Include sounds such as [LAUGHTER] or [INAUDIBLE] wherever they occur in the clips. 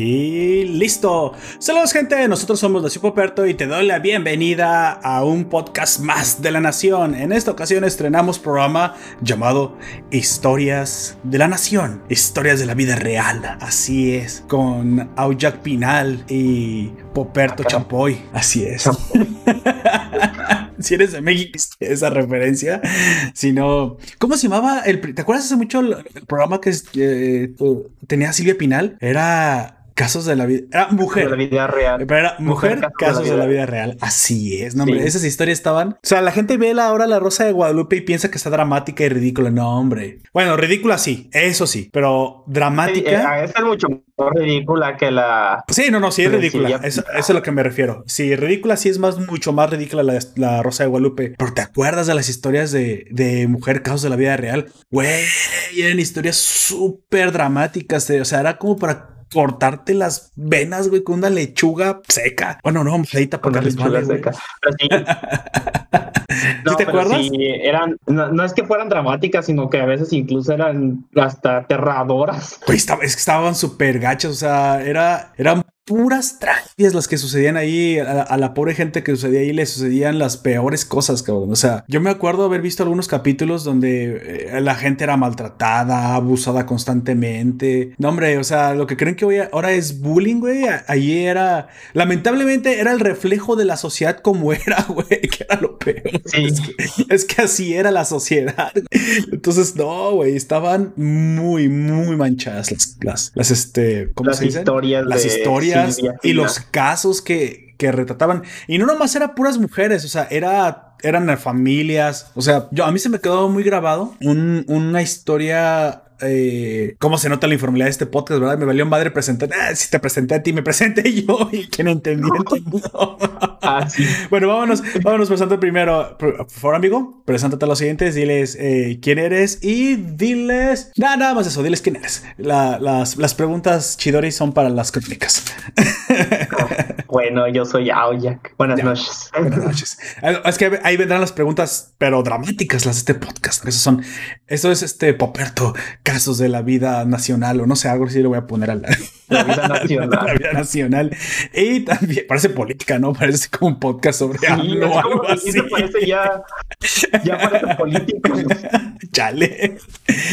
Y listo. Saludos gente, nosotros somos los Poperto y te doy la bienvenida a un podcast más de la Nación. En esta ocasión estrenamos programa llamado Historias de la Nación, historias de la vida real. Así es, con Aujak Pinal y Poperto Champoy. Así es. [LAUGHS] si eres de México, esa referencia. Si no, ¿cómo se llamaba? El, ¿Te acuerdas hace mucho el, programa que eh, tenía Silvia Pinal? Era Casos de la vida. Era mujer. De la vida real. Pero era mujer, casos, de, la vida real. Así es. No, hombre, esas historias estaban. O sea, la gente ve ahora la Rosa de Guadalupe y piensa que está dramática y ridícula. No, hombre. Bueno, ridícula sí, eso sí. Pero dramática. es mucho más ridícula que la. Sí, no, no, sí es ridícula. Eso, es a lo que me refiero. Sí, ridícula sí es más, mucho más ridícula la, la Rosa de Guadalupe. Pero te acuerdas de las historias de, de mujer, casos de la vida real. Güey, eran historias súper dramáticas. O sea, era como para cortarte las venas, güey, con una lechuga seca. Bueno, no, mojadita para la lechuga seca. [LAUGHS] no, te acuerdas? Sí, eran, no, es que fueran dramáticas, sino que a veces incluso eran hasta aterradoras. Güey, estaba, es que estaban súper gachas, o sea, era, eran puras tragedias las que sucedían ahí. A, la pobre gente que sucedía ahí le sucedían las peores cosas, cabrón. O sea, yo me acuerdo haber visto algunos capítulos donde eh, la gente era maltratada, abusada constantemente. No, hombre, o sea, lo que creen que hoy ahora es bullying, güey. Allí era, lamentablemente, era el reflejo de la sociedad como [LAUGHS] era, güey, que era lo peor. Es, que, así era la sociedad. Entonces, no, güey, estaban muy, muy manchadas las, las, las este, ¿cómo se dice? Historias las historias y los casos que, que retrataban. Y no nomás eran puras mujeres, o sea, era, eran familias. O sea, yo a mí se me quedó muy grabado una historia eh, cómo se nota la informalidad de este podcast, ¿verdad? Me valió madre presentar. Ah, si te presenté a ti, me presenté [LAUGHS] yo y quien entendió, entendió. ah, sí. [LAUGHS] Bueno, vámonos, vámonos presentando primero. Por favor, amigo, preséntate a los siguientes, diles eh, quién eres y diles. Nada, nada más eso, diles quién eres. las, las, preguntas chidori son para las crónicas. [LAUGHS] bueno, yo soy Aoyak. Buenas noches. Buenas noches. Es que ahí vendrán las preguntas, pero dramáticas, las de este podcast. Eso son, eso es este Poperto casos de la vida nacional o no sé, algo así le voy a poner a la, [LAUGHS] vida nacional. la vida nacional. Y también parece política, ¿no? Parece como un podcast sobre sí, algo así. parece ya, ya parece político. [LAUGHS] Chale.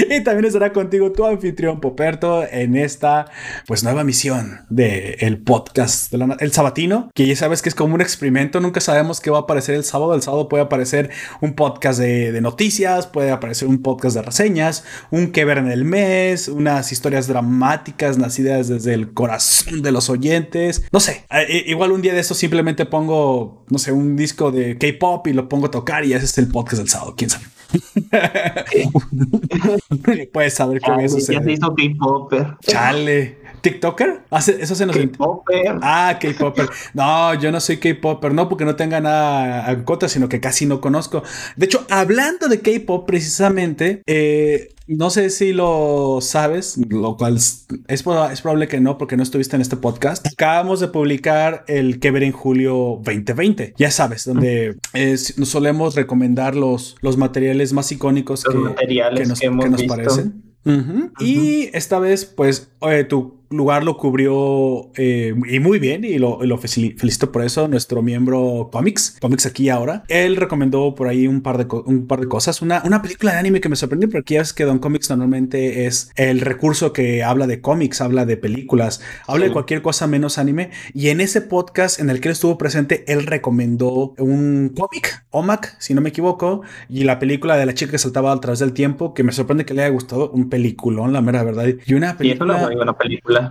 Y también estará contigo tu anfitrión Poperto en esta pues nueva misión de el podcast de el sabatino, que ya sabes que es como un experimento, nunca sabemos qué va a aparecer el sábado. El sábado puede aparecer un podcast de, de noticias, puede aparecer un podcast de reseñas, un que ver en el mes, unas historias dramáticas nacidas desde el corazón de los oyentes. No sé, igual un día de eso simplemente pongo, no sé, un disco de K-pop y lo pongo a tocar y ese es el podcast del sábado, quién sabe. [LAUGHS] Puedes saber qué eso se hizo K-Popper. Chale. ¿TikToker? Eso se nos K-Popper. Ah, K-Popper. No, yo no soy K-Popper, no porque no tenga nada en contra, sino que casi no conozco. De hecho, hablando de K-Pop, precisamente, eh, no sé si lo sabes, lo cual es, es, probable que no, porque no estuviste en este podcast. Acabamos de publicar el que ver en julio 2020. Ya sabes, donde nos solemos recomendar los, los materiales más icónicos que, nos, que nos parecen. Y esta vez, pues, tu lugar lo cubrió eh, y muy bien, y lo, felicito por eso, nuestro miembro Comics, Comics aquí ahora. Él recomendó por ahí un par de, un par de cosas. Una, una película de anime que me sorprendió, porque ya es que Don Comics normalmente es el recurso que habla de cómics, habla de películas, habla de cualquier cosa menos anime. Y en ese podcast en el que él estuvo presente, él recomendó un cómic, OMAC, si no me equivoco, y la película de la chica que saltaba a través del tiempo, que me sorprende que le haya gustado un peliculón, la mera verdad. Y una película. Y es una buena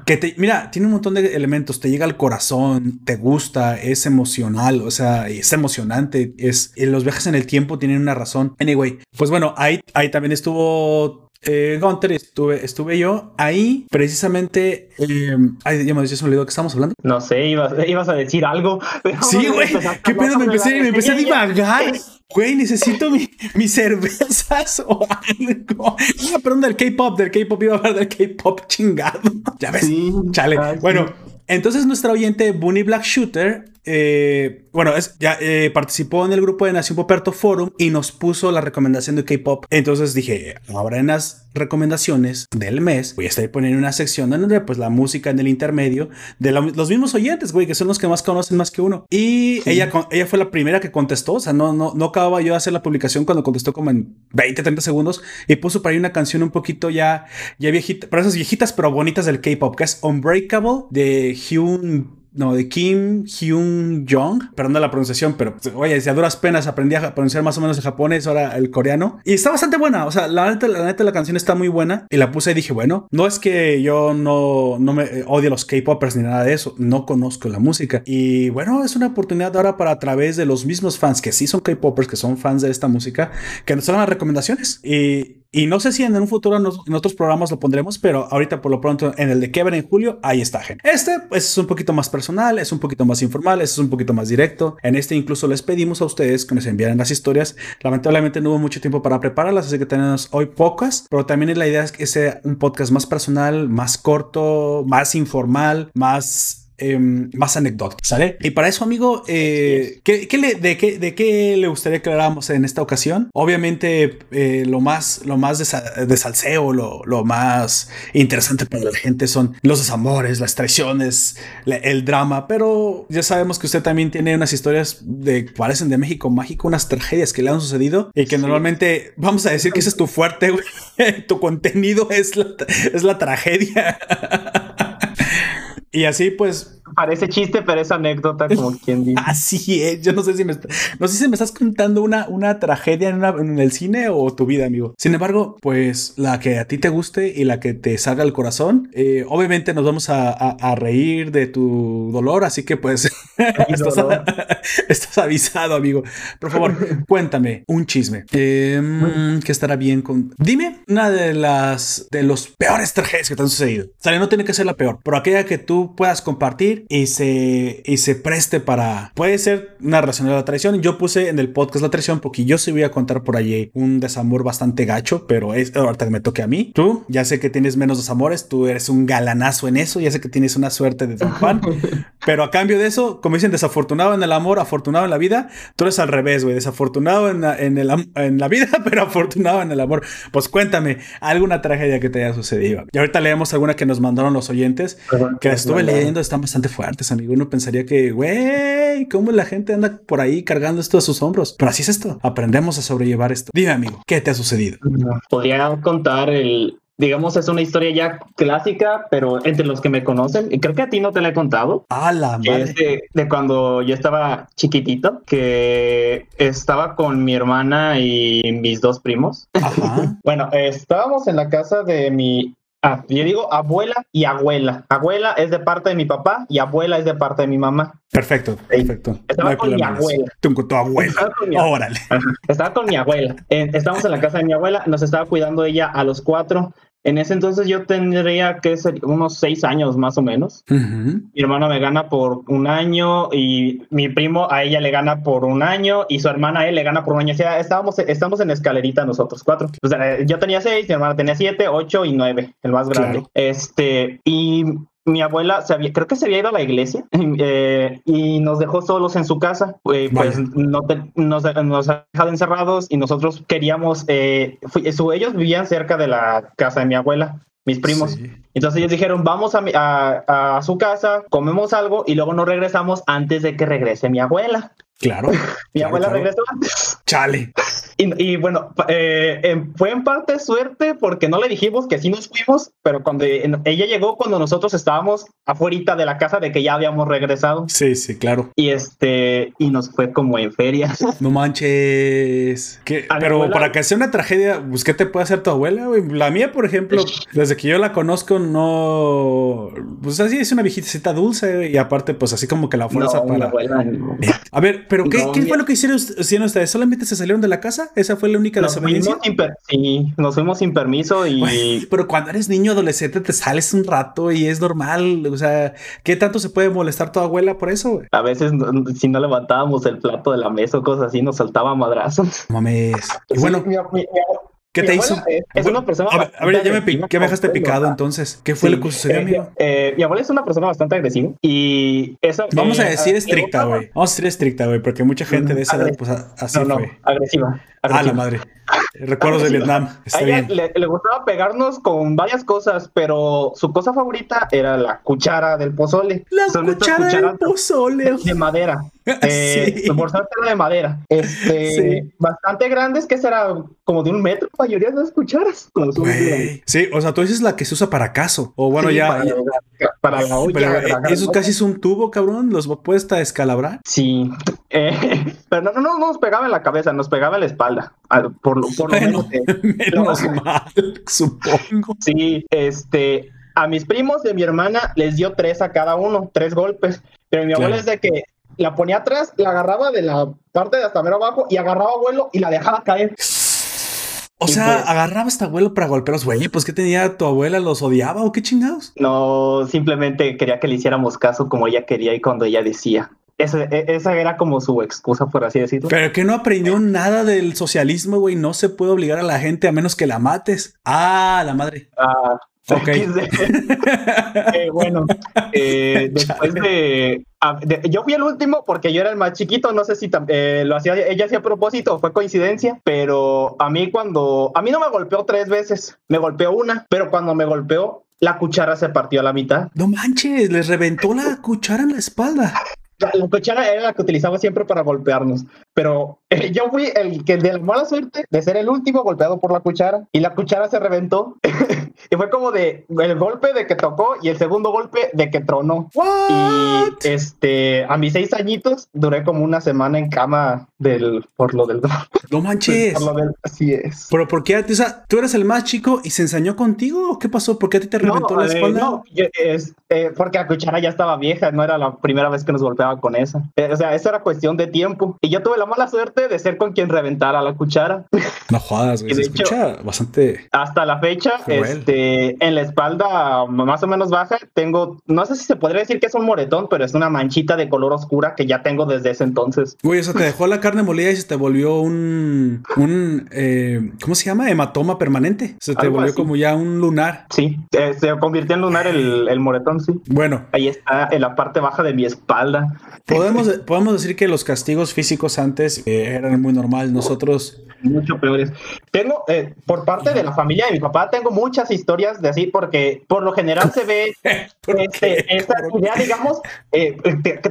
Que te, mira, tiene un montón de elementos. Te llega al corazón, te gusta, es emocional, o sea, es emocionante. Es los viajes en el tiempo tienen una razón. Anyway, pues bueno, ahí, ahí también estuvo eh, Gunter, estuve, estuve yo ahí precisamente. Eh, ay, ya me, ya me olvidó que estamos hablando. No sé, ibas, ibas a decir algo. sí, güey. ¿Qué pedo? Me empecé, me empecé a divagar. Güey, necesito mi, mis cervezas [LAUGHS] o algo. Ah, perdón, del K-pop, del K-pop, iba a hablar del K-pop chingado. [LAUGHS] Ya ves, chale. bueno, entonces nuestra oyente Bunny Black Shooter eh, bueno, es, ya eh, participó en el grupo de Nación Poperto Forum y nos puso la recomendación de K-pop. Entonces dije, ahora en las recomendaciones del mes voy a estar poniendo una sección donde pues la música en el intermedio de los mismos oyentes, güey, que son los que más conocen más que uno. Y ella, ella fue la primera que contestó, o sea, no, no, no acababa yo de hacer la publicación cuando contestó como en 20, 30 segundos y puso para ahí una canción un poquito ya, ya viejita, para esas viejitas pero bonitas del K-pop, que es Unbreakable de Hyun no, de Kim Hyun Jong, perdón la pronunciación, pero oye, si a duras penas aprendí a pronunciar más o menos el japonés, ahora el coreano. Y está bastante buena, o sea, la neta, la neta, la canción está muy buena. Y la puse y dije, bueno, no es que yo no, no me eh, odie los K-popers ni nada de eso, no conozco la música. Y bueno, es una oportunidad ahora para a través de los mismos fans que sí son K-popers, que son fans de esta música, que nos hagan las recomendaciones. Y y no sé si en un futuro en otros programas lo pondremos, pero ahorita por lo pronto en el de Kevin en julio, ahí está, gente. Este pues, es un poquito más personal, es un poquito más informal, es un poquito más directo. En este incluso les pedimos a ustedes que nos enviaran las historias. Lamentablemente no hubo mucho tiempo para prepararlas, así que tenemos hoy pocas, pero también la idea es que sea un podcast más personal, más corto, más informal, más Em, más anécdotas, ¿sale? Y para eso, amigo, eh, ¿qué, le, de, qué, ¿de qué le gustaría que habláramos en esta ocasión? Obviamente, eh, lo más, lo más de, salseo, lo, lo, más interesante para la gente son los desamores, las traiciones, el drama, pero ya sabemos que usted también tiene unas historias de parecen de México mágico, unas tragedias que le han sucedido y que normalmente vamos a decir que ese es tu fuerte, [LAUGHS] tu contenido es la, es la tragedia. [LAUGHS] Y así pues Parece chiste, pero es anécdota, como [LAUGHS] quien dice. Así es. Yo no sé si me, no sé si me estás contando una, una tragedia en, el cine o tu vida, amigo. Sin embargo, pues la que a ti te guste y la que te salga al corazón, eh, obviamente nos vamos a, reír de tu dolor, así que pues [LAUGHS] [LAUGHS] estás, avisado, amigo. Por favor, cuéntame un chisme. Em, que estará bien con. Dime una de las de los peores tragedias que te han sucedido. O sea, no tiene que ser la peor, pero aquella que tú puedas compartir y se, y se preste para... Puede ser una relación de la traición. Yo puse en el podcast la traición porque yo sí voy a contar por allí un desamor bastante gacho, pero es ahorita que me toque a mí. Tú, ya sé que tienes menos desamores, tú eres un galanazo en eso, ya sé que tienes una suerte de Don Juan, [LAUGHS] pero a cambio de eso, como dicen, desafortunado en el amor, afortunado en la vida, tú eres al revés, güey, desafortunado en la, en, el, en la vida, [LAUGHS] pero afortunado en el amor. Pues cuéntame, alguna tragedia que te haya sucedido. Y ahorita leemos alguna que nos mandaron los oyentes, que estuve leyendo, están bastante fuertes, amigo. Uno pensaría que, güey, ¿cómo la gente anda por ahí cargando esto a sus hombros? Pero así es esto. Aprendemos a sobrellevar esto. Dime, amigo, ¿qué te ha sucedido? Podría contar el, digamos, es una historia ya clásica, pero entre los que me conocen, y creo que a ti no te la he contado. Ah, la madre. Es de, cuando yo estaba chiquitito, que estaba con mi hermana y mis dos primos. Ajá. [LAUGHS] bueno, estábamos en la casa de mi Ah, yo digo abuela y abuela. Abuela es de parte de mi papá y abuela es de parte de mi mamá. Perfecto, perfecto. Estaba con mi abuela. Tú con tu abuela. Órale. Estaba con mi abuela. Estábamos en la casa de mi abuela, nos estaba cuidando ella a los cuatro. En ese entonces yo tendría que ser unos seis años más o menos. Mi hermana me gana por un año y mi primo a ella le gana por un año y su hermana a él le gana por un año. O sea, estábamos, estamos en escalerita nosotros cuatro. O sea, yo tenía seis, mi hermana tenía siete, ocho y nueve, el más grande. Este, y mi abuela se había, creo que se había ido a la iglesia [LAUGHS] eh, y nos dejó solos en su casa. Eh, pues no nos, nos ha dejado encerrados y nosotros queríamos, eh, ellos vivían cerca de la casa de mi abuela, mis primos. Entonces ellos dijeron, vamos a, a, a, su casa, comemos algo y luego nos regresamos antes de que regrese mi abuela. Claro. [LAUGHS] mi abuela regresó antes. Chale. Y, bueno, eh, fue en parte suerte porque no le dijimos que sí nos fuimos, pero cuando ella llegó cuando nosotros estábamos afuera de la casa de que ya habíamos regresado. Sí, sí, claro. Y este, y nos fue como en feria. [LAUGHS] No manches. Pero para que sea una tragedia, pues, ¿qué te puede hacer tu abuela? La mía, por ejemplo, [LAUGHS] desde que yo la conozco, no. Pues así es una viejita dulce y aparte, pues así como que la fuerza para. A ver, pero ¿qué, ¿qué fue lo que hicieron, hicieron ustedes? ¿Solamente se salieron de la casa? ¿Esa fue la única nos desobediencia? sí, nos fuimos sin permiso y... pero cuando eres niño adolescente te sales un rato y es normal. O sea, ¿qué tanto se puede molestar tu abuela por eso? A veces si no levantábamos el plato de la mesa o cosas así, nos saltaba madrazos. Mames. [LAUGHS] Y bueno... ¿Qué te hizo? Es una persona. A ver, ya me, me dejaste picado entonces. ¿Qué fue lo que sucedió, amigo? Eh, mi abuela es una persona bastante agresiva y eso. Vamos a decir estricta, güey. Vamos a decir estricta, güey, porque mucha gente de esa edad, pues así no, fue. agresiva. Ah, la madre. Recuerdos de Vietnam. a ella le, gustaba pegarnos con varias cosas, pero su cosa favorita era la cuchara del pozole. La cuchara del pozole. De madera. [LAUGHS] Eh, sí. era de madera. Este, Bastante grandes, que será como de un metro, mayoría de las cucharas. Sí, o sea, tú dices la que se usa para caso. O bueno, ya. Para, la olla. Pero, eh, eso casi es un tubo, cabrón. ¿Los puedes escalabrar? Sí. Eh, [LAUGHS] pero no, no, no nos pegaba en la cabeza, nos pegaba en la espalda. Por, por lo menos. [LAUGHS] menos mal, supongo. Sí, este. A mis primos de mi hermana les dio tres a cada uno, tres golpes. Pero mi abuela es de que la ponía atrás, la agarraba de la parte de hasta mero abajo y agarraba abuelo y la dejaba caer. O sea, pues agarraba hasta abuelo para golpearlos, güey. Pues, ¿qué tenía tu abuela? ¿Los odiaba o qué chingados? No, simplemente quería que le hiciéramos caso como ella quería y cuando ella decía. Esa, e, esa era como su excusa, por así decirlo. Pero que no aprendió nada del socialismo, güey. No se puede obligar a la gente a menos que la mates. Ah, la madre. Ah, Ok. [LAUGHS] [LAUGHS] Eh, bueno, eh, [LAUGHS] después de, Yo fui el último porque yo era el más chiquito. No sé si eh, lo hacía ella hacía a propósito o fue coincidencia. Pero a mí, cuando. A mí no me golpeó tres veces, me golpeó una. Pero cuando me golpeó, la cuchara se partió a la mitad. No manches, les reventó la cuchara en la espalda. La, cuchara era la que utilizaba siempre para golpearnos, pero [LAUGHS] yo fui el que de la mala suerte de ser el último golpeado por la cuchara y la cuchara se reventó [LAUGHS] y fue como de el golpe de que tocó y el segundo golpe de que tronó. Y este, a mis seis añitos duré como una semana en cama del por lo del [LAUGHS] no manches. Por lo del, así es. Pero ¿por qué? O sea, tú eres el más chico y se ensañó contigo o qué pasó? ¿Por qué a ti te reventó la eh, espalda? no, es, eh, porque la cuchara ya estaba vieja, no era la primera vez que nos golpeaba con esa. Eh, o sea, eso era cuestión de tiempo. Y yo tuve la mala suerte de ser con quien reventara la cuchara. No jodas, güey. Se escucha bastante. Hasta la fecha, este, en la espalda más o menos baja, tengo, no sé si se podría decir que es un moretón, pero es una manchita de color oscura que ya tengo desde ese entonces. Güey, eso te dejó la carne molida y se te volvió un, un eh, ¿cómo se llama? Hematoma permanente. Se te volvió como ya un lunar. Sí, se convirtió en lunar el, el moretón, sí. Bueno. Ahí está, en la parte baja de mi espalda. Podemos, podemos decir que los castigos físicos antes eh, eran muy normal. Nosotros. Mucho peores. Tengo, eh, por parte de la familia de mi papá, tengo muchas historias de así, porque por lo general se ve [LAUGHS] este, esta idea, digamos, eh,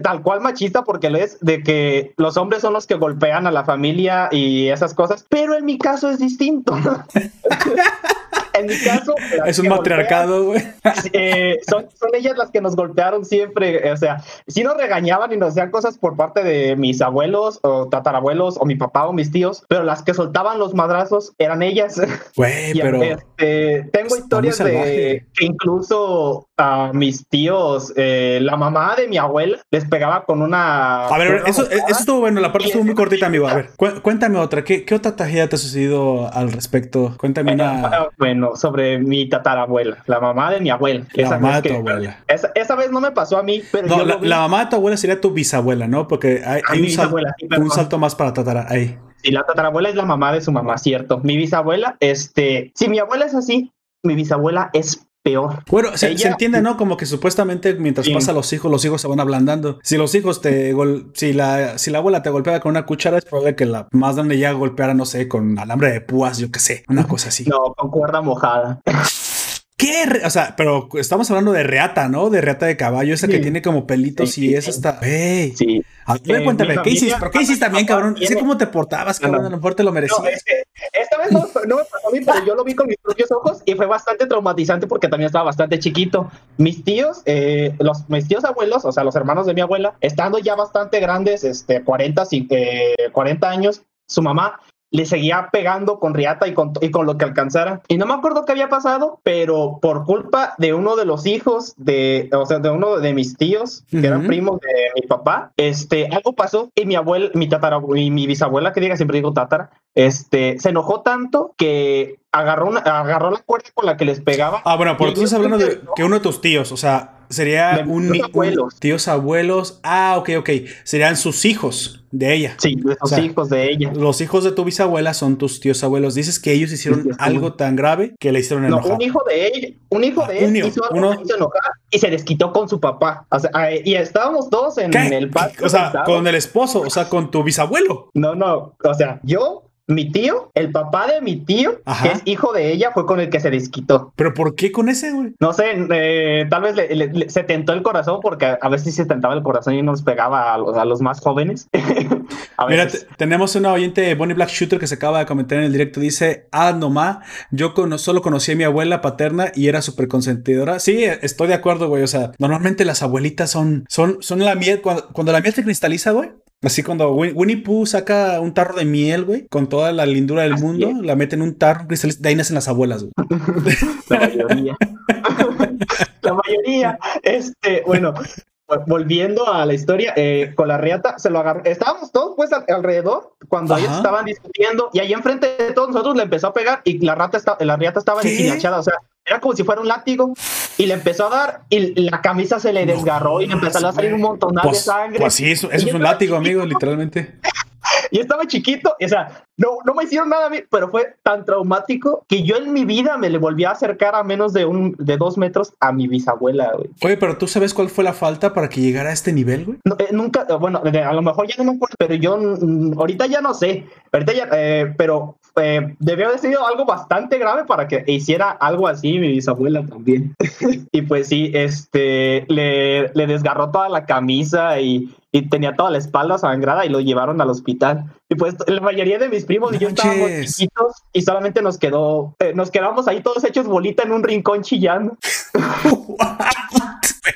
tal cual machista, porque lo es de que los hombres son los que golpean a la familia y esas cosas, pero en mi caso es distinto. [LAUGHS] en mi caso. Es un matriarcado, güey. Eh, son, ellas las que nos golpearon siempre. O sea, si nos regañaban y nos hacían cosas por parte de mis abuelos o tatarabuelos o mi papá o mis tíos, pero las que soltaban los madrazos eran ellas. [LAUGHS] Güey, pero. Este, tengo historias de que incluso a mis tíos, eh, la mamá de mi abuela les pegaba con una. A ver, eso, eso estuvo bueno, la parte estuvo muy cortita, amigo. A ver, cuéntame otra. ¿Qué, qué otra tragedia te ha sucedido al respecto? Cuéntame una. Bueno, sobre mi tatarabuela, la mamá de mi abuela. La mamá de tu abuela. Esa, vez no me pasó a mí, pero. No, la, mamá de tu abuela sería tu bisabuela, ¿no? Porque hay, un, un, salto más para tatara ahí. Sí, la tatarabuela es la mamá de su mamá, cierto. Mi bisabuela, este. Si mi abuela es así, mi bisabuela es peor. Bueno, se, entiende, ¿no? Como que supuestamente mientras pasa los hijos, los hijos se van ablandando. Si los hijos te si la si la abuela te golpea con una cuchara, es probable que la más grande ya golpeara, no sé, con alambre de púas, yo qué sé, una cosa así. No, con cuerda mojada. [LAUGHS] ¿Qué? O sea, pero estamos hablando de reata, ¿no? De reata de caballo, esa que tiene como pelitos y es hasta. ¡Ey! Sí. A ver, cuéntame, ¿qué hiciste? ¿Pero qué hiciste también, cabrón? Sé cómo te portabas, cabrón. A lo mejor te lo merecías. No, esta vez [LAUGHS] no, me pasó a mí, pero yo lo vi con mis propios ojos y fue bastante traumatizante porque también estaba bastante chiquito. Mis tíos, eh, los, mis tíos abuelos, o sea, los hermanos de mi abuela, estando ya bastante grandes, este, 40, eh, 40 años, su mamá le seguía pegando con riata y con, y con lo que alcanzara. Y no me acuerdo qué había pasado, pero por culpa de uno de los hijos de, o sea, de uno de mis tíos, que eran primos de mi papá, este, algo pasó y mi abuela, mi tatara, y mi bisabuela, que diga, siempre digo tatara, este, se enojó tanto que agarró, una, agarró la cuerda con la que les pegaba. Ah, bueno, por tú estás hablando de que uno de tus tíos, o sea, sería un, tíos abuelos. tíos abuelos. Ah, ok, ok. Serían sus hijos de ella. Sí, los hijos de ella. Los hijos de tu bisabuela son tus tíos abuelos. Dices que ellos hicieron algo tan grave que le hicieron enojar. No, un hijo de ella, un hijo ah, de él hizo algo hizo enojar y se desquitó con su papá. O sea, y estábamos todos en el patio. O sea, con el esposo, o sea, con tu bisabuelo. No, no, o sea, yo mi tío, el papá de mi tío, que es hijo de ella, fue con el que se desquitó. ¿Pero por qué con ese, güey? No sé, eh, tal vez se tentó el corazón porque a veces se tentaba el corazón y nos pegaba a los, más jóvenes. [LAUGHS] Mira, tenemos una oyente, Bonnie Black Shooter, que se acaba de comentar en el directo. Dice, ah, nomás, yo solo conocí a mi abuela paterna y era súper consentidora. Sí, estoy de acuerdo, güey. O sea, normalmente las abuelitas son, son, son la miel. Cuando, cuando la miel se cristaliza, güey, Así cuando Winnie Pooh saca un tarro de miel, güey, con toda la lindura del mundo, la mete en un tarro, de ahí nacen las abuelas, güey. [LAUGHS] La mayoría. [LAUGHS] la mayoría. Este, bueno, volviendo a la historia, eh, con la riata se lo agarró. Estábamos todos pues alrededor cuando ellos estaban discutiendo y ahí enfrente de todos nosotros le empezó a pegar y la rata está, la riata estaba ensinachada, o sea, era como si fuera un látigo y le empezó a dar y la camisa se le desgarró y le empezó a salir un montón de pues, sangre. Pues sí, eso, eso es un látigo, amigo, literalmente. Y estaba chiquito, o sea, no, no me hicieron nada a mí, pero fue tan traumático que yo en mi vida me le volví a acercar a menos de un de dos metros a mi bisabuela, güey. Oye, pero tú sabes cuál fue la falta para que llegara a este nivel, güey? Eh, nunca, bueno, a lo mejor ya no me acuerdo, pero yo ahorita ya no sé, ahorita ya, eh, pero eh, debió haber sido algo bastante grave para que hiciera algo así mi bisabuela también. [LAUGHS] y pues sí, este, le, le desgarró toda la camisa y y tenía toda la espalda sangrada y lo llevaron al hospital. Y pues la mayoría de mis primos y yo estábamos chiquitos y solamente nos quedó, eh, nos quedamos ahí todos hechos bolita en un rincón chillando. [LAUGHS]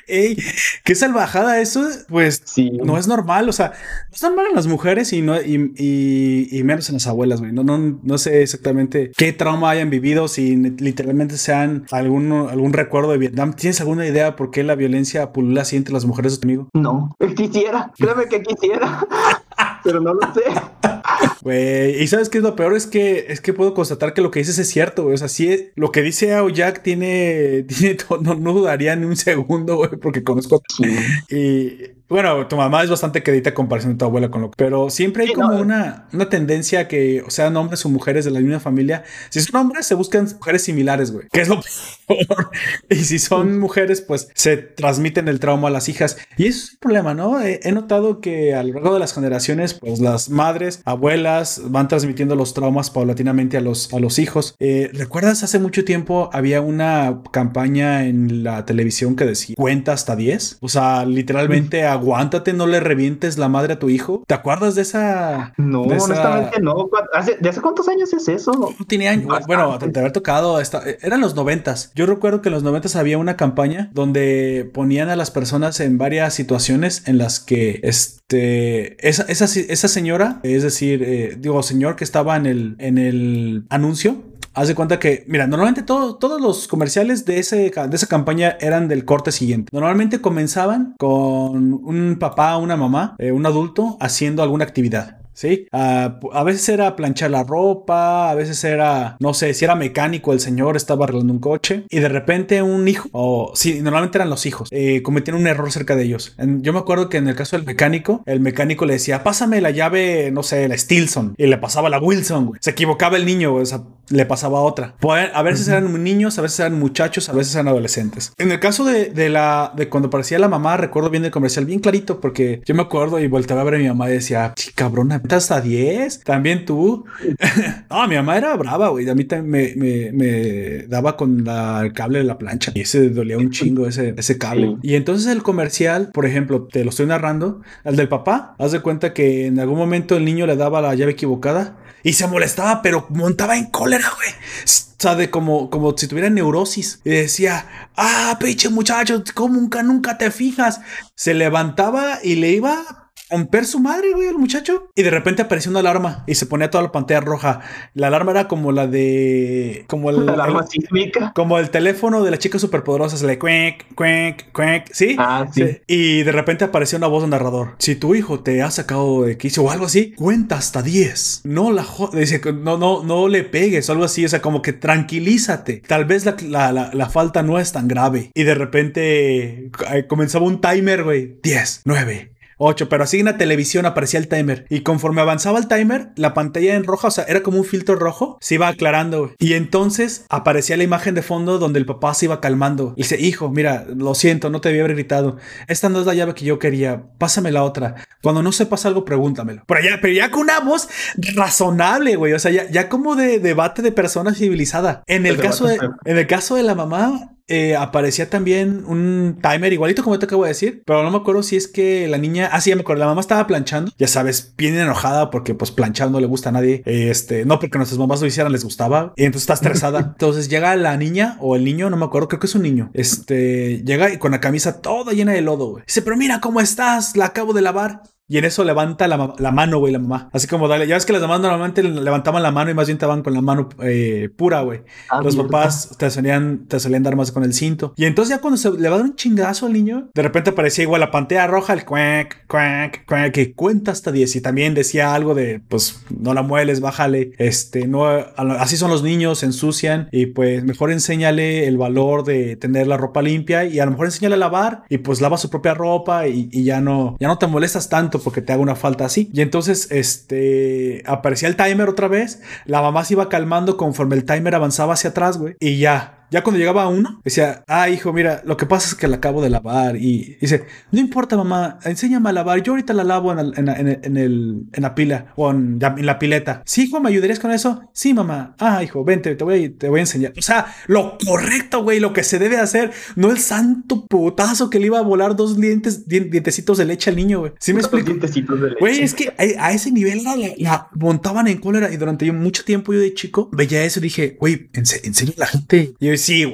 Ey, qué salvajada eso, pues sí. no es normal, o sea, no es normal en las mujeres y, no, y, y, menos en las abuelas, güey. No, no, no sé exactamente qué trauma hayan vivido, si literalmente sean algún, algún recuerdo de Vietnam. ¿Tienes alguna idea por qué la violencia pulula así entre las mujeres amigo? No, [LAUGHS] quisiera, créeme que quisiera, pero no lo sé. Güey, y sabes qué es lo peor es que es que puedo constatar que lo que dices es cierto, güey. O sea, sí, lo que dice Ao Jack tiene, [LAUGHS] tiene no, no dudaría ni un segundo, güey, porque conozco. Y bueno, tu mamá es bastante querida comparación de tu abuela con lo Pero siempre hay como una, una tendencia que, o sean hombres o mujeres de la misma familia. Si son hombres, se buscan mujeres similares, güey. Que es lo [LAUGHS] peor. y si son mujeres, pues se transmiten el trauma a las hijas. Y eso es un problema, ¿no? He, notado que a lo largo de las generaciones, pues las madres, abuelas van transmitiendo los traumas paulatinamente a los, a los hijos. Eh, ¿Recuerdas hace mucho tiempo había una campaña en la televisión que decía cuenta hasta 10? O sea, literalmente aguántate, no le revientes la madre a tu hijo. ¿Te acuerdas de esa? No, honestamente no. ¿De hace cuántos años es eso? No tiene años. Bueno, te haber tocado. Esta, eran los noventas. Yo recuerdo que en los noventas había una campaña donde ponían a las personas en varias situaciones en las que este, esa, esa, esa señora, es decir, eh, digo, señor que estaba en el, en el anuncio, Haz de cuenta que, mira, normalmente todos los comerciales de, ese, de esa campaña eran del corte siguiente. Normalmente comenzaban con un papá, una mamá, eh, un adulto haciendo alguna actividad. ¿Sí? Ah, a veces era planchar la ropa, a veces era, no sé, si era mecánico, el señor estaba arreglando un coche y de repente un hijo, o sí, normalmente eran los hijos, eh, cometían un error cerca de ellos. yo me acuerdo que en el caso del mecánico, el mecánico le decía, pásame la llave, no sé, la Stilson, y le pasaba la Wilson, Se equivocaba el niño, o sea, le pasaba otra. A veces eran niños, a veces eran muchachos, a veces eran adolescentes. En el caso de, la, de cuando parecía la mamá, recuerdo bien el comercial, bien clarito, porque yo me acuerdo y volteaba a ver a mi mamá y decía, cabrona, hasta 10. También tú. [LAUGHS] no, mi mamá era brava, güey. A mí me, me, me daba con el cable de la plancha. Y ese dolía un chingo ese, ese cable. Y entonces el comercial, por ejemplo, te lo estoy narrando. El del papá, haz de cuenta que en algún momento el niño le daba la llave equivocada y se molestaba, pero montaba en cólera, güey. O sea, de como, como si tuviera neurosis. Y decía, ah, pinche muchacho, ¿cómo nunca, nunca te fijas? Se levantaba y le iba romper su madre, güey, el muchacho. Y de repente apareció una alarma y se ponía toda la pantalla roja. La alarma era como la de. Como el. La alarma sísmica. Como el teléfono de las chicas superpoderosas, le cuenc, cuenc, cuenc. ¿Sí? Ah, sí. Y de repente apareció una voz de narrador. Si tu hijo te ha sacado de quicio o algo así, cuenta hasta 10. No la Dice, no, no, no le pegues o algo así. O sea, como que tranquilízate. Tal vez la, la, la, falta no es tan grave. Y de repente eh, comenzaba un timer, güey. 10, 9, 8, pero así en la televisión aparecía el timer. Y conforme avanzaba el timer, la pantalla en roja, o sea, era como un filtro rojo, se iba aclarando. Y entonces aparecía la imagen de fondo donde el papá se iba calmando. Y dice, hijo, mira, lo siento, no te había gritado. Esta no es la llave que yo quería. Pásame la otra. Cuando no sepas algo, pregúntamelo. Pero ya, pero ya con una voz razonable, güey. O sea, ya, ya como de debate de persona civilizada. En el, caso de, en el caso de la mamá, eh, aparecía también un timer igualito como te acabo de decir, pero no me acuerdo si es que la niña, ah sí, me acuerdo, la mamá estaba planchando, ya sabes, bien enojada porque pues planchar no le gusta a nadie, este, no porque nuestras mamás lo hicieran, les gustaba, y entonces está estresada. [LAUGHS] entonces llega la niña o el niño, no me acuerdo, creo que es un niño, este, llega y con la camisa toda llena de lodo, güey. Dice, pero mira cómo estás, la acabo de lavar. Y en eso levanta la, la mano, güey, la mamá. Así como dale. Ya ves que las mamás normalmente levantaban la mano y más bien estaban con la mano eh, pura, güey. Ah, Los papás te solían, te solían dar más con el cinto. Y entonces ya cuando se le va a dar un chingazo al niño, de repente aparecía igual la pantalla roja, el cuac, cuac, cuac, que cuenta hasta 10. Y también decía algo de, pues, no la mueles, bájale. Este, no, así son los niños, se ensucian. Y pues mejor enséñale el valor de tener la ropa limpia y a lo mejor enséñale a lavar y pues lava su propia ropa y, y ya no, ya no te molestas tanto porque te haga una falta así. Y entonces, este, aparecía el timer otra vez, la mamá se iba calmando conforme el timer avanzaba hacia atrás, güey, y ya, ya cuando llegaba uno, decía, ah, hijo, mira, lo que pasa es que la acabo de lavar. Y dice, no importa, mamá, enséñame a lavar. Yo ahorita la lavo en, en, en, el, en la pila o en, la pileta. Sí, hijo, ¿me ayudarías con eso? Sí, mamá. Ah, hijo, vente, te voy, te voy a enseñar. O sea, lo correcto, güey, lo que se debe hacer. No el santo putazo que le iba a volar dos dientes, dientecitos de leche al niño, güey. ¿Sí me explico? Dientecitos de leche. Güey, es que a, ese nivel la, montaban en cólera y durante mucho tiempo yo de chico veía eso y dije, güey, ¿en, serio la gente? Y yo sí,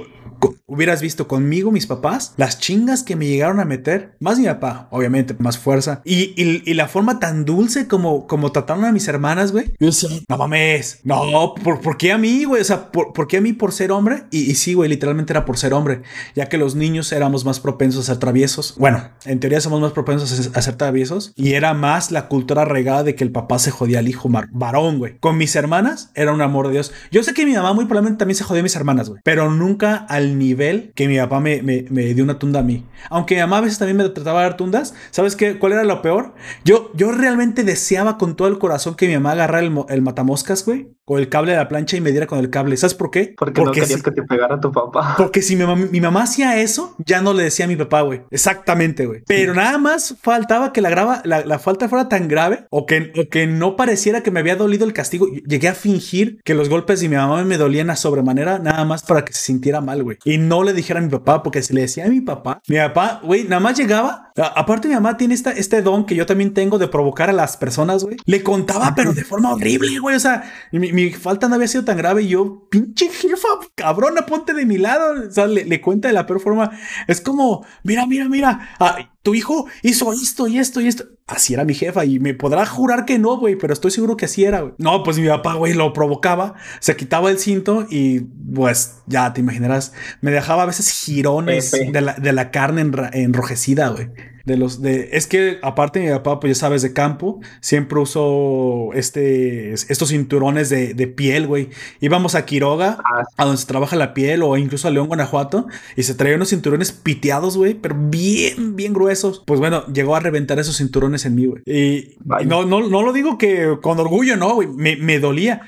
hubieras visto conmigo, mis papás, las chingas que me llegaron a meter, más mi papá, obviamente, más fuerza, y, y, la forma tan dulce como, como trataron a mis hermanas, güey. Yo decía, no mames, no, ¿por, ¿por qué a mí, güey? O sea, ¿por, ¿por, qué a mí por ser hombre? Y, y sí, güey, literalmente era por ser hombre, ya que los niños éramos más propensos a ser traviesos. Bueno, en teoría somos más propensos a ser traviesos, y era más la cultura regada de que el papá se jodía al hijo varón, güey. Con mis hermanas era un amor de Dios. Yo sé que mi mamá muy probablemente también se jodía a mis hermanas, güey, pero nunca al nivel que mi papá me, me, dio una tunda a mí. Aunque mi mamá a veces también me trataba de dar tundas, ¿sabes qué? ¿Cuál era lo peor? Yo, yo realmente deseaba con todo el corazón que mi mamá agarrara el, el matamoscas, güey, o el cable de la plancha y me diera con el cable. ¿Sabes por qué? Porque, no querías que te pegara tu papá. [LAUGHS] Porque si mi, mi, mamá hacía eso, ya no le decía a mi papá, güey. Exactamente, güey. Pero nada más faltaba que la, grava, la, falta fuera tan grave o que, o que no pareciera que me había dolido el castigo. Llegué a fingir que los golpes de mi mamá me dolían a sobremanera, nada más para que se sintiera mal, güey. Y no le dijera a mi papá, porque si le decía a mi papá, mi papá, güey, nada más llegaba. aparte, mi mamá tiene esta, este don que yo también tengo de provocar a las personas, güey. Le contaba, pero de forma horrible, güey. O sea, mi, mi, falta no había sido tan grave. Y yo, pinche jefa, cabrona, ponte de mi lado. O sea, le, le cuenta de la peor forma. Es como, mira, mira, mira. Tu hijo hizo esto y esto y esto. Así era mi jefa y me podrá jurar que no, güey, pero estoy seguro que así era, güey. No, pues mi papá, güey, lo provocaba, se quitaba el cinto y pues ya te imaginarás, me dejaba a veces girones de la, de la, carne enrojecida, güey de los de es que aparte mi papá pues ya sabes de campo siempre usó este estos cinturones de, de piel güey. Íbamos a Quiroga ah, a donde se trabaja la piel o incluso a León Guanajuato y se traían unos cinturones piteados güey pero bien bien gruesos. Pues bueno llegó a reventar esos cinturones en mí güey. Y, no, no no lo digo que con orgullo no güey me, me dolía.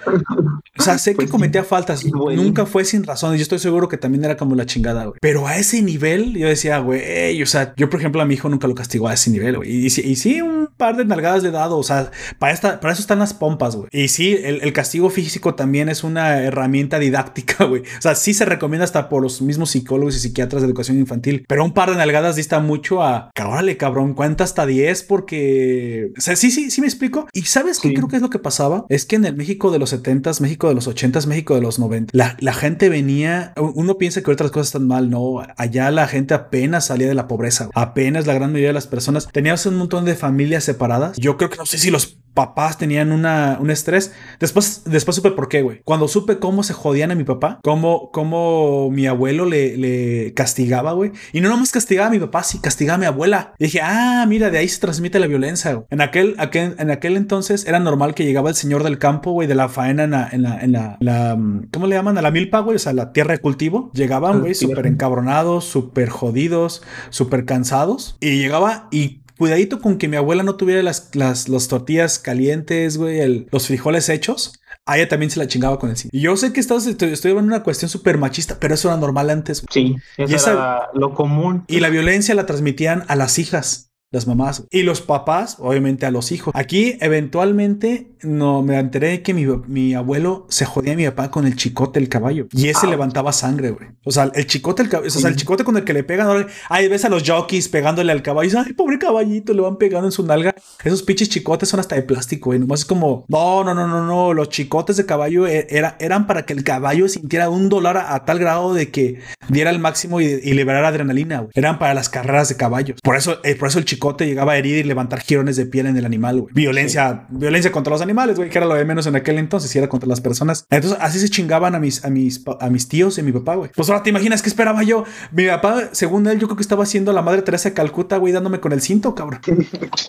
O sea [LAUGHS] sé que pues cometía faltas nunca fue sin razón yo estoy seguro que también era como la chingada güey. Pero a ese nivel yo decía güey o sea yo por ejemplo a mi hijo nunca lo castigó a ese nivel, güey. Y, sí, un par de nalgadas de dado, o sea, para, esta, para eso están las pompas, güey. Y sí, el, castigo físico también es una herramienta didáctica, güey. O sea, sí se recomienda hasta por los mismos psicólogos y psiquiatras de educación infantil, pero un par de nalgadas dista mucho a, órale, cabrón, cuenta hasta 10 porque... O sea, sí, sí, sí me explico. Y ¿sabes qué creo que es lo que pasaba? Es que en el México de los 70s, México de los 80s, México de los 90, la, la gente venía... Uno piensa que otras cosas están mal, no. Allá la gente apenas salía de la pobreza. Apenas la gran de las personas. Tenías un montón de familias separadas. Yo creo que no sé si los papás tenían una, un estrés. Después, después supe por qué, güey. Cuando supe cómo se jodían a mi papá, cómo, cómo mi abuelo le, le castigaba, güey. Y no nomás castigaba a mi papá, sí castigaba a mi abuela. Y dije, ah, mira, de ahí se transmite la violencia. En aquel, aquel, en aquel entonces era normal que llegaba el señor del campo, güey, de la faena en la, en la, en la, ¿cómo le llaman? A la milpa, güey, o sea, la tierra de cultivo. Llegaban, güey, súper encabronados, súper jodidos, súper cansados. Y llegaba y cuidadito con que mi abuela no tuviera las, las, tortillas calientes, güey, los frijoles hechos. A ella también se la chingaba con el cine. Y yo sé que estás, estoy, estoy en una cuestión súper machista, pero eso era normal antes. Sí, eso era lo común. Y la violencia la transmitían a las hijas las mamás y los papás, obviamente a los hijos. Aquí eventualmente no me enteré que mi, mi abuelo se jodía a mi papá con el chicote del caballo y ese levantaba sangre, güey. O sea, el chicote, el o sea, el chicote con el que le pegan, ahí ves a los jockeys pegándole al caballo, y ay, pobre caballito, le van pegando en su nalga. Esos pinches chicotes son hasta de plástico, güey. Nomás es como, no, no, no, no, no, los chicotes de caballo e, era, eran para que el caballo sintiera un dolor a, tal grado de que diera el máximo y, liberara adrenalina, güey. Eran para las carreras de caballos. Por eso, eh, por eso el chicote chicote llegaba a herir y levantar girones de piel en el animal, güey. Violencia, violencia contra los animales, güey, que era lo de menos en aquel entonces, y era contra las personas. Entonces, así se chingaban a mis, a mis, a mis tíos y a mi papá, güey. Pues ahora te imaginas qué esperaba yo. Mi papá, según él, yo creo que estaba haciendo la madre Teresa de Calcuta, güey, dándome con el cinto, cabrón.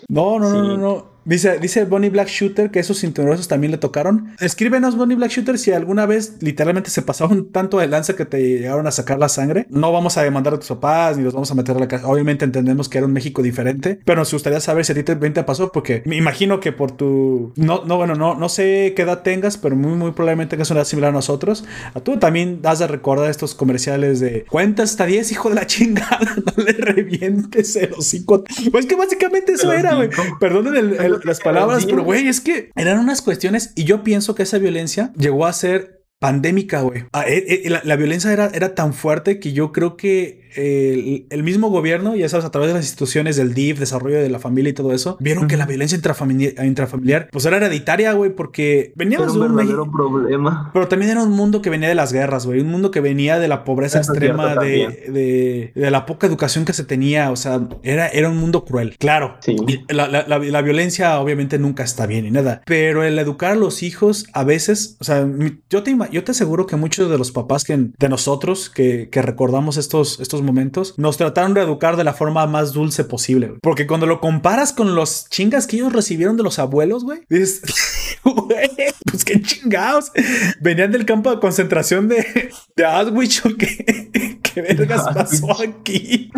No, no, no, no, no. Dice, dice Bonnie Black Shooter que esos cinturones también le tocaron. Escríbenos, Bonnie Black Shooter, si alguna vez literalmente se pasaron tanto de lanza que te llegaron a sacar la sangre. No vamos a demandar a tus papás ni los vamos a meter a la casa. Obviamente entendemos que era un México diferente, pero nos gustaría saber si a ti también te pasó, porque me imagino que por tu. No, no, bueno, no, no sé qué edad tengas, pero muy, muy probablemente tengas una edad similar a nosotros. A tú también das de recordar estos comerciales de cuentas hasta 10, hijo de la chingada, [LAUGHS] no le revientes el hocico. Pues que básicamente eso era, güey. Perdonen el las palabras, pero güey, es que eran unas cuestiones y yo pienso que esa violencia llegó a ser pandémica, güey. Ah, eh, eh, la, violencia era, era tan fuerte que yo creo que el, mismo gobierno, ya sabes, a través de las instituciones del DIF, desarrollo de la familia y todo eso, vieron que la violencia intrafamiliar, intrafamiliar pues era hereditaria, güey, porque veníamos de un verdadero problema. Pero también era un mundo que venía de las guerras, güey, un mundo que venía de la pobreza extrema, de, de, la poca educación que se tenía, o sea, era, era un mundo cruel, claro. Sí. La, la, la, violencia obviamente nunca está bien y nada, pero el educar a los hijos a veces, o sea, yo te, yo te aseguro que muchos de los papás que, de nosotros que, que recordamos estos, estos momentos, nos trataron de educar de la forma más dulce posible. Porque cuando lo comparas con los chingas que ellos recibieron de los abuelos, güey, dices, [LAUGHS] güey, pues qué chingados. Venían del campo de concentración de, de Auschwitz o qué, [LAUGHS] qué vergas pasó aquí.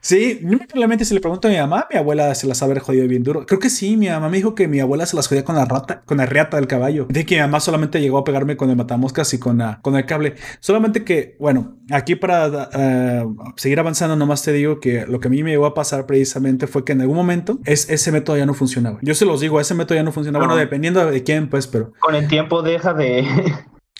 Sí, probablemente si le pregunto a mi mamá, mi abuela se las haber jodido bien duro. Creo que sí, mi mamá me dijo que mi abuela se las jodía con la rata, con la riata del caballo. De que mi mamá solamente llegó a pegarme con el matamoscas y con, la, con el cable. Solamente que, bueno, aquí para uh, seguir avanzando, nomás te digo que lo que a mí me llegó a pasar precisamente fue que en algún momento es, ese método ya no funcionaba. Yo se los digo, ese método ya no funciona. Bueno, dependiendo de quién, pues, pero. Con el tiempo deja de.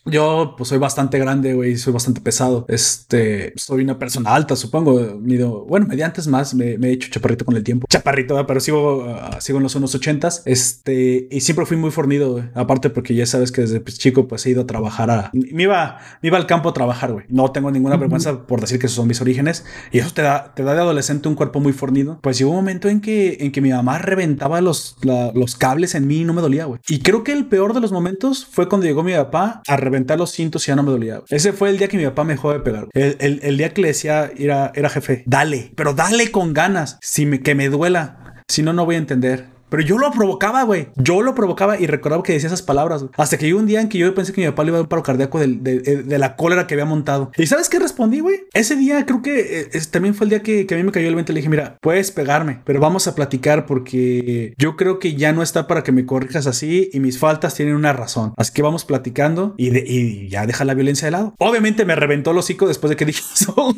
Yo, pues, soy bastante grande, güey, soy bastante pesado. Este, soy una persona alta, supongo. Mido, bueno, mediante es más, me, he hecho chaparrito con el tiempo. Chaparrito, pero sigo, uh, sigo en los unos ochentas. Este, y siempre fui muy fornido, güey. Aparte, porque ya sabes que desde pues, chico, pues he ido a trabajar a. Me iba, me iba al campo a trabajar, güey. No tengo ninguna vergüenza por decir que esos son mis orígenes. Y eso te da, te da de adolescente un cuerpo muy fornido. Pues llegó un momento en que, en que mi mamá reventaba los, los cables en mí y no me dolía, güey. Y creo que el peor de los momentos fue cuando llegó mi papá a reventar los cintos y ya no me dolía. Ese fue el día que mi papá me dejó de pegar. El, el, día que le decía, era, era jefe, dale, pero dale con ganas, si me, que me duela. Si no, no voy a entender. Pero yo lo provocaba, güey. Yo lo provocaba y recordaba que decía esas palabras. Hasta que llegó un día en que yo pensé que mi papá le iba a dar un paro cardíaco de, la cólera que había montado. ¿Y sabes qué respondí, güey? Ese día creo que eh, también fue el día que, a mí me cayó el 20. Le dije, mira, puedes pegarme, pero vamos a platicar porque yo creo que ya no está para que me corrijas así y mis faltas tienen una razón. Así que vamos platicando y, y ya deja la violencia de lado. Obviamente me reventó el hocico después de que dije [LAUGHS] eso, güey.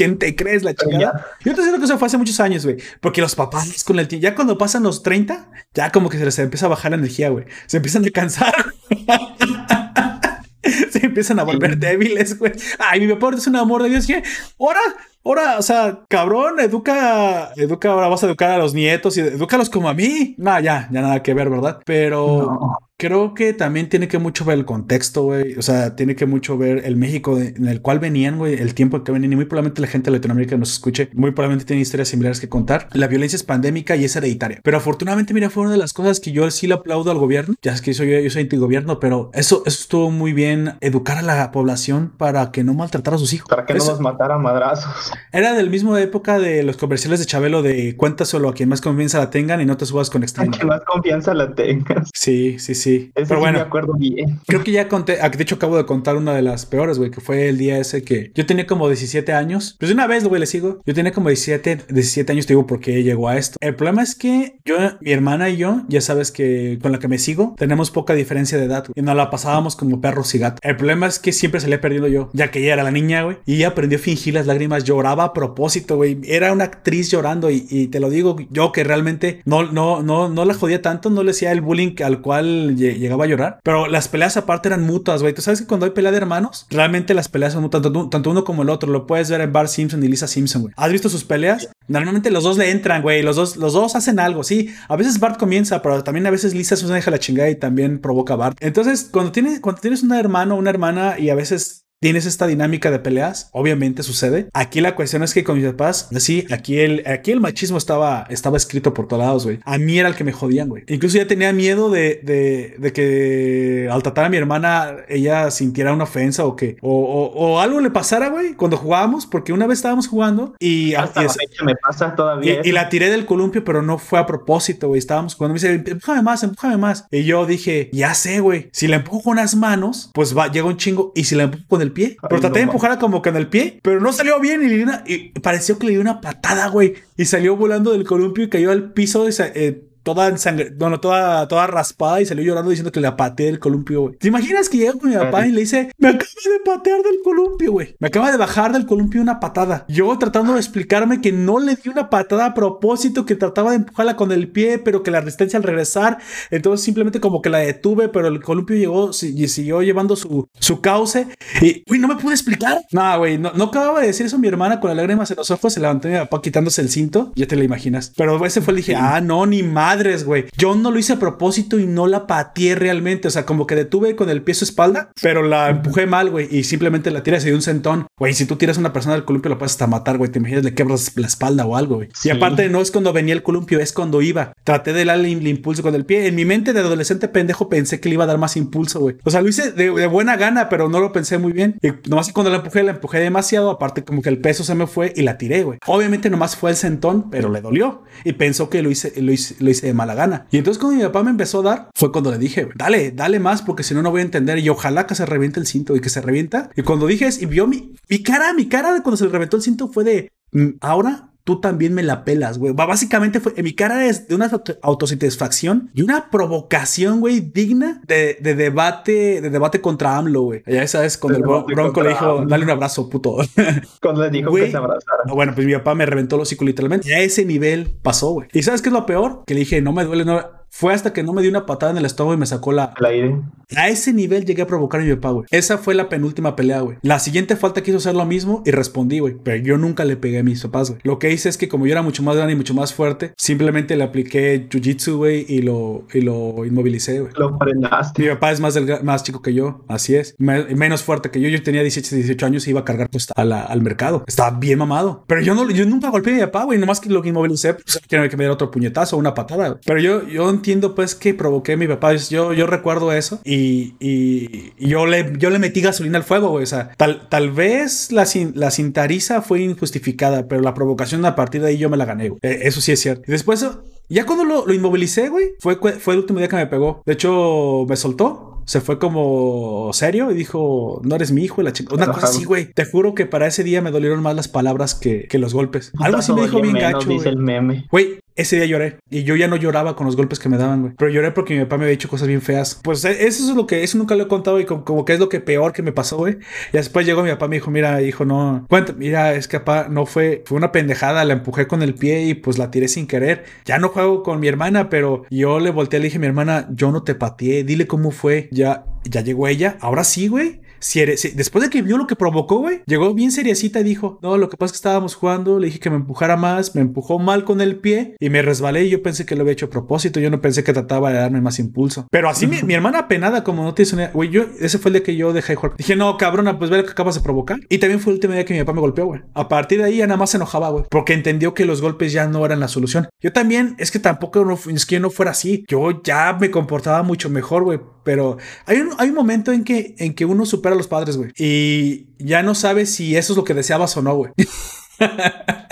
¿Quién te crees la chingada? Yo te digo que eso fue hace muchos años, güey. Porque los papás con el tiempo, ya cuando pasan los 30, ya como que se les empieza a bajar la energía, güey. Se empiezan a cansar. [LAUGHS] se empiezan a volver débiles, güey. Ay, mi papá es un amor de Dios. que ahora ahora, o sea, cabrón, educa, educa, ahora vas a educar a los nietos y edúcalos como a mí. No, ya, ya nada que ver, ¿verdad? Pero creo que también tiene que mucho ver el contexto, güey. O sea, tiene que mucho ver el México en el cual venían, güey, el tiempo en que venían. Y muy probablemente la gente de Latinoamérica nos escuche, muy probablemente tiene historias similares que contar. La violencia es pandémica y es hereditaria. Pero afortunadamente, mira, fue una de las cosas que yo sí le aplaudo al gobierno. Ya es que soy, yo soy antigobierno, pero eso, eso estuvo muy bien, educar a la población para que no maltratara a sus hijos. Para que no los matara a madrazos. Era del mismo época de los comerciales de Chabelo de cuéntaselo a quien más confianza la tengan y no te subas con extraños. A quien más confianza la tengas. Sí, sí, sí. Pero bueno, me acuerdo bien. Creo que ya conté, ah, de hecho acabo de contar una de las peores, güey, que fue el día ese que yo tenía como 17 años. Pues de una vez, güey, le sigo. Yo tenía como 17, 17 años, te digo por qué llegó a esto. El problema es que yo, mi hermana y yo, ya sabes que con la que me sigo, tenemos poca diferencia de edad, y nos la pasábamos como perros y gatos. El problema es que siempre se le he perdido yo, ya que ella era la niña, güey, y ella aprendió a fingir las lágrimas, lloraba a propósito, güey. Era una actriz llorando y, y, te lo digo yo que realmente no, no, no, no la jodía tanto, no le hacía el bullying al cual llegaba a llorar. Pero las peleas aparte eran mutuas, güey. Tú sabes que cuando hay pelea de hermanos, realmente las peleas son mutuas, tanto, uno como el otro. Lo puedes ver en Bart Simpson y Lisa Simpson, güey. ¿Has visto sus peleas? Normalmente los dos le entran, güey. Los dos, los dos hacen algo, sí. A veces Bart comienza, pero también a veces Lisa se deja la chingada y también provoca a Bart. Entonces, cuando tienes, cuando tienes un hermano una hermana y a veces tienes esta dinámica de peleas, obviamente sucede. Aquí la cuestión es que con mis papás, sí, aquí el, aquí el machismo estaba, estaba escrito por todos lados, güey. A mí era el que me jodían, güey. Incluso ya tenía miedo de, de, de que al tratar a mi hermana ella sintiera una ofensa o que, o, o, algo le pasara, güey, cuando jugábamos, porque una vez estábamos jugando y... Hasta me pasa todavía. Y, la tiré del columpio, pero no fue a propósito, güey. Estábamos jugando, me dice, empújame más, empújame más. Y yo dije, ya sé, güey, si la empujo con las manos, pues va, llega un chingo y si la empujo con el pie. Pero traté de empujarla como que en el pie, pero no salió bien y, le una, y pareció que le dio una patada, güey. Y salió volando del columpio y cayó al piso de, eh, toda en sangre, bueno, toda, toda raspada y salió llorando diciendo que le pateé del columpio, güey. ¿Te imaginas que llega con mi papá y le dice, me acaba de patear del columpio, güey? Me acaba de bajar del columpio una patada. Yo tratando de explicarme que no le di una patada a propósito, que trataba de empujarla con el pie, pero que la resistencia al regresar, entonces simplemente como que la detuve, pero el columpio llegó y siguió llevando su, su cauce. Y, güey, no me pude explicar. Nada, güey, no, no acababa de decir eso mi hermana con las lágrimas en los ojos, se levantó mi papá quitándose el cinto, ya te lo imaginas. Pero ese fue, le dije, ah, no, ni más madres, güey. Yo no lo hice a propósito y no la pateé realmente. O sea, como que detuve con el pie su espalda, pero la empujé mal, güey. Y simplemente la tiré y se dio un sentón. Güey, si tú tiras a una persona del columpio, lo puedes hasta matar, güey. Te imaginas, le quebras la espalda o algo, güey. Y aparte, no es cuando venía el columpio, es cuando iba. Traté de darle el impulso con el pie. En mi mente de adolescente pendejo pensé que le iba a dar más impulso, güey. O sea, lo hice de, buena gana, pero no lo pensé muy bien. Y nomás cuando la empujé, la empujé demasiado. Aparte, como que el peso se me fue y la tiré, güey. Obviamente, nomás fue el sentón, pero le dolió. Y pensó que lo hice, lo hice, lo hice de mala gana. Y entonces cuando mi papá me empezó a dar, fue cuando le dije, dale, dale más, porque si no, no voy a entender. Y ojalá que se reviente el cinto y que se revienta. Y cuando dije y vio mi, mi cara, mi cara de cuando se le reventó el cinto fue de, mm, ahora tú también me la pelas, güey. Básicamente fue, en mi cara es de una autosatisfacción y una provocación, güey, digna de, debate, de debate contra AMLO, güey. Ya sabes, cuando el Bronco le dijo, dale un abrazo, puto. [LAUGHS] Cuando le dijo que se abrazara. Bueno, pues mi papá me reventó el hocico literalmente. Y a ese nivel pasó, güey. ¿Y sabes qué es lo peor? Que le dije, no me duele, no fue hasta que no me dio una patada en el estómago y me sacó la... El aire. A ese nivel llegué a provocar a mi papá, güey. Esa fue la penúltima pelea, güey. La siguiente falta quiso hacer lo mismo y respondí, güey. Pero yo nunca le pegué a mis papás, güey. Lo que hice es que como yo era mucho más grande y mucho más fuerte, simplemente le apliqué jiu-jitsu, güey, y lo, y lo inmovilicé, güey. Lo frenaste. Mi papá es más, más chico que yo, así es. menos fuerte que yo. Yo tenía 18, 18 años y iba a cargar pues, al mercado. Estaba bien mamado. Pero yo, no, yo nunca golpeé a mi papá, güey. Nomás que lo que inmovilicé, pues, quiero que me diera otro puñetazo o una patada. Pero yo, yo entiendo, pues, que provoqué a mi papá. Yo, yo recuerdo eso y, y, yo, le, yo le metí gasolina al fuego, güey. O sea, tal, tal vez la, la cintariza fue injustificada, pero la provocación a partir de ahí yo me la gané, güey. Eh, eso sí es cierto. Y después, ya cuando lo, lo inmovilicé, güey, fue, fue el último día que me pegó. De hecho, me soltó se fue como serio y dijo, no eres mi hijo, la chica. Una cosa así, güey. Te juro que para ese día me dolieron más las palabras que, que los golpes. Algo así me dijo bien gacho. Dice el meme. Güey, ese día lloré y yo ya no lloraba con los golpes que me daban, güey. Pero lloré porque mi papá me había dicho cosas bien feas. Pues e, eso es lo que, eso nunca lo he contado y como, que es lo que peor que me pasó, güey. Y después llegó mi papá y me dijo, mira, hijo, no, cuenta, mira, es que papá no fue, fue una pendejada, la empujé con el pie y pues la tiré sin querer. Ya no juego con mi hermana, pero yo le volteé, le dije, mi hermana, yo no te pateé, dile cómo fue. Ya, ya llegó ella. Ahora sí, güey si eres, después de que vio lo que provocó, güey, llegó bien seriecita y dijo, no, lo que pasa es que estábamos jugando, le dije que me empujara más, me empujó mal con el pie y me resbalé y yo pensé que lo había hecho a propósito, yo no pensé que trataba de darme más impulso. Pero así mi, mi, [LAUGHS] hermana penada, como no tienes una, güey, yo, ese fue el día que yo dejé de jugar. Dije, no, cabrona, pues ve lo que acabas de provocar. Y también fue el último día que mi papá me golpeó, güey. A partir de ahí ya nada más se enojaba, güey, porque entendió que los golpes ya no eran la solución. Yo también, es que tampoco no, es que yo no fuera así. Yo ya me comportaba mucho mejor, güey. Pero hay un, hay un momento en que, en que uno supera a los padres, güey. Y ya no sabes si eso es lo que deseabas o no, güey. [LAUGHS]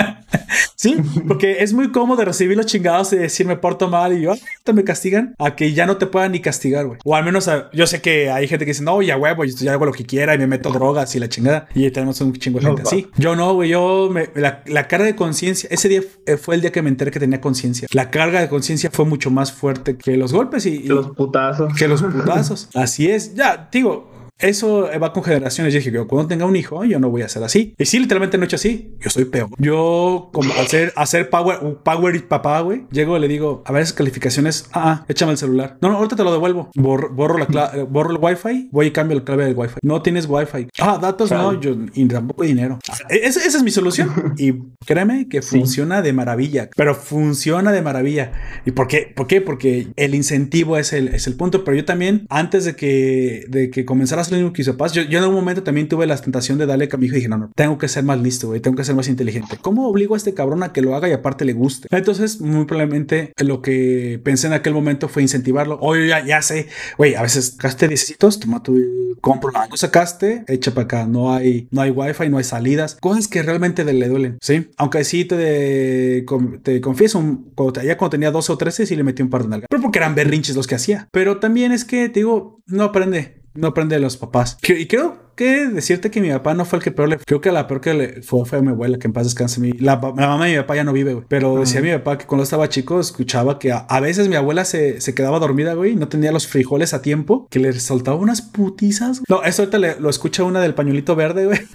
Sí, porque es muy cómodo recibir los chingados y decir me porto mal y yo, te me castigan, a que ya no te puedan ni castigar, güey. O al menos yo sé que hay gente que dice, no, ya huevo, yo ya hago lo que quiera y me meto drogas y la chingada. Y tenemos un chingo de gente así. Yo no, güey, yo, me, la, la, carga de conciencia, ese día fue el día que me enteré que tenía conciencia. La carga de conciencia fue mucho más fuerte que los golpes y, y los putazos. Que los [LAUGHS] putazos. así es. Ya, digo, eso va con generaciones. Yo dije que cuando tenga un hijo, yo no voy a ser así. Y sí, literalmente no he hecho así. Yo soy peor. Yo, como hacer, hacer power, power y papá, güey, llego y le digo, a ver esas calificaciones. Ah, ah, échame el celular. No, no, ahorita te lo devuelvo. borro, la clave, borro el wifi, voy y cambio la clave del wifi. No tienes wifi. Ah, datos no, yo y tampoco dinero. Esa, esa es mi solución. [LAUGHS] y créeme que funciona de maravilla. Pero funciona de maravilla. ¿Y por qué? ¿Por qué? Porque el incentivo es el, es el punto. Pero yo también, antes de que, de que comenzaras lo mismo que hizo Paz. Yo, en un momento también tuve la tentación de darle a mi hijo y dije, no, no, tengo que ser más listo, güey, tengo que ser más inteligente. ¿Cómo obligo a este cabrón a que lo haga y aparte le guste? Entonces, muy probablemente lo que pensé en aquel momento fue incentivarlo. Oye, ya, ya sé, güey, a veces sacaste 10 toma tu compro algo, sacaste, echa para acá. No hay, no hay wifi, no hay salidas, cosas que realmente le duelen, ¿sí? Aunque sí te, te confieso, cuando, ya cuando tenía 12 o 13 sí le metí un par de nalgas, pero porque eran berrinches los que hacía. Pero también es que, te digo, no aprende no aprende de los papás. Y creo que decirte que mi papá no fue el que peor le... Creo que la peor que le fue fue a mi abuela, que en paz descanse. Mi, la, mamá de mi papá ya no vive, güey. Pero decía mi papá que cuando estaba chico escuchaba que a, veces mi abuela se, se, quedaba dormida, güey, no tenía los frijoles a tiempo, que le soltaba unas putizas. No, eso ahorita le, lo escucha una del pañuelito verde, güey. [LAUGHS]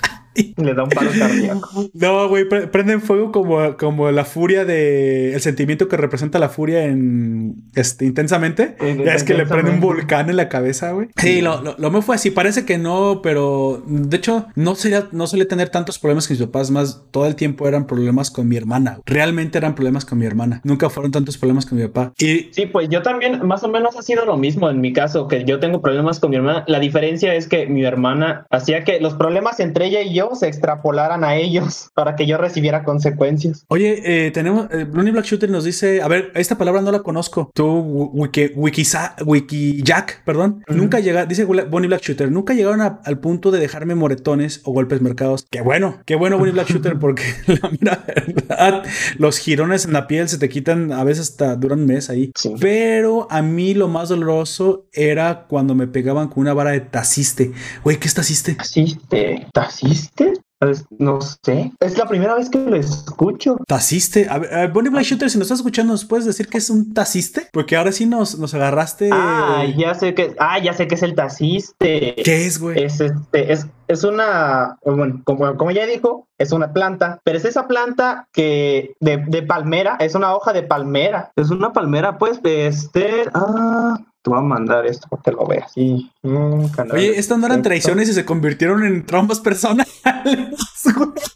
Le da un paro cardíaco. No, güey, pre prenden fuego como, como la furia de. El sentimiento que representa la furia en. Este, intensamente. ya es que le prende un volcán en la cabeza, güey. Sí, lo, lo, lo, fue así. Parece que no, pero. De hecho, no sería, no solía tener tantos problemas con mis papás. Más todo el tiempo eran problemas con mi hermana. Realmente eran problemas con mi hermana. Nunca fueron tantos problemas con mi papá. Y. Sí, pues yo también, más o menos ha sido lo mismo en mi caso, que yo tengo problemas con mi hermana. La diferencia es que mi hermana hacía que los problemas entre ella y yo se extrapolaran a ellos [LAUGHS] para que yo recibiera consecuencias. Oye, eh, tenemos, eh, Black Shooter nos dice, a ver, esta palabra no la conozco. Tú, wiki, wiki, Jack, perdón, nunca llega, dice Bonnie Black Shooter, nunca llegaron al punto de dejarme moretones o golpes marcados. Qué bueno, qué bueno Bonnie Black Shooter, porque [LAUGHS] la verdad, los girones en la piel se te quitan, a veces hasta duran un mes ahí. Pero a mí lo más doloroso era cuando me pegaban con una vara de taciste. Güey, ¿qué es taciste? Taciste, taciste. No sé. Es la primera vez que lo escucho. ¿Taciste? A ver, Bonnie Black Shooter, si nos estás escuchando, ¿nos puedes decir que es un taciste? Porque ahora sí nos, nos agarraste. Ah, ya sé que. Ah, ya sé que es el taciste. ¿Qué es, güey? Es este, es, es una. Bueno, como, como ya dijo, es una planta, pero es esa planta que de, de palmera, es una hoja de palmera. Es una palmera, pues, de este. Ah, te voy a mandar esto para que lo veas. Sí, Oye, estas no eran traiciones y se convirtieron en trombas personales. [LAUGHS]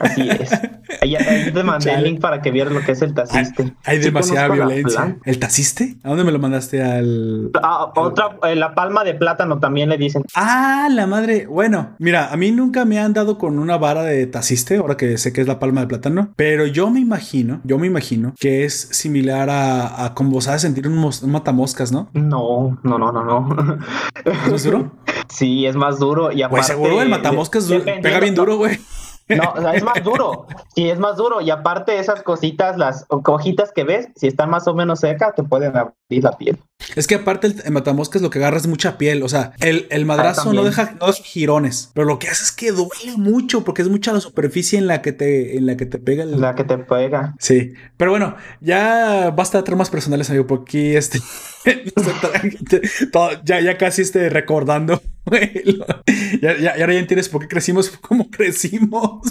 Así es. Ahí, te mandé el link para que vieras lo que es el taciste. Hay, demasiada violencia. ¿El taciste? ¿A dónde me lo mandaste? Al. Ah, otra, eh, la palma de plátano también le dicen. Ah, la madre. Bueno, mira, a mí nunca me han dado con una vara de taciste, ahora que sé que es la palma de plátano, pero yo me imagino, yo me imagino que es similar a, a como sabes sentir un, matamoscas, ¿no? No, no, no, no, no. ¿Es duro? [LAUGHS] Sí, es más duro. Y aparte, pues seguro el matamoscas pega bien duro, güey. No, o sea, es más duro. Sí, es más duro. Y aparte, esas cositas, las hojitas que ves, si están más o menos secas, te pueden abrir la piel. Es que aparte, el, matamoscas lo que agarra es mucha piel. O sea, el, el madrazo no deja dos girones, pero lo que hace es que duele mucho porque es mucha la superficie en la que te, en la que te pega. El... La que te pega. Sí. Pero bueno, ya basta de tramas personales, amigo, porque este. [LAUGHS] ya, ya casi esté recordando. [LAUGHS] ya, ya, ahora ya entiendes por qué crecimos [LAUGHS] como crecimos.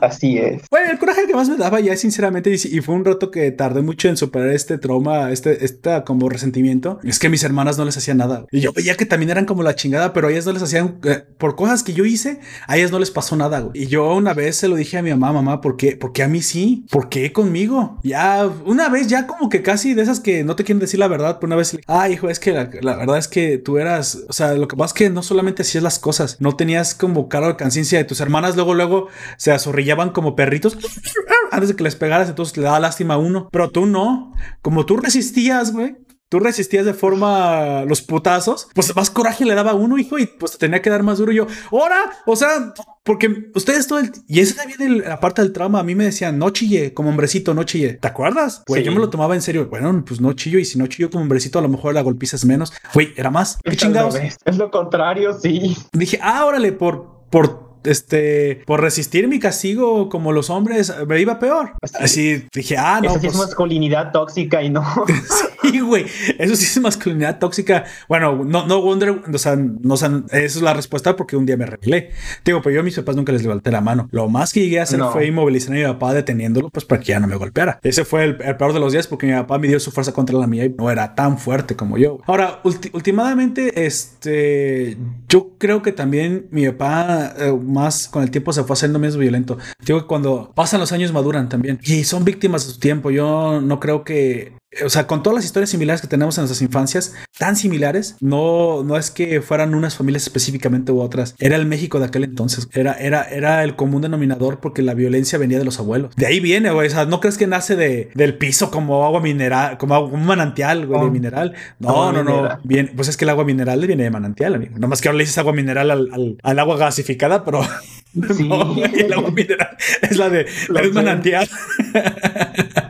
Así es. Bueno, el coraje que más me daba ya, sinceramente, y fue un rato que tardé mucho en superar este trauma, este, esta como resentimiento, es que mis hermanas no les hacían nada. Y yo veía que también eran como la chingada, pero a ellas no les hacían, eh, por cosas que yo hice, a ellas no les pasó nada, güey. Y yo una vez se lo dije a mi mamá, mamá, ¿por qué? Porque a mí sí? ¿Por qué conmigo? Ya, una vez ya como que casi de esas que no te quieren decir la verdad, pero una vez, ay, hijo, es que la, verdad es que tú eras, o sea, lo que pasa es que no solamente hacías las cosas, no tenías como cara de conciencia de tus hermanas, luego, luego se azorrillaban como perritos [LAUGHS] antes de que les pegaras, entonces le daba lástima a uno, pero tú no, como tú resistías, güey, tú resistías de forma los putazos, pues más coraje le daba a uno, hijo, y pues te tenía que dar más duro. yo, ahora, o sea, porque ustedes todo el. Y ese también la parte del trauma. A mí me decían, no chille, como hombrecito, no chille. ¿Te acuerdas? Güey, yo me lo tomaba en serio. Bueno, pues no chillo, y si no chillo como hombrecito, a lo mejor la golpizas menos. Güey, era más. ¿Qué chingados? Es lo contrario, sí. Dije, ah, órale, por. por este, por resistir mi castigo como los hombres, me iba peor. Así dije, ah, no. Eso sí es pues masculinidad tóxica y no. [LAUGHS] sí, güey. Eso sí es masculinidad tóxica. Bueno, no, no Wonder, o sea, no, esa es la respuesta porque un día me rebelé. Digo, pues yo a mis papás nunca les levanté la mano. Lo más que llegué a hacer fue inmovilizar a mi papá deteniéndolo, pues para que ya no me golpeara. Ese fue el, peor de los días porque mi papá me dio su fuerza contra la mía y no era tan fuerte como yo. Ahora, últimamente, este, yo creo que también mi papá, eh, más con el tiempo se fue haciendo menos violento. Digo que cuando pasan los años maduran también y son víctimas de su tiempo. Yo no creo que o sea, con todas las historias similares que tenemos en nuestras infancias, tan similares, no, no es que fueran unas familias específicamente u otras. Era el México de aquel entonces. Era, era, era el común denominador porque la violencia venía de los abuelos. De ahí viene, güey. O sea, no crees que nace de, del piso como agua mineral, como un manantial, güey, de oh. mineral. No, no, no. Bien, pues es que el agua mineral viene de manantial, amigo. No más que ahora le dices agua mineral al, al, agua gasificada, pero [LAUGHS] [LAUGHS] no, el agua mineral es la de la manantial. [LAUGHS]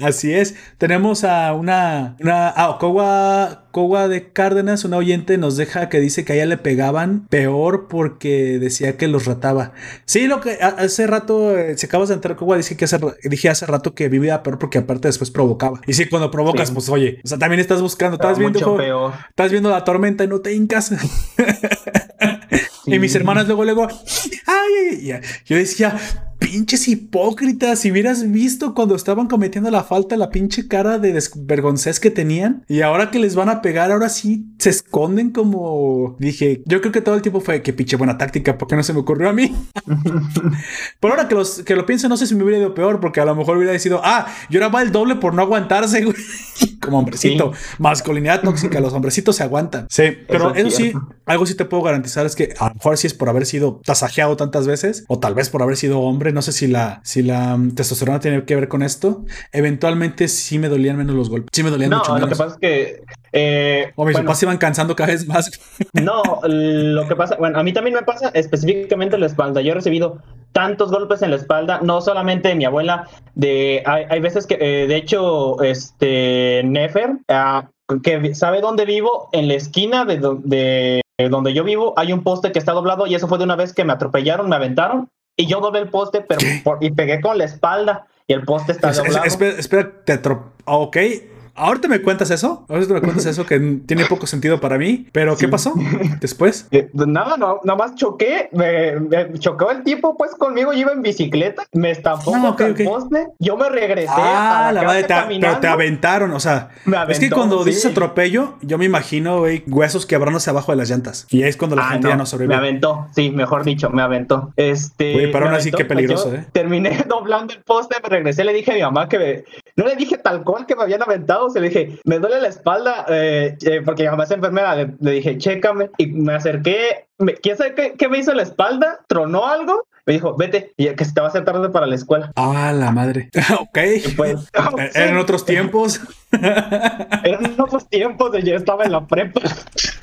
Así es. Tenemos a una, una a Kowa, de Cárdenas, una oyente, nos deja que dice que a ella le pegaban peor porque decía que los rataba. Sí, lo que hace rato, eh, si acabas de entrar, Kowa dice que hace, dije hace rato que vivía peor porque aparte después provocaba. Y sí, cuando provocas, pues oye, o sea, también estás buscando, estás viendo, estás viendo la tormenta y no te hincas. [LAUGHS] Y mis hermanas luego, luego, ay, yo decía, pinches hipócritas, si hubieras visto cuando estaban cometiendo la falta la pinche cara de desvergoncés que tenían y ahora que les van a pegar, ahora sí se esconden como dije, yo creo que todo el tiempo fue que pinche buena táctica, porque no se me ocurrió a mí? [LAUGHS] Por ahora que, los, que lo pienso, no sé si me hubiera ido peor, porque a lo mejor hubiera decidido, ah, yo era el doble por no aguantarse, [LAUGHS] como hombrecito, masculinidad [LAUGHS] tóxica, los hombrecitos se aguantan. Sí, pero eso, sí, algo sí te puedo garantizar es que a lo mejor sí es por haber sido tasajeado tantas veces, o tal vez por haber sido hombre, no sé si la, si la mm, testosterona tiene que ver con esto. Eventualmente sí me dolían menos los golpes. Sí me dolían mucho menos. Lo que pasa es que. Eh, o mis papás se iban cansando cada vez más. [LAUGHS] No, lo que pasa, bueno, a mí también me pasa específicamente en la espalda. Yo he recibido tantos golpes en la espalda, no solamente de mi abuela, de hay, veces que, eh, de hecho, este Nefer, ah, que sabe dónde vivo, en la esquina de, de donde yo vivo hay un poste que está doblado y eso fue de una vez que me atropellaron, me aventaron y yo doblé el poste, pero y pegué con la espalda y el poste está doblado. espera, espera, te ok, Ahorita me cuentas eso. Ahorita me [LAUGHS] cuentas eso que tiene poco sentido para mí. Pero ¿qué pasó [LAUGHS] después? Eh, nada, no, nada más choqué. Me, chocó el tipo pues conmigo. Yo iba en bicicleta. Me estampó ah, el poste. Yo me regresé. Ah, a la, madre, te, pero te aventaron. O sea, es que cuando dices atropello, yo me imagino güey, huesos quebrándose abajo de las llantas. Y ahí es cuando la ah, gente ya no sobrevive. Me aventó. Sí, mejor dicho, me aventó. Este. Güey, pero aún así, qué peligroso, ¿eh? Terminé [LAUGHS] doblando el poste. Me regresé. Le dije a mi mamá que no le dije tal cual que me habían aventado se le dije, me duele la espalda, eh, eh, porque mi mamá es enfermera, le, dije, chécame, y me acerqué, ¿quién sabe qué, me hizo la espalda? ¿Tronó algo? Me dijo, vete, y que se te va a hacer tarde para la escuela. Ah, la madre. [LAUGHS] ok. Pues, [LAUGHS] en otros tiempos. Eran otros tiempos, yo estaba en la prepa. [LAUGHS]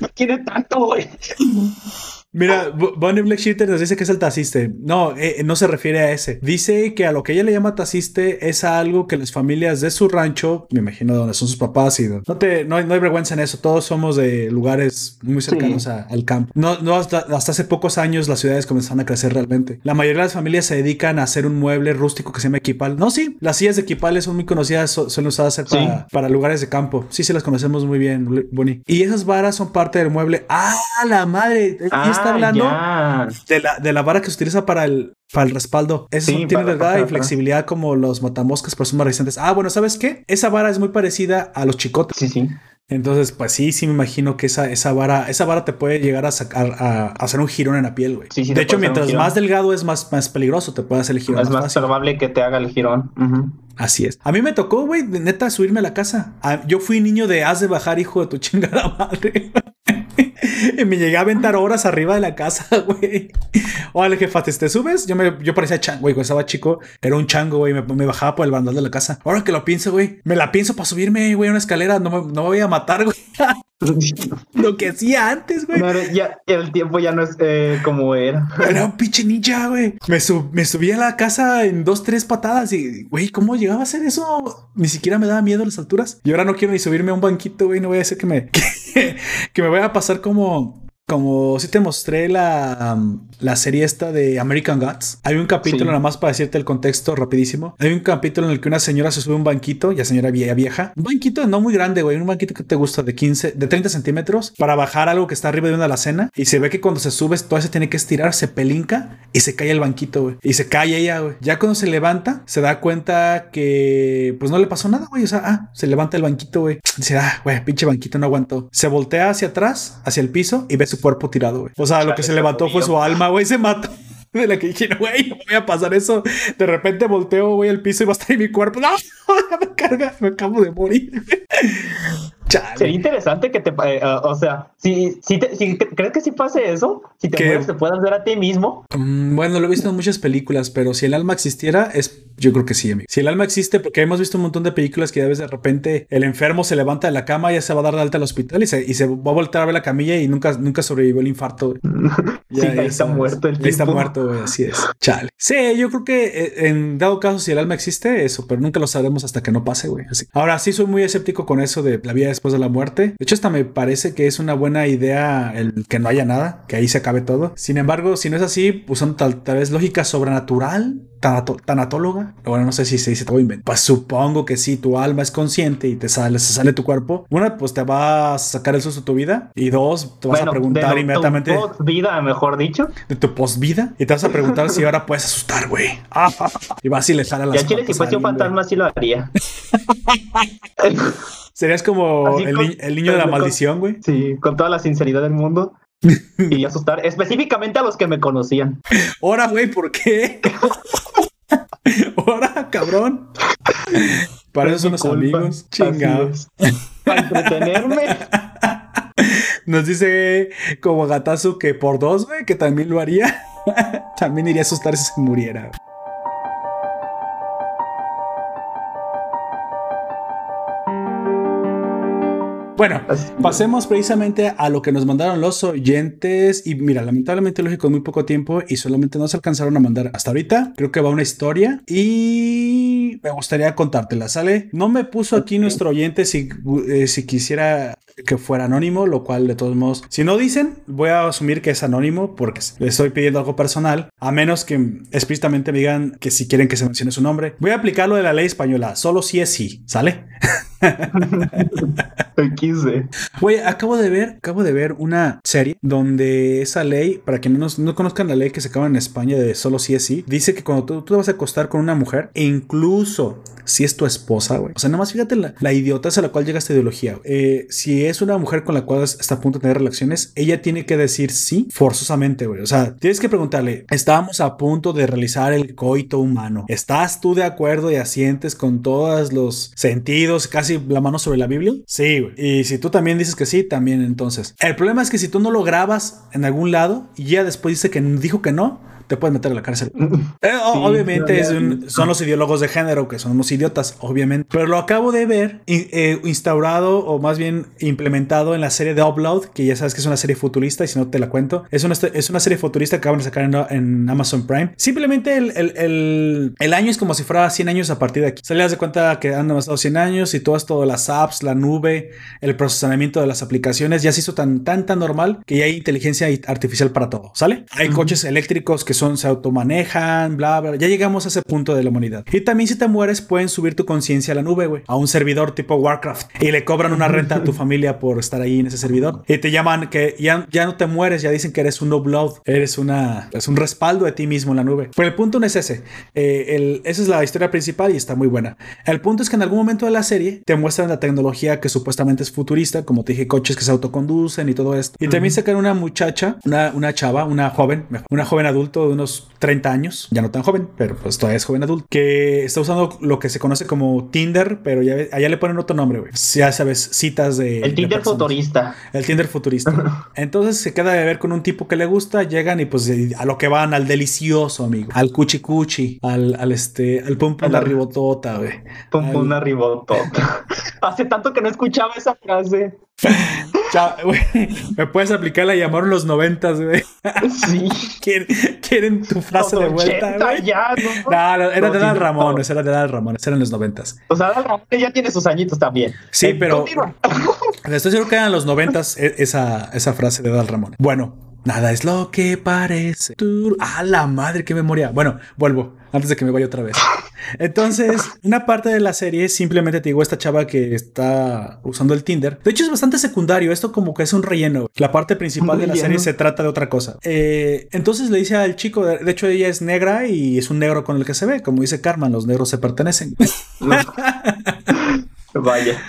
No tiene tanto, güey. Mira, Bonnie Black Shooter nos dice que es el taciste. No, eh, no se refiere a ese. Dice que a lo que ella le llama taciste es algo que las familias de su rancho, me imagino donde son sus papás y no te, no hay, vergüenza en eso. Todos somos de lugares muy cercanos al campo. No, no hasta, hace pocos años las ciudades comenzaron a crecer realmente. La mayoría de las familias se dedican a hacer un mueble rústico que se llama equipal. No, sí, las sillas de equipales son muy conocidas, suelen usarse para, para, lugares de campo. Sí, sí las conocemos muy bien, Bonnie. Y esas varas son parte del mueble. ¡Ah, la madre! Ah está ah, hablando de la, de la vara que se utiliza para el, para el respaldo. Eso tiene delgada y flexibilidad como los matamoscas, pero son más resistentes. Ah, bueno, ¿sabes qué? Esa vara es muy parecida a los chicotes. Sí, sí. Entonces, pues sí, sí me imagino que esa, esa vara, esa vara te puede llegar a sacar, a, hacer un girón en la piel, güey. Sí, sí, de hecho, mientras más delgado es más, más peligroso, te puede hacer el girón. Es más, probable que te haga el girón. Así es. A mí me tocó, güey, neta, subirme a la casa. Ah, yo fui niño de haz de bajar, hijo de tu [LAUGHS] chingada madre. [LAUGHS] y me llegué a aventar horas arriba de la casa, [LAUGHS] güey. Órale, jefa, ¿te, subes? Yo, me, yo parecía chango, güey. Cuando estaba chico, era un chango, güey. Me, bajaba por el bandal de la casa. Ahora que lo pienso, güey, me la pienso para subirme, güey, a una escalera. No me, no me voy a matar, güey. [LAUGHS] lo que hacía antes, güey. ya, el tiempo ya no es eh, como era. Era un pinche ninja, güey. Me, me subí a la casa en dos, tres patadas y, güey, ¿cómo llegaba a hacer eso? Ni siquiera me daba miedo las alturas. Y ahora no quiero ni subirme a un banquito, güey. No voy a hacer que me, que [LAUGHS] me voy a pasar como como si te mostré la, la serie esta de American Gods, hay un capítulo, nada más para decirte el contexto rapidísimo. Hay un capítulo en el que una señora se sube a un banquito, ya señora vieja, vieja, un banquito no muy grande, güey, un banquito que te gusta de 15, de 30 centímetros para bajar algo que está arriba de una alacena. Y se ve que cuando se sube, todo se tiene que estirar, se pelinca y se cae el banquito, güey. Y se cae ella, güey. Ya cuando se levanta, se da cuenta que pues no le pasó nada, güey. O sea, ah, se levanta el banquito, güey. Dice, ah, güey, pinche banquito no aguantó. Se voltea hacia atrás, hacia el piso y ve su cuerpo tirado, güey. O sea, lo que se levantó fue su alma, güey, se mató. [LAUGHS] De la que dije, güey, no voy a pasar eso. De repente volteo, güey, al piso y va a estar en mi cuerpo. [LAUGHS] No, [LAUGHS] me carga, me acabo de morir. Sería interesante que te, eh, uh, o sea, si, si, si, crees que si pase eso, si te mueres, te puedas ver a ti mismo. Mm, bueno, lo he visto en muchas películas, pero si el alma existiera, es, yo creo que sí, amigo. Si el alma existe, porque hemos visto un montón de películas que a veces de repente el enfermo se levanta de la cama, y ya se va a dar de alta al hospital y se, y se va a voltar a ver la camilla y nunca, nunca sobrevivió el infarto. [LAUGHS] sí, ahí está muerto el está muerto, güey, así es. Chale. Sí, yo creo que eh, en dado caso, si el alma existe, eso, pero nunca lo sabremos hasta que no pase, güey. Así. Ahora sí soy muy escéptico con eso de la vida después de la muerte. De hecho, hasta me parece que es una buena idea el que no haya nada, que ahí se acabe todo. Sin embargo, si no es así, pues son tal, vez lógica sobrenatural, tanatóloga. Bueno, no sé si se dice todo invento. Pues supongo que si tu alma es consciente y te sale, se sale tu cuerpo, una, pues te va a sacar el susto de tu vida. Y dos, te vas a preguntar inmediatamente. De tu post vida, mejor dicho. De tu post vida. Y te vas a preguntar si ahora puedes asustar, güey. [LAUGHS] y vas y le sale a las Ya quieres si fuese un fantasma, sí lo haría. [LAUGHS] Serías como el, niño de la maldición, güey. Sí, con toda la sinceridad del mundo. [LAUGHS] y asustar específicamente a los que me conocían. Ahora, güey, ¿por qué? [LAUGHS] Ahora, cabrón. Para eso son los amigos. Chingados. Para entretenerme. [LAUGHS] Nos dice como gatazo que por dos, güey, que también lo haría. también iría a asustar si se muriera. Bueno, pasemos precisamente a lo que nos mandaron los oyentes. Y mira, lamentablemente, lógico, en muy poco tiempo y solamente no se alcanzaron a mandar hasta ahorita. Creo que va una historia y me gustaría contártela, ¿sale? No me puso aquí nuestro oyente si, eh, si quisiera que fuera anónimo, lo cual de todos modos, si no dicen, voy a asumir que es anónimo porque le estoy pidiendo algo personal, a menos que explícitamente me digan que si quieren que se mencione su nombre. Voy a aplicar lo de la ley española, solo si es sí, ¿sale? [LAUGHS] [LAUGHS] Oye, acabo de ver, acabo de ver una serie donde esa ley, para quienes no, no conozcan la ley que se acaba en España de solo si es sí, dice que cuando tú, te vas a acostar con una mujer, e incluso si es tu esposa, güey. O sea, nada más fíjate la, la idiotez a la cual llega esta ideología. Eh, si es una mujer con la cual está a punto de tener relaciones, ella tiene que decir sí forzosamente, güey. O sea, tienes que preguntarle, estábamos a punto de realizar el coito humano. ¿Estás tú de acuerdo y asientes con todos los sentidos, casi la mano sobre la Biblia? Sí, güey. Y si tú también dices que sí, también entonces. El problema es que si tú no lo grabas en algún lado y ya después dice que dijo que no, te pueden meter a la cárcel. [LAUGHS] Eh, obviamente son los ideólogos de género que son unos idiotas, obviamente. Pero lo acabo de ver eh, instaurado o más bien implementado en la serie de Upload, que ya sabes que es una serie futurista y si no te la cuento. Es una, es una serie futurista que acaban de sacar en, Amazon Prime. Simplemente el, el, el, año es como si fuera 100 años a partir de aquí. Se le das de cuenta que han pasado 100 años y todo esto, las apps, la nube, el procesamiento de las aplicaciones, ya se hizo tan, tan, tan normal que ya hay inteligencia artificial para todo, ¿sale? Hay coches eléctricos que son, se automanejan, bla, bla. Ya llegamos a ese punto de la humanidad. Y también si te mueres, pueden subir tu conciencia a la nube, güey, a un servidor tipo Warcraft. Y le cobran una renta a tu familia por estar ahí en ese servidor. Y te llaman que ya, ya no te mueres, ya dicen que eres un blood, eres una, es un respaldo de ti mismo en la nube. Pero el punto no es ese. Eh, esa es la historia principal y está muy buena. El punto es que en algún momento de la serie te muestran la tecnología que supuestamente es futurista, como te dije, coches que se autoconducen y todo esto. Y también sacan una muchacha, una, una chava, una joven, una joven adulto de unos 30 años, ya no tan joven, pero pues todavía es joven adulto, que está usando lo que se conoce como Tinder, pero ya allá le ponen otro nombre, güey. Ya sabes, citas de... El Tinder futurista. El Tinder futurista. [LAUGHS] Entonces se queda de ver con un tipo que le gusta, llegan y pues a lo que van, al delicioso, amigo. Al cuchi cuchi, al, al este, al pum pum la ribotota, güey. Pum pum la ribotota. [LAUGHS] Hace tanto que no escuchaba esa frase. Me puedes aplicar la llamaron los noventas, güey. Sí. ¿Quieren, tu frase de vuelta, güey? Ya, no, no, era de Dal Ramones, era de Dal Ramones, eran los noventas. O sea, Dal Ramones ya tiene sus añitos también. Sí, eh, pero. [LAUGHS] Estoy seguro que eran los noventas e, esa, esa frase de Dal Ramones. Bueno, Nada es lo que parece. Ah, la madre, qué memoria. Bueno, vuelvo antes de que me vaya otra vez. Entonces, una parte de la serie simplemente te digo esta chava que está usando el Tinder. De hecho, es bastante secundario. Esto como que es un relleno. La parte principal de la serie se trata de otra cosa. Eh, entonces le dice al chico, de hecho ella es negra y es un negro con el que se ve. Como dice Carmen, los negros se pertenecen. [LAUGHS] Vaya.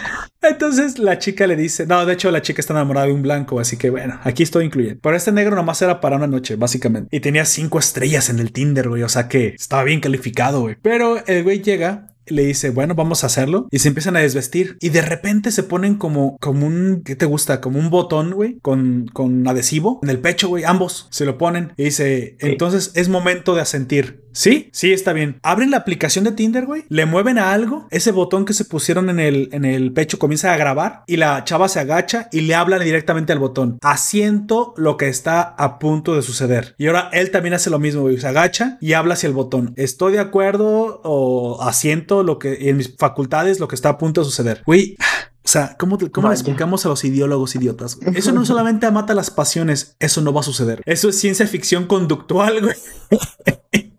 Entonces la chica le dice, no, de hecho la chica está enamorada de un blanco, así que bueno, aquí estoy incluyendo. Pero este negro nomás era para una noche, básicamente. Y tenía cinco estrellas en el Tinder, güey, o sea que estaba bien calificado, güey. Pero el güey llega le dice, bueno, vamos a hacerlo. Y se empiezan a desvestir. Y de repente se ponen como, como un, ¿qué te gusta? Como un botón, güey, con, con adhesivo en el pecho, güey. Ambos se lo ponen. Y dice, entonces es momento de asentir. ¿Sí? Sí, está bien. Abren la aplicación de Tinder, güey. Le mueven a algo. Ese botón que se pusieron en el, en el pecho comienza a grabar. Y la chava se agacha y le habla directamente al botón. Asiento lo que está a punto de suceder. Y ahora él también hace lo mismo, güey. Se agacha y habla hacia el botón. Estoy de acuerdo o asiento lo que en mis facultades lo que está a punto de suceder. Güey. O sea, ¿cómo, cómo le explicamos a los ideólogos idiotas? Eso no [LAUGHS] solamente mata las pasiones, eso no va a suceder. Eso es ciencia ficción conductual, güey. [LAUGHS]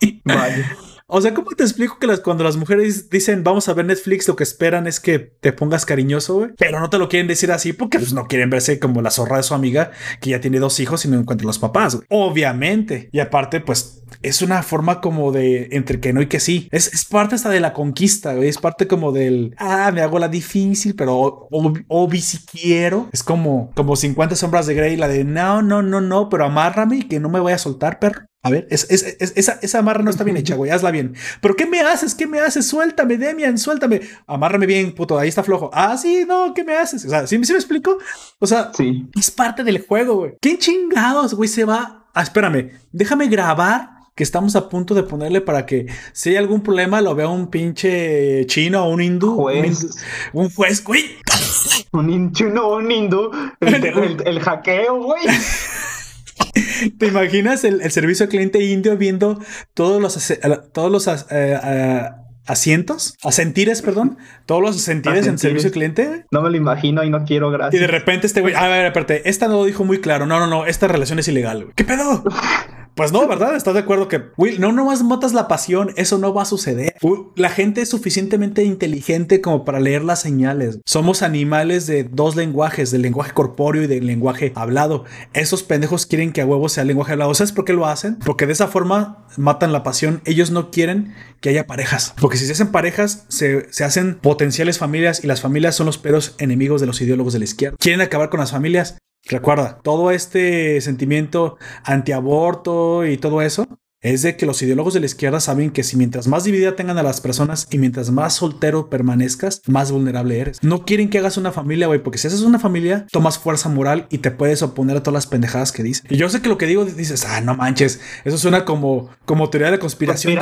O sea, ¿cómo te explico que cuando las mujeres dicen vamos a ver Netflix, lo que esperan es que te pongas cariñoso, güey? Pero no te lo quieren decir así porque pues, no quieren verse como la zorra de su amiga que ya tiene dos hijos y no encuentra los papás, güey. Obviamente. Y aparte, pues es una forma como de entre que no y que sí. Es, parte hasta de la conquista, güey. Es parte como del, ah, me hago la difícil, pero obvi si quiero. Es como, como 50 sombras de Grey, la de no, no, no, no, pero amárrame y que no me voy a soltar, perro. A ver, es, esa, esa amarra no está bien hecha, güey. Hazla bien. ¿Pero qué me haces? ¿Qué me haces? Suéltame, Demian, suéltame. Amárrame bien, puto. Ahí está flojo. Ah, sí, no, ¿qué me haces? O sea, ¿sí, me explico? O sea, sí. es parte del juego, güey. ¿Qué chingados, güey, se va? Ah, espérame. Déjame grabar que estamos a punto de ponerle para que si hay algún problema lo vea un pinche chino o un hindú. Un, juez, güey. Un chino o un hindú. el hackeo, güey. [LAUGHS] ¿Te imaginas el, servicio cliente indio viendo todos los, todos los eh, eh, asientos? Asentires, perdón. Todos los asentires, en servicio cliente. No me lo imagino y no quiero, gracias. Y de repente este güey, a ver, espérate, esta no lo dijo muy claro. No, no, no, esta relación es ilegal. ¿Qué pedo? Pues no, ¿verdad? ¿Estás de acuerdo que, Will, no nomás matas la pasión, eso no va a suceder. La gente es suficientemente inteligente como para leer las señales. Somos animales de dos lenguajes, del lenguaje corpóreo y del lenguaje hablado. Esos pendejos quieren que a huevo sea el lenguaje hablado. ¿Sabes por qué lo hacen? Porque de esa forma matan la pasión. Ellos no quieren que haya parejas. Porque si se hacen parejas, se, se hacen potenciales familias y las familias son los peros enemigos de los ideólogos de la izquierda. Quieren acabar con las familias Recuerda, todo este sentimiento antiaborto y todo eso es de que los ideólogos de la izquierda saben que si mientras más dividida tengan a las personas y mientras más soltero permanezcas, más vulnerable eres. No quieren que hagas una familia, güey, porque si haces una familia, tomas fuerza moral y te puedes oponer a todas las pendejadas que dicen. Y yo sé que lo que digo dices, ah, no manches, eso suena como, como teoría de conspiración.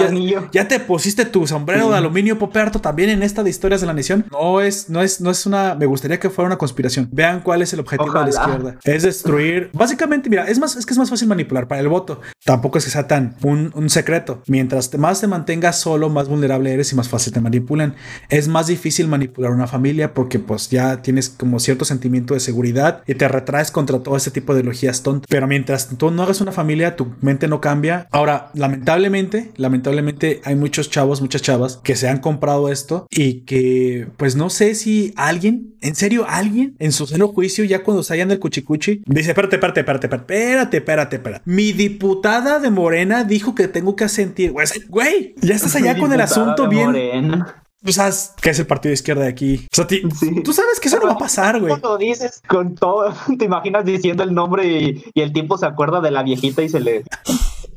Ya, te pusiste tu sombrero de aluminio poperto también en esta de historias de la nación. No es, no es, no es una, me gustaría que fuera una conspiración. Vean cuál es el objetivo de la izquierda. Es destruir, básicamente, mira, es más, es que es más fácil manipular para el voto. Tampoco es que sea tan un, un secreto. Mientras más te mantengas solo, más vulnerable eres y más fácil te manipulan. Es más difícil manipular una familia porque pues ya tienes como cierto sentimiento de seguridad y te retraes contra todo ese tipo de ideologías tontas. Pero mientras tú no hagas una familia, tu mente no cambia. Ahora, lamentablemente, lamentablemente hay muchos chavos, muchas chavas que se han comprado esto y que pues no sé si alguien, en serio, alguien en su seno juicio ya cuando salgan del cuchicuchi dice, espérate, espérate, espérate, espérate, espérate, espérate. Mi diputada de Morena dijo que tengo que sentir, güey, ya estás allá con el asunto bien. Morena. Tú sabes que es el partido de izquierda de aquí. O sea, tú sabes que eso no va a pasar, güey. Cuando dices con todo, [LAUGHS] te imaginas diciendo el nombre y, el tiempo se acuerda de la viejita y se le.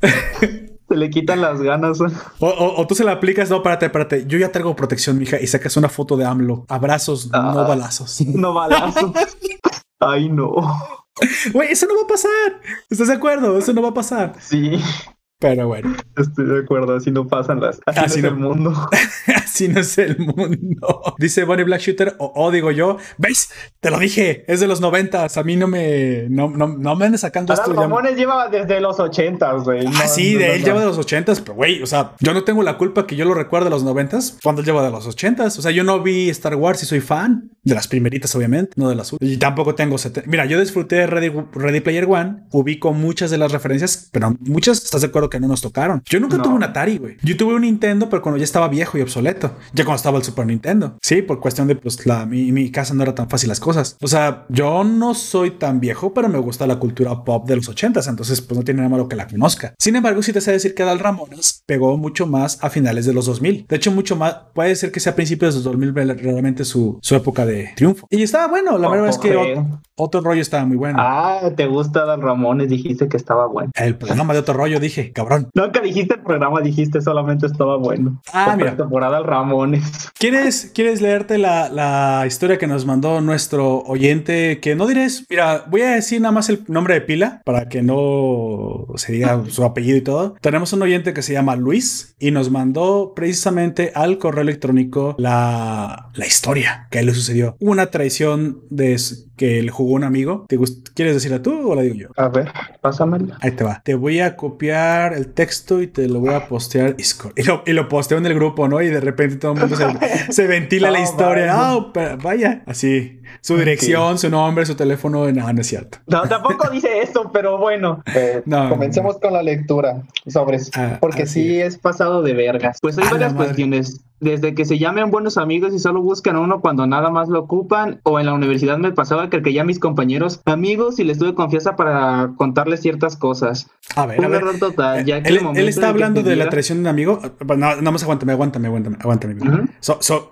[LAUGHS] se le quitan las ganas. O, tú se la aplicas, no, espérate, espérate. Yo ya traigo protección, mija, y sacas una foto de AMLO. Abrazos, no ah, balazos. No balazos. [LAUGHS] Ay, no. Güey, eso no va a pasar. ¿Estás de acuerdo? Eso no va a pasar. Sí. Pero bueno. Estoy de acuerdo, así no pasan las. Así, no es el mundo. [LAUGHS] así no es el mundo. Dice Bonnie Black Shooter, o, digo yo, ¿veis? Te lo dije, es de los noventas. A mí no me. No, no, no me andes sacando esto. Ramones lleva desde los ochentas, güey. ah, sí, de él lleva de los ochentas, pero güey, o sea, yo no tengo la culpa que yo lo recuerde de los noventas cuando él lleva de los ochentas. O sea, yo no vi Star Wars y soy fan de las primeritas, obviamente, no de las últimas. Y tampoco tengo. Mira, yo disfruté de Ready, Ready Player One, ubico muchas de las referencias, pero muchas, ¿estás de acuerdo? Que no nos tocaron. Yo nunca tuve un Atari, güey. Yo tuve un Nintendo, pero cuando ya estaba viejo y obsoleto. Ya cuando estaba el Super Nintendo. Sí, por cuestión de, pues, la, mi, mi casa no era tan fácil las cosas. O sea, yo no soy tan viejo, pero me gusta la cultura pop de los ochentas. Entonces, pues no tiene nada malo que la conozca. Sin embargo, si te sé decir que Dal Ramones pegó mucho más a finales de los 2000. De hecho, mucho más. Puede ser que sea a principios de los 2000 realmente su, su época de triunfo. Y estaba bueno. La verdad es que otro, rollo estaba muy bueno. Ah, te gusta Dal Ramones. Dijiste que estaba bueno. El programa de otro rollo, dije, cabrón. Nunca dijiste el programa, dijiste solamente estaba bueno. Ah, mira. temporada al Ramones. ¿Quieres, ¿Quieres leerte la, la, historia que nos mandó nuestro oyente? Que no diré, mira, voy a decir nada más el nombre de pila para que no se diga [LAUGHS] su apellido y todo. Tenemos un oyente que se llama Luis y nos mandó precisamente al correo electrónico la, la historia que le sucedió. Una traición de que le jugó un amigo. ¿Te ¿Quieres decirla tú o la digo yo? A ver, pásamela. Ahí te va. Te voy a copiar el texto y te lo voy a postear Y lo, y lo posteo en el grupo, ¿no? Y de repente todo el mundo se, [LAUGHS] ventila la historia. Ah, vaya. Así. Su dirección, su nombre, su teléfono. No, no es cierto. No, tampoco dice esto, pero bueno. [LAUGHS] Eh, comencemos con la lectura sobre ah, porque sí es pasado de vergas. Pues hay varias cuestiones desde que se llamen buenos amigos y solo buscan a uno cuando nada más lo ocupan, o en la universidad me pasaba que ya mis compañeros amigos y les tuve confianza para contarles ciertas cosas. A ver, a ver. Error total, ya que él, está hablando de la traición de un amigo. No, nada más aguántame, aguántame, aguántame, aguántame.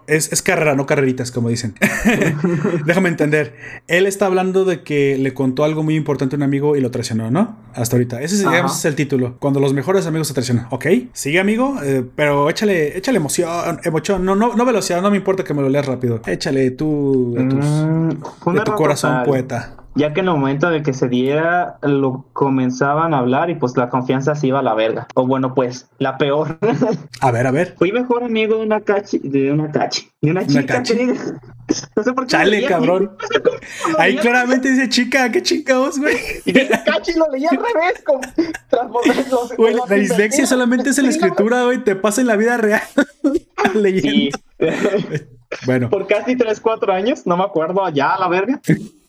es, es, carrera, no carreritas, como dicen. [LAUGHS] Déjame entender. Él está hablando de que le contó algo muy importante a un amigo y lo traicionó, ¿no? Hasta ahorita. Ese, es el título. Cuando los mejores amigos se traicionan. Ok, sigue amigo, eh, pero échale, échale emoción emoción, no, no, no velocidad, no me importa que me lo leas rápido. Échale tú de, mm, tu corazón poeta ya que en el momento de que se diera lo comenzaban a hablar y pues la confianza se iba a la verga. O bueno, pues la peor. A ver, a ver. Fui mejor amigo de una cachi, de una cachi, de una chica No sé por qué. Chale, cabrón. [LAUGHS] Ahí claramente dice chica, qué chingados, güey. Y dice cachi lo leía al revés, con Güey, la dislexia solamente es en la escritura, güey, te pasa en la vida real [LAUGHS] leyendo. [LAUGHS] Bueno. Por casi 3, 4 años, no me acuerdo, allá a la verga.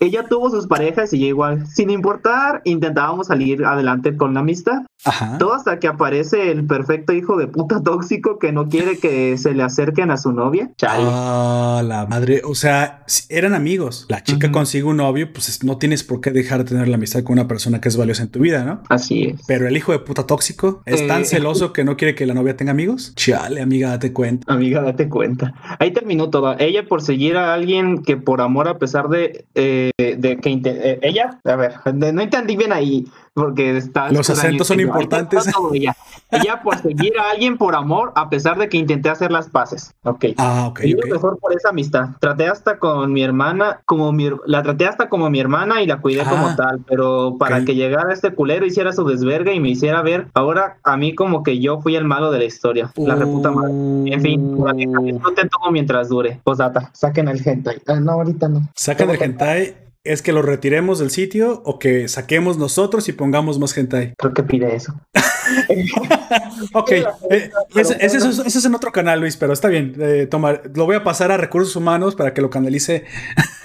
Ella tuvo sus parejas y yo igual. Sin importar, intentábamos salir adelante con la amistad. Ajá. Todo hasta que aparece el perfecto hijo de puta tóxico que no quiere que se le acerquen a su novia. Ah, la madre. O sea, eran amigos. La chica consigue un novio, pues no tienes por qué dejar de tener la amistad con una persona que es valiosa en tu vida, ¿no? Así es. Pero el hijo de puta tóxico es tan eh, celoso que no quiere que la novia tenga amigos. Chale, amiga, date cuenta. Amiga, date cuenta. Ahí terminó todo. Ella por seguir a alguien que por amor, a pesar de, eh, de que eh, ella, a ver, no entendí bien ahí porque está los acentos son importantes. Ella. ella. por seguir a alguien por amor, a pesar de que intenté hacer las paces. Ok. Ah, ok. Y mejor por esa amistad. Traté hasta con mi hermana, como mi, la traté hasta como mi hermana y la cuidé como ah, tal, pero para que llegara este culero hiciera su desverga y me hiciera ver, ahora a mí como que yo fui el malo de la historia. La reputa madre. En fin, no te tomo mientras dure. Posdata, saquen el hentai. Ah, no, ahorita no. Saquen el hentai ¿Es que lo retiremos del sitio o que saquemos nosotros y pongamos más gente ahí? Creo que pide eso. [LAUGHS] [LAUGHS] ok, eh, ese, es en otro canal, Luis, pero está bien. Eh, tomar, lo voy a pasar a recursos humanos para que lo canalice [LAUGHS]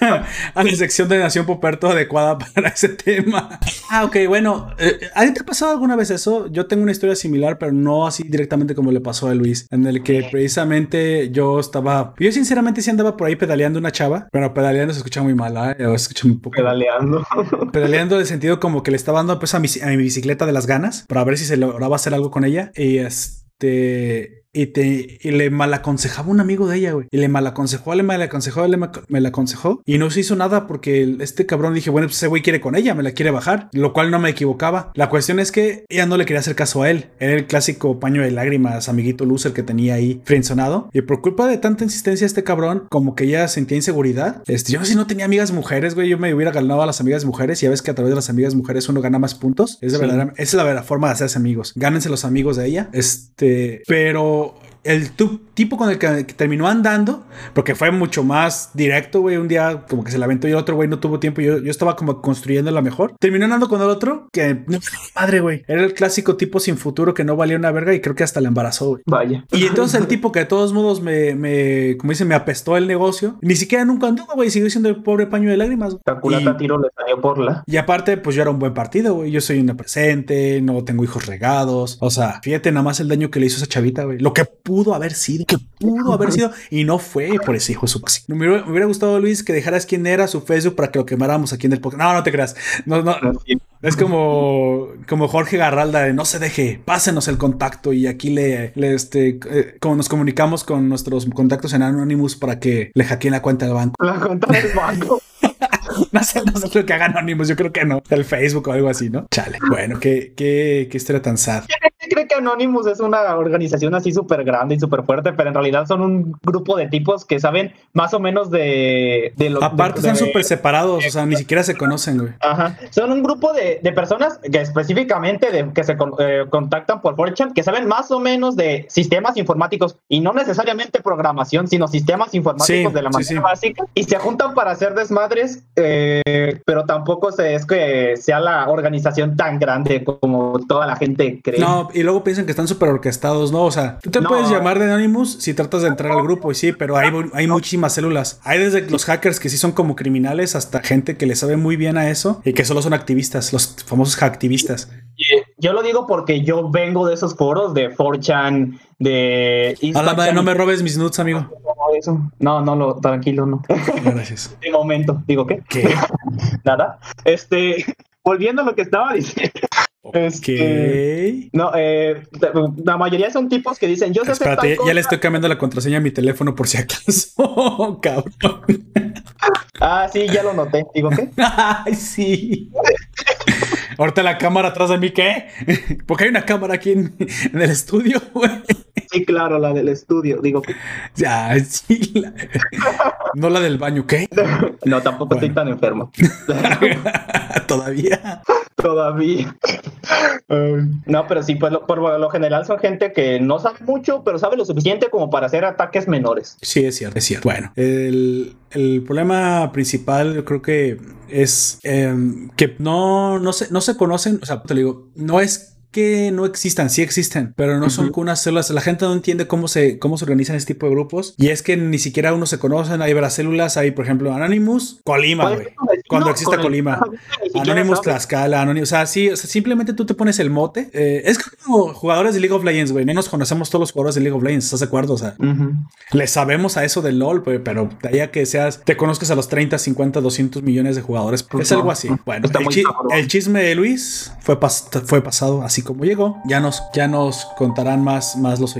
a la sección de Nación Poperto adecuada para ese tema. Ah, ok, bueno. Eh, ¿A te ha pasado alguna vez eso? Yo tengo una historia similar, pero no así directamente como le pasó a Luis, en el que precisamente yo estaba. Yo, sinceramente, sí andaba por ahí pedaleando una chava, pero pedaleando se escucha muy mal, ¿eh? Se escucha un poco. Pedaleando. Pedaleando en el sentido como que le estaba dando pues a mi, a mi bicicleta de las ganas para ver si se lograba hacer algo con ella. Y este y, te, y le malaconsejaba un amigo de ella, güey. Y le malaconsejó, le malaconsejó, le me la aconsejó. Y no se hizo nada porque este cabrón dije, bueno, pues ese güey quiere con ella, me la quiere bajar. Lo cual no me equivocaba. La cuestión es que ella no le quería hacer caso a él. Era el clásico paño de lágrimas, amiguito loser que tenía ahí frenzonado. Y por culpa de tanta insistencia, este cabrón, como que ella sentía inseguridad. Este, yo si no tenía amigas mujeres, güey, yo me hubiera ganado a las amigas mujeres. Y ya ves que a través de las amigas mujeres uno gana más puntos. Es de verdad, esa es la verdadera forma de hacerse amigos. Gánense los amigos de ella. Este, pero el tipo con el que, terminó andando, porque fue mucho más directo, güey. Un día como que se la aventó y el otro, güey, no tuvo tiempo. Yo, yo estaba como construyendo la mejor. Terminó andando con el otro, que no padre, güey. Era el clásico tipo sin futuro que no valía una verga y creo que hasta le embarazó, güey. Vaya. Y entonces el tipo que de todos modos me, me como dice, me apestó el negocio. Ni siquiera nunca anduvo, güey. Siguió siendo el pobre paño de lágrimas. La tiro le salió por la. Y aparte, pues yo era un buen partido, güey. Yo soy una presente, no tengo hijos regados. O sea, fíjate nada más el daño que le hizo esa chavita, güey. Lo que pudo haber sido que pudo haber sido y no fue por ese hijo de su Me hubiera, gustado, Luis, que dejaras quién era su Facebook para que lo quemáramos aquí en el podcast. No, no te creas. No, no. Es como, como Jorge Garralda de no se deje, pásenos el contacto y aquí le, le este, eh, como nos comunicamos con nuestros contactos en Anonymous para que le hackeen la cuenta del banco. La cuenta del banco. [LAUGHS] no sé, no sé lo que haga Anonymous, yo creo que no. El Facebook o algo así, ¿no? Chale. Bueno, qué, qué, qué historia tan sad. cree Anonymous es una organización así súper grande y súper fuerte, pero en realidad son un grupo de tipos que saben más o menos de, de lo Aparte, están súper separados, o sea, ni siquiera se conocen, güey. Ajá. Son un grupo de, de personas que específicamente de, que se eh, contactan por 4 que saben más o menos de sistemas informáticos y no necesariamente programación, sino sistemas informáticos de la manera básica y se juntan para hacer desmadres, eh, pero tampoco se, es que sea la organización tan grande como toda la gente cree. No, y luego piensan que están súper orquestados, ¿no? O sea, tú te puedes llamar de Anonymous si tratas de entrar al grupo, y sí, pero hay, hay muchísimas células. Hay desde los hackers que sí son como criminales hasta gente que le sabe muy bien a eso y que solo son activistas, los famosos hacktivistas. Yo lo digo porque yo vengo de esos foros de 4chan, de Instagram. no me robes mis nudes, amigo. No, no, lo, tranquilo, no. Gracias. [LAUGHS] De momento, digo, ¿qué? ¿Qué? [LAUGHS] Nada. Este, volviendo a lo que estaba diciendo. Este, no, eh, la mayoría son tipos que dicen, yo sé Espérate, ya, le estoy cambiando la contraseña a mi teléfono por si acaso, [LAUGHS] cabrón. Ah, sí, ya lo noté. Digo, ¿qué? [LAUGHS] Ay, sí. Ahorita la cámara atrás de mí, ¿qué? [LAUGHS] Porque hay una cámara aquí en, el estudio, [LAUGHS] güey. Sí, claro, la del estudio, digo. Ya, [LAUGHS] sí. No la del baño, ¿qué? No, tampoco estoy tan enfermo. Todavía. Todavía. no, pero sí, pues por lo general son gente que no sabe mucho, pero sabe lo suficiente como para hacer ataques menores. Sí, es cierto, es cierto. Bueno, el, el problema principal yo creo que es em, que no, no, se, no se conocen, o sea, te digo, no es que no existan, sí existen, pero no son con unas células. La gente no entiende cómo se, cómo se organizan este tipo de grupos. Y es que ni siquiera uno se conocen. Hay varias células. Hay, por ejemplo, Anonymous, Colima, güey. Cuando exista Colima. [LAUGHS] Anonymous, Tlaxcala, Anonymous. O sea, sí, o sea, simplemente tú te pones el mote. Eh, es como jugadores de League of Legends, güey. No nos conocemos todos los jugadores de League of Legends, ¿estás de acuerdo? O sea, le sabemos a eso del LOL, pero de que seas, te conozcas a los 30, 50, 200 millones de jugadores. Pues es algo así. Bueno, el, chisme de Luis fue, fue pasado así como llegó. Ya nos, ya nos contarán más, más los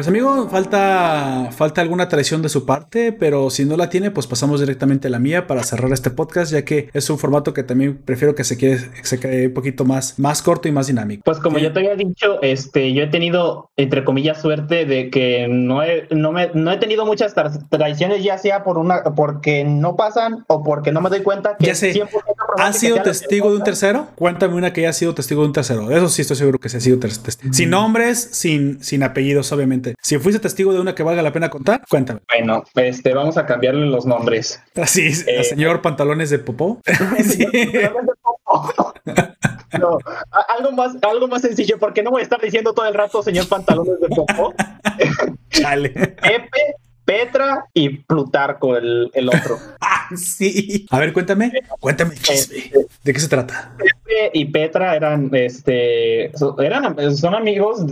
Pues amigo, falta, falta alguna traición de su parte, pero si no la tiene, pues pasamos directamente a la mía para cerrar este podcast, ya que es un formato que también prefiero que se quede, se quede un poquito más, más corto y más dinámico. Pues como yo te había dicho, este, yo he tenido, entre comillas, suerte de que no he, no me, no he tenido muchas traiciones, ya sea por una, porque no pasan o porque no me doy cuenta que ya sé. ¿Has sido testigo de un tercero? Cuéntame una que haya sido testigo de un tercero. De eso sí estoy seguro que se ha sido testigo. Sin nombres, sin, sin apellidos, obviamente Si fuiste testigo de una que valga la pena contar, cuéntame. Bueno, este, vamos a cambiarle los nombres. Así, es, eh, señor Pantalones de Popó. [LAUGHS] sí. [LAUGHS] No, algo más, algo más sencillo, porque no voy a estar diciendo todo el rato, señor Pantalones de Popó. [LAUGHS] Chale. Pepe, Petra y Plutarco, el, el otro. ah, sí. A ver, cuéntame, cuéntame este, ¿De qué se trata? Pepe y Petra eran, este, eran, son amigos,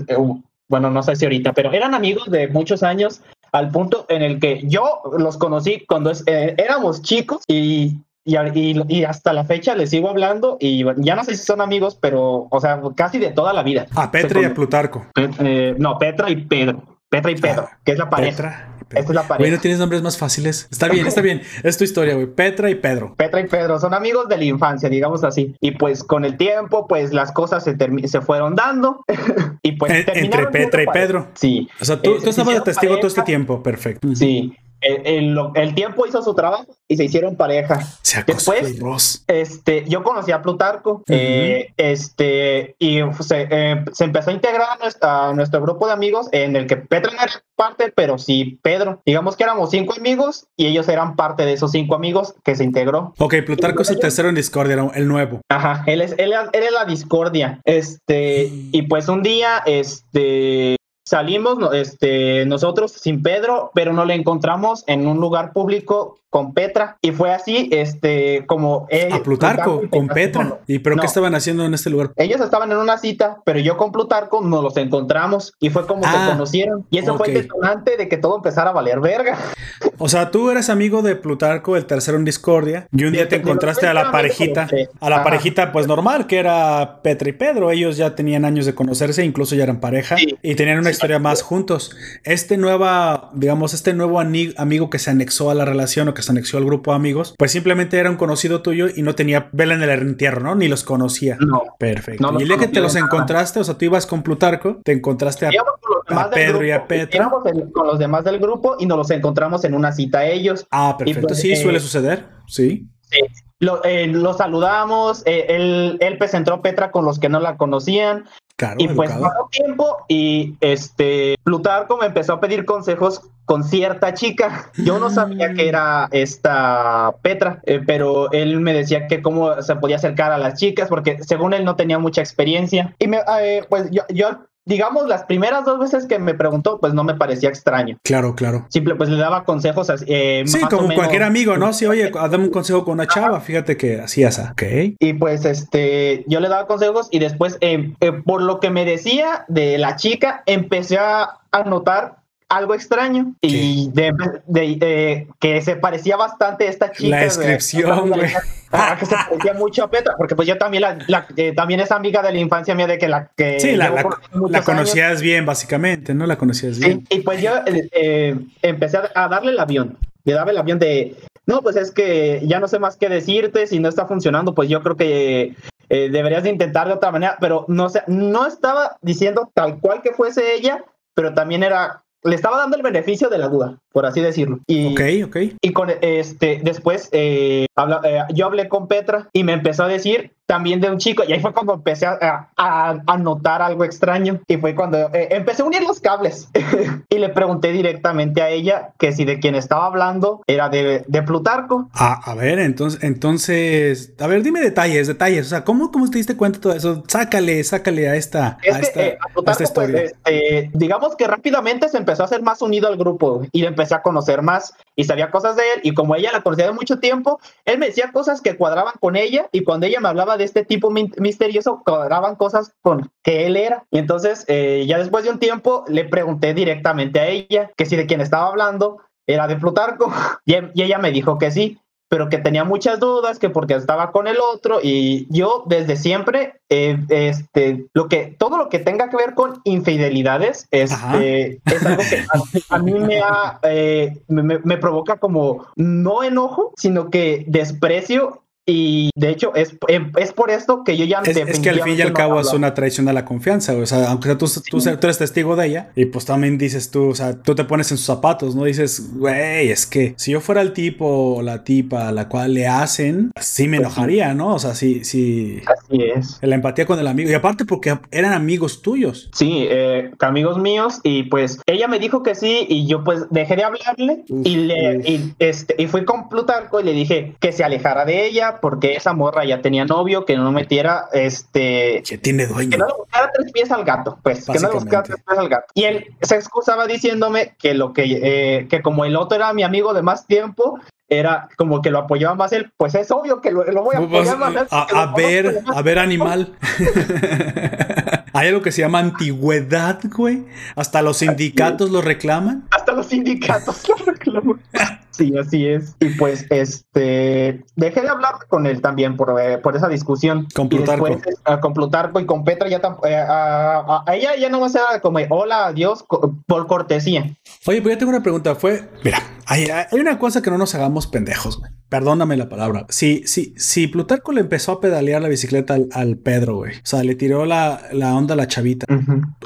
bueno, no sé si ahorita, pero eran amigos de muchos años al punto en el que yo los conocí cuando eh, éramos chicos y y, y, hasta la fecha les sigo hablando y ya no sé si son amigos, pero, o sea, casi de toda la vida. A Petra y a Plutarco. Eh, no, Petra y Pedro. Petra y Pedro, ah, que es la pareja. Petra. Esta es la pareja. Güey, no tienes nombres más fáciles. Está bien, [LAUGHS] está bien. Es tu historia, güey. Petra y Pedro. Petra y Pedro son amigos de la infancia, digamos así. Y pues con el tiempo, pues las cosas se, se fueron dando. [LAUGHS] y pues. entre Petra y Pedro. Sí. O sea, tú, tú estabas de testigo todo este tiempo. Perfecto. Sí el, tiempo hizo su trabajo y se hicieron pareja. Después, este, yo conocí a Plutarco, eh, este, y se, eh, se, empezó a integrar a nuestro, grupo de amigos en el que Petra no era parte, pero sí Pedro. Digamos que éramos cinco amigos y ellos eran parte de esos cinco amigos que se integró. Ok, Plutarco es el tercero en Discordia, el nuevo. Ajá, él es, él, él es la Discordia. Este, y pues un día, este, Salimos este, nosotros sin Pedro, pero no le encontramos en un lugar público con Petra y fue así, este, como a Plutarco, con Petra. ¿Y pero qué estaban haciendo en este lugar? Ellos estaban en una cita, pero yo con Plutarco nos los encontramos y fue como se ah, conocieron y eso fue el detonante de que todo empezara a valer verga. O sea, tú eres amigo de Plutarco, el tercero en discordia, y un día te encontraste a la parejita, a la parejita pues normal que era Petra y Pedro. Ellos ya tenían años de conocerse, incluso ya eran pareja y tenían una historia más juntos. Este nueva, digamos, este nuevo amigo que se anexó a la relación o que se anexó al grupo de amigos, pues simplemente era un conocido tuyo y no tenía vela en el entierro, ¿no? Ni los conocía. No. Perfecto. y el día que te los encontraste, o sea, tú ibas con Plutarco, te encontraste a, Pedro y a Petra. con los demás del grupo y nos los encontramos en una cita a ellos. Ah, perfecto. Pues, sí, suele eh, suceder. Sí. Sí. Lo, eh, saludamos, eh, él, él presentó a Petra con los que no la conocían, y pues pasó tiempo y este Plutarco me empezó a pedir consejos con cierta chica. Yo no sabía que era esta Petra, eh, pero él me decía que cómo se podía acercar a las chicas porque según él no tenía mucha experiencia. Y me, eh, pues yo, yo digamos, las primeras dos veces que me preguntó, pues no me parecía extraño. Claro, claro. Simple, pues le daba consejos. Eh, sí, como cualquier amigo, ¿no? Sí, oye, dame un consejo con una chava, fíjate que así es, ¿ok? Y pues, este, yo le daba consejos y después, eh, eh, por lo que me decía de la chica, empecé a notar algo extraño y de, de, que se parecía bastante a esta chica. La descripción, güey. que se parecía mucho a Petra, porque pues yo también la, eh, también es amiga de la infancia mía de que la que sí, la, la, conocías bien, básicamente, ¿no? La conocías bien. y pues yo eh, eh, empecé a darle el avión, le daba el avión de no, pues es que ya no sé más qué decirte, si no está funcionando, pues yo creo que deberías de intentar de otra manera, pero no sé, no estaba diciendo tal cual que fuese ella, pero también era le estaba dando el beneficio de la duda, por así decirlo. Y, ok, ok. Y con este, después eh, eh, yo hablé con Petra y me empezó a decir también de un chico, y ahí fue cuando empecé a, a, notar algo extraño, y fue cuando eh, empecé a unir los cables, [LAUGHS] y le pregunté directamente a ella que si de quien estaba hablando era de, de Plutarco. Ah, a ver, entonces, entonces, a ver, dime detalles, detalles, o sea, ¿cómo, cómo te diste cuenta de todo eso? Sácale, sácale a esta, a esta, a Plutarco, pues, este, digamos que rápidamente se empezó a hacer más unido al grupo, y le empecé a conocer más, y sabía cosas de él, y como ella la conocía de mucho tiempo, él me decía cosas que cuadraban con ella, y cuando ella me hablaba de este tipo misterioso cuadraban cosas con que él era. Y entonces, eh, ya después de un tiempo, le pregunté directamente a ella que si de quien estaba hablando era de Plutarco. [LAUGHS] Y, y ella me dijo que sí pero que tenía muchas dudas, que porque estaba con el otro, y yo desde siempre, eh, este, lo que, todo lo que tenga que ver con infidelidades, este, es algo que a, mí me, ha, eh, me, me, provoca como no enojo, sino que desprecio y de hecho es, em, es por esto que yo ya... Es, es que al fin y al cabo es una traición a la confianza, o sea, aunque tú, tú, eres testigo de ella y pues también dices tú, o sea, tú te pones en sus zapatos, ¿no? Dices, güey, es que si yo fuera el tipo o la tipa a la cual le hacen, sí me pues enojaría, ¿no? O sea, sí, sí. Así es. La empatía con el amigo. Y aparte porque eran amigos tuyos. Sí, eh, amigos míos y pues ella me dijo que sí y yo pues dejé de hablarle y le y, este, y fui con Plutarco y le dije que se alejara de ella porque esa morra ya tenía novio, que no metiera este... Que tiene dueño. Que no le buscara tres pies al gato, pues, que no le buscara tres pies al gato. Y él se excusaba diciéndome que lo que, eh, que como el otro era mi amigo de más tiempo, era como que lo apoyaba más él, pues es obvio que lo, voy a pues, apoyar más A, ver, a ver animal. [LAUGHS] Hay algo que se llama antigüedad, güey. Hasta los sindicatos lo reclaman. Hasta los sindicatos lo reclaman. [LAUGHS] Sí, así es. Y pues, este, dejé de hablar con él también por, eh, por esa discusión. Con Plutarco. Y ah, con Plutarco y con Petra ya eh, a, ella ya no va a ser como hola, adiós, por cortesía. Oye, pues ya tengo una pregunta. Fue, mira, hay, hay una cosa que no nos hagamos pendejos, güey. Perdóname la palabra. Si, si, si Plutarco le empezó a pedalear la bicicleta al, Pedro, güey. O sea, le tiró la, onda a la chavita.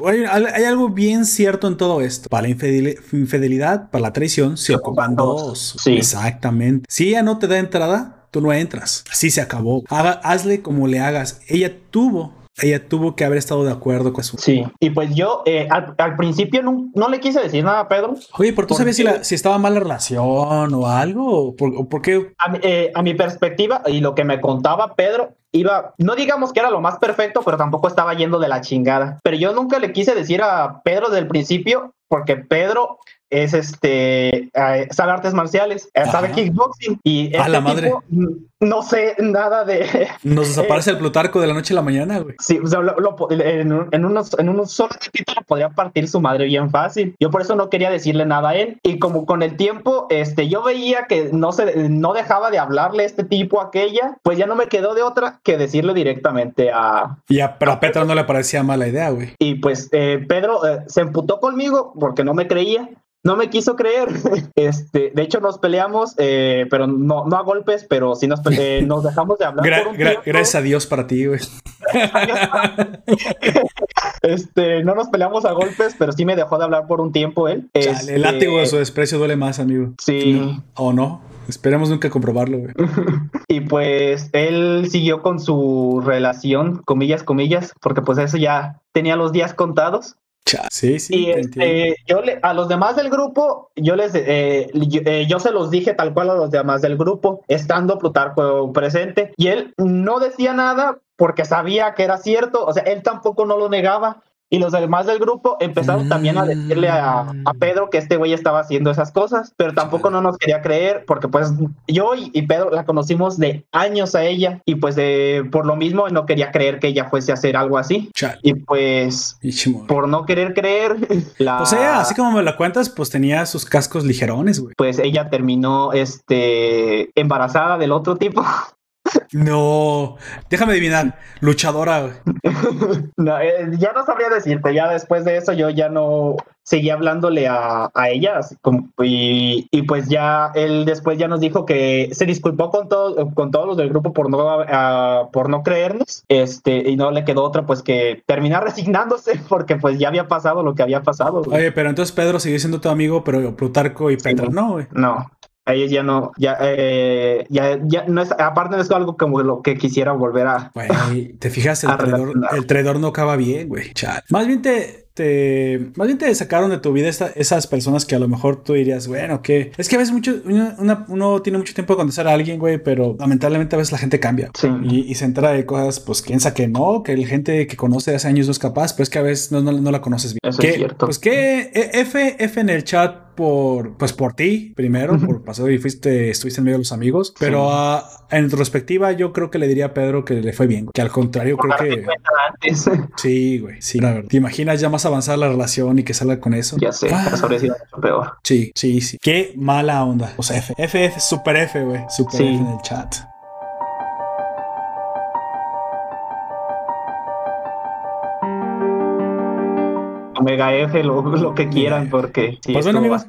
hay, algo bien cierto en todo esto. Para la infidelidad, para la traición, se ocupan dos. Sí. Exactamente. Si ella no te da entrada, tú no entras. Así se acabó. hazle como le hagas. Ella tuvo ella tuvo que haber estado de acuerdo con eso. Sí, y pues yo eh, al, principio no, le quise decir nada a Pedro. Oye, ¿por tú sabías si, si estaba mal la relación o algo? ¿O por, qué? Eh, a mi, perspectiva y lo que me contaba Pedro, iba, no digamos que era lo más perfecto, pero tampoco estaba yendo de la chingada. Pero yo nunca le quise decir a Pedro desde el principio, porque Pedro es este, eh, sabe artes marciales, sabe kickboxing y a la madre no sé nada de. [LAUGHS] Nos desaparece el Plutarco de la noche a la mañana, güey. Sí, o sea, en, unos, en unos solo capítulo podría partir su madre bien fácil. Yo por eso no quería decirle nada a él. Y como con el tiempo, este, yo veía que no se, no dejaba de hablarle a este tipo a aquella, pues ya no me quedó de otra que decirle directamente a. Y a, pero a Pedro no le parecía mala idea, güey. Y pues eh, Pedro eh, se emputó conmigo porque no me creía no me quiso creer. [LAUGHS] Este, de hecho, nos peleamos, eh, pero no, no a golpes, pero sí nos, [LAUGHS] nos dejamos de hablar. gracias a Dios para ti, güey. [LAUGHS] este, no nos peleamos a golpes, pero sí me dejó de hablar por un tiempo él. el látigo de su desprecio duele más, amigo. Sí. ¿O no? Esperemos nunca comprobarlo, güey. y pues él siguió con su relación, comillas, comillas, porque pues eso ya tenía los días contados. Sí, sí. Y este, yo le, a los demás del grupo, yo les, eh, eh, yo, se los dije tal cual a los demás del grupo, estando Plutarco presente, y él no decía nada porque sabía que era cierto, o sea, él tampoco no lo negaba, y los demás del grupo empezaron también a decirle a, mm. Pedro que este güey estaba haciendo esas cosas, pero tampoco no nos quería creer porque pues yo y, Pedro la conocimos de años a ella y pues de, por lo mismo no quería creer que ella fuese a hacer algo así. Y pues por no querer creer, [LAUGHS] la... O sea, así como me la cuentas, pues tenía sus cascos ligerones, güey. Pues ella terminó este embarazada del otro tipo. [LAUGHS] No, déjame adivinar, luchadora. [LAUGHS] no, eh, ya no sabría decirte, ya después de eso yo ya no seguí hablándole a, a ella y, y, pues ya él después ya nos dijo que se disculpó con, todo, con todos los del grupo por no, por no creernos. Este, y no le quedó otra pues que terminar [LAUGHS] resignándose porque pues ya había pasado lo que había pasado. Oye, pero entonces Pedro sigue siendo tu amigo, pero Plutarco y Petra no, No, ellos ya no, ya, eh, ya, ya no es, aparte de eso, algo como lo que quisiera volver a. te fijas, el, [LAUGHS] traidor, el traidor no acaba bien, güey. Más bien te, te, más bien te sacaron de tu vida esas personas que a lo mejor tú dirías, bueno, que es que a veces mucho, uno tiene mucho tiempo de conocer a alguien, güey, pero lamentablemente a veces la gente cambia y, se entera de cosas, pues piensa que no, que la gente que conoce hace años no es capaz, pero es que a veces no, no, la conoces bien. Eso es cierto. Pues que F, F en el chat por, pues por ti primero, por pasado y fuiste, estuviste en medio de los amigos, pero en retrospectiva yo creo que le diría a Pedro que le fue bien, que al contrario creo que... Sí, güey, sí, la verdad. ¿Te imaginas ya más avanzar la relación y que salga con eso. Ya sé, ah. habría sido mucho peor. Sí, sí, sí. Qué mala onda. O sea, F, F, F super F, güey. Super F en el chat. Omega F, lo, que quieran, porque... pues bueno, amigos,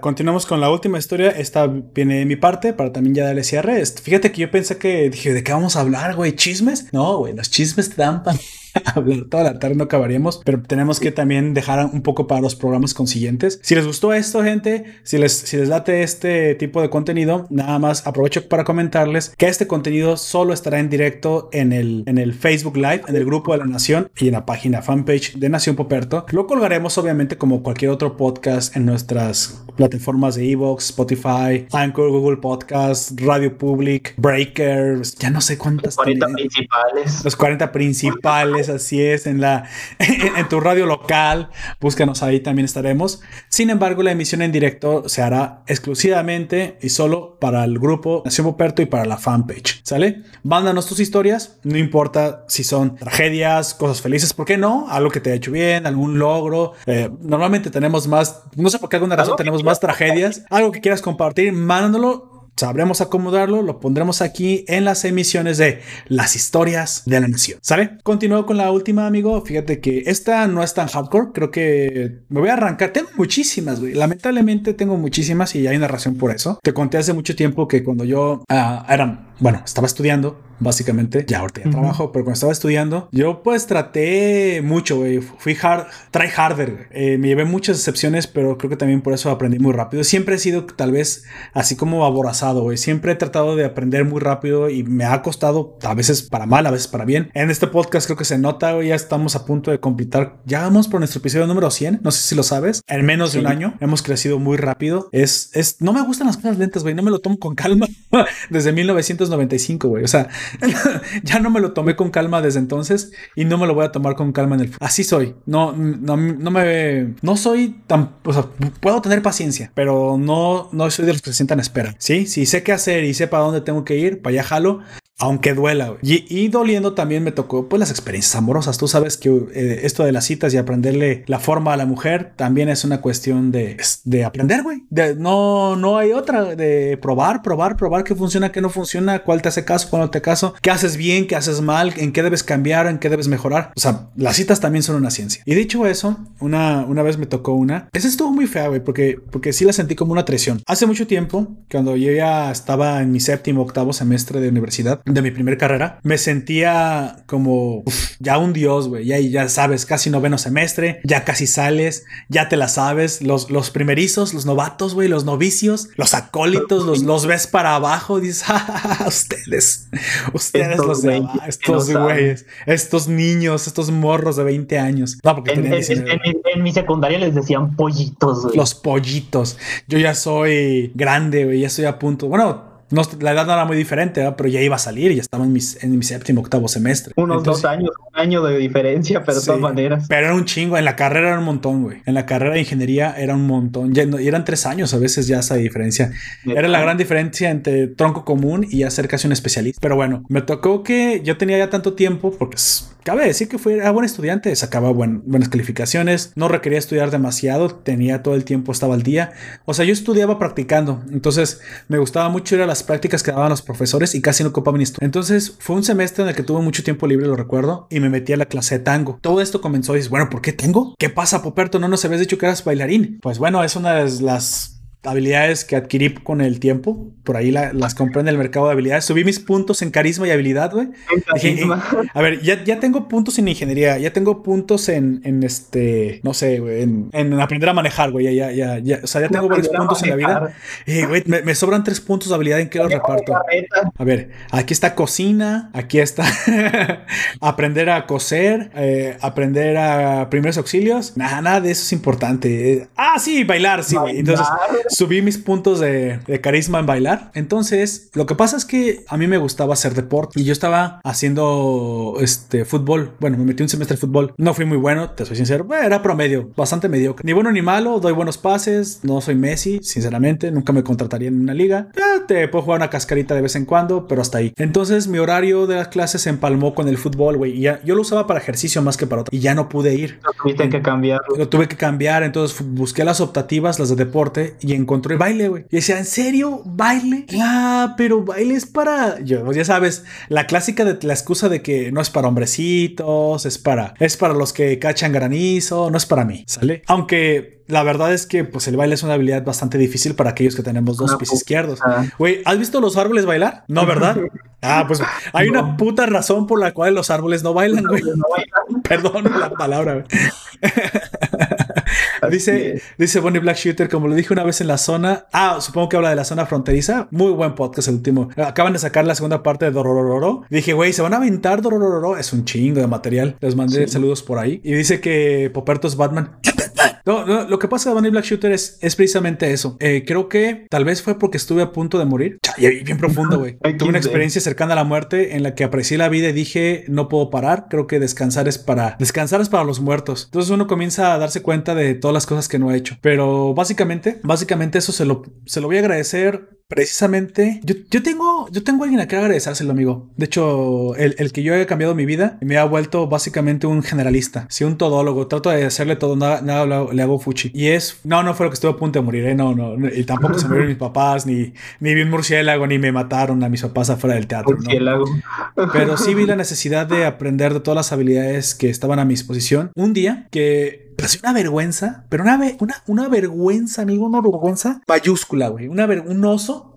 continuamos con la última historia. Esta viene de mi parte para también ya darle cierre. Fíjate que yo pensé que dije, ¿de qué vamos a hablar, güey? ¿Chismes? No, güey, los chismes te dan para [LAUGHS] hablar toda la tarde, no acabaríamos, pero tenemos que también dejar un poco para los programas consiguientes. Si les gustó esto, gente, si les, si les late este tipo de contenido, nada más aprovecho para comentarles que este contenido solo estará en directo en el, en el Facebook Live, en el grupo de la Nación y en la página fanpage de Nación Poperto. Lo colgaremos, obviamente, como cualquier otro podcast en nuestras plataformas de Evox, Spotify, Anchor, Google Podcast, Radio Public, Breakers, ya no sé cuántas. Los 40 principales. Los 40 principales así es, en, la, [LAUGHS] en, tu radio local, búscanos ahí, también estaremos. Sin embargo, la emisión en directo se hará exclusivamente y solo para el grupo Nación Poperto y para la fanpage, ¿sale? Mándanos tus historias, no importa si son tragedias, cosas felices, ¿por qué no? Algo que te ha hecho bien, algún logro. Eh, normalmente tenemos más, no sé por qué alguna razón tenemos más tragedias, algo que quieras compartir, mándalo sabremos acomodarlo, lo pondremos aquí en las emisiones de las historias de la nación. ¿Sale? Continúo con la última, amigo. Fíjate que esta no es tan hardcore. Creo que me voy a arrancar. Tengo muchísimas, güey. Lamentablemente tengo muchísimas y hay una razón por eso. Te conté hace mucho tiempo que cuando yo uh, era, bueno, estaba estudiando básicamente. Ya ahorita ya trabajo, pero cuando estaba estudiando, yo pues traté mucho, güey. Fui hard, try harder. Eh, me llevé muchas excepciones, pero creo que también por eso aprendí muy rápido. Siempre he sido tal vez así como aborazado, güey. Siempre he tratado de aprender muy rápido y me ha costado a veces para mal, a veces para bien. En este podcast creo que se nota, güey. Ya estamos a punto de completar. Ya vamos por nuestro episodio número 100. No sé si lo sabes. En menos de un año hemos crecido muy rápido. Es, es, no me gustan las cosas lentas, güey. No me lo tomo con calma [LAUGHS] desde 1995, güey. O sea, [LAUGHS] ya no me lo tomé con calma desde entonces y no me lo voy a tomar con calma en el futuro. Así soy. No, no, no me. No soy tan. Puedo tener paciencia, pero no, no soy de los que se sientan a espera. Sí, si sé qué hacer y sé para dónde tengo que ir, para allá jalo aunque duela. Y, doliendo también me tocó pues las experiencias amorosas. Tú sabes que eh, esto de las citas y aprenderle la forma a la mujer también es una cuestión de, de aprender, güey. no, no hay otra, de probar, probar, probar qué funciona, qué no funciona, cuál te hace caso, cuál no te caso, qué haces bien, qué haces mal, en qué debes cambiar, en qué debes mejorar. O sea, las citas también son una ciencia. Y dicho eso, una, una vez me tocó una. Esa estuvo muy fea, güey, porque, porque sí la sentí como una traición. Hace mucho tiempo, cuando yo ya estaba en mi séptimo, octavo semestre de universidad, de mi primera carrera, me sentía como ya un dios, güey. Ya, ya sabes, casi noveno semestre, ya casi sales, ya te la sabes. Los, los primerizos, los novatos, güey, los novicios, los acólitos, los, los ves para abajo. Dices, [LAUGHS] ah, ustedes, ustedes estos los de estos güeyes, estos niños, estos morros de 20 años. No, porque en, en, mi secundaria les decían pollitos, güey. Los pollitos. Yo ya soy grande, güey, ya estoy a punto. Bueno, la edad no era muy diferente, pero ya iba a salir, ya estaba en, mis, en mi séptimo, octavo semestre. Unos dos años, un año de diferencia, pero de todas maneras. Pero era un chingo, en la carrera era un montón, güey. En la carrera de ingeniería era un montón. Ya, y eran tres años a veces ya esa diferencia. Era la gran diferencia entre tronco común y hacer casi un especialista. Pero bueno, me tocó que yo tenía ya tanto tiempo, porque cabe decir que fui, era buen estudiante, sacaba buenas calificaciones, no requería estudiar demasiado, tenía todo el tiempo, estaba al día. O sea, yo estudiaba practicando, entonces me gustaba mucho ir a las prácticas que daban los profesores y casi no ocupaba estudio. Entonces fue un semestre en el que tuve mucho tiempo libre, lo recuerdo, y me metí a la clase de tango. Todo esto comenzó y dices, bueno, ¿por qué tengo? ¿Qué pasa, Poperto? No nos habías dicho que eras bailarín. Pues bueno, es una de las habilidades que adquirí con el tiempo. Por ahí las compré en el mercado de habilidades. Subí mis puntos en carisma y habilidad, güey. a ver, ya, ya, tengo puntos en ingeniería, ya tengo puntos en, en este, no sé, güey, en, aprender a manejar, güey. Ya, ya, ya, O sea, ya tengo varios puntos en la vida. Eh, güey, me, sobran tres puntos de habilidad en qué los reparto. A ver, aquí está cocina, aquí está [LAUGHS] aprender a coser, eh, aprender a primeros auxilios. Nada, nada de eso es importante. Ah, sí, bailar, sí, güey. Entonces subí mis puntos de, carisma en bailar. Entonces, lo que pasa es que a mí me gustaba hacer deporte y yo estaba haciendo este fútbol. Bueno, me metí un semestre de fútbol. No fui muy bueno, te soy sincero. era promedio, bastante mediocre. Ni bueno ni malo, doy buenos pases. No soy Messi, sinceramente. Nunca me contrataría en una liga. te puedo jugar una cascarita de vez en cuando, pero hasta ahí. Entonces, mi horario de las clases se empalmó con el fútbol, güey. Y ya, yo lo usaba para ejercicio más que para otro. Y ya no pude ir. Lo tuviste que cambiar. Lo tuve que cambiar. Entonces, busqué las optativas, las de deporte. Y en encontró el baile, güey. Y decía, ¿en serio? ¿Baile? Ah, pero baile es para. Yo, ya sabes, la clásica de la excusa de que no es para hombrecitos, es para. Es para los que cachan granizo, no es para mí, ¿sale? Aunque la verdad es que pues el baile es una habilidad bastante difícil para aquellos que tenemos dos pies izquierdos. Güey, ¿has visto los árboles bailar? No, [LAUGHS] ¿verdad? Ah, pues hay una puta razón por la cual los árboles no bailan, güey. [LAUGHS] Perdón la palabra, güey. [LAUGHS] dice, dice Bonnie Black Shooter, como lo dije una vez en la zona. Ah, supongo que habla de la zona fronteriza. Muy buen podcast el último. Acaban de sacar la segunda parte de Dorororo. Dije, güey, se van a aventar Dorororo. Es un chingo de material. Les mandé saludos por ahí. Y dice que Poperto es Batman. No, no, lo que pasa de Bunny Black Shooter es, es precisamente eso. Eh, creo que tal vez fue porque estuve a punto de morir. bien profundo, güey. [LAUGHS] Tuve una experiencia cercana a la muerte en la que aprecié la vida y dije, no puedo parar. Creo que descansar es para descansar es para los muertos. Entonces uno comienza a darse cuenta de todas las cosas que no ha hecho. Pero básicamente, básicamente eso se lo, se lo voy a agradecer precisamente, yo, yo, tengo, yo tengo alguien a que agradecérselo, amigo. De hecho, el, el, que yo haya cambiado mi vida me ha vuelto básicamente un generalista, sí, un todólogo. Trato de hacerle todo, nada, nada le hago fuchi. Y es, no, no fue lo que estuve a punto de morir, ¿eh? no, no, y tampoco se murieron [LAUGHS] mis papás, ni, ni vi un murciélago, ni me mataron a mis papás afuera del teatro. Murciélago. Pero sí vi la [LAUGHS] necesidad de aprender de todas las habilidades que estaban a mi disposición. Un día que pero una vergüenza, pero una, una, una vergüenza, amigo, una vergüenza mayúscula, güey. Una un oso.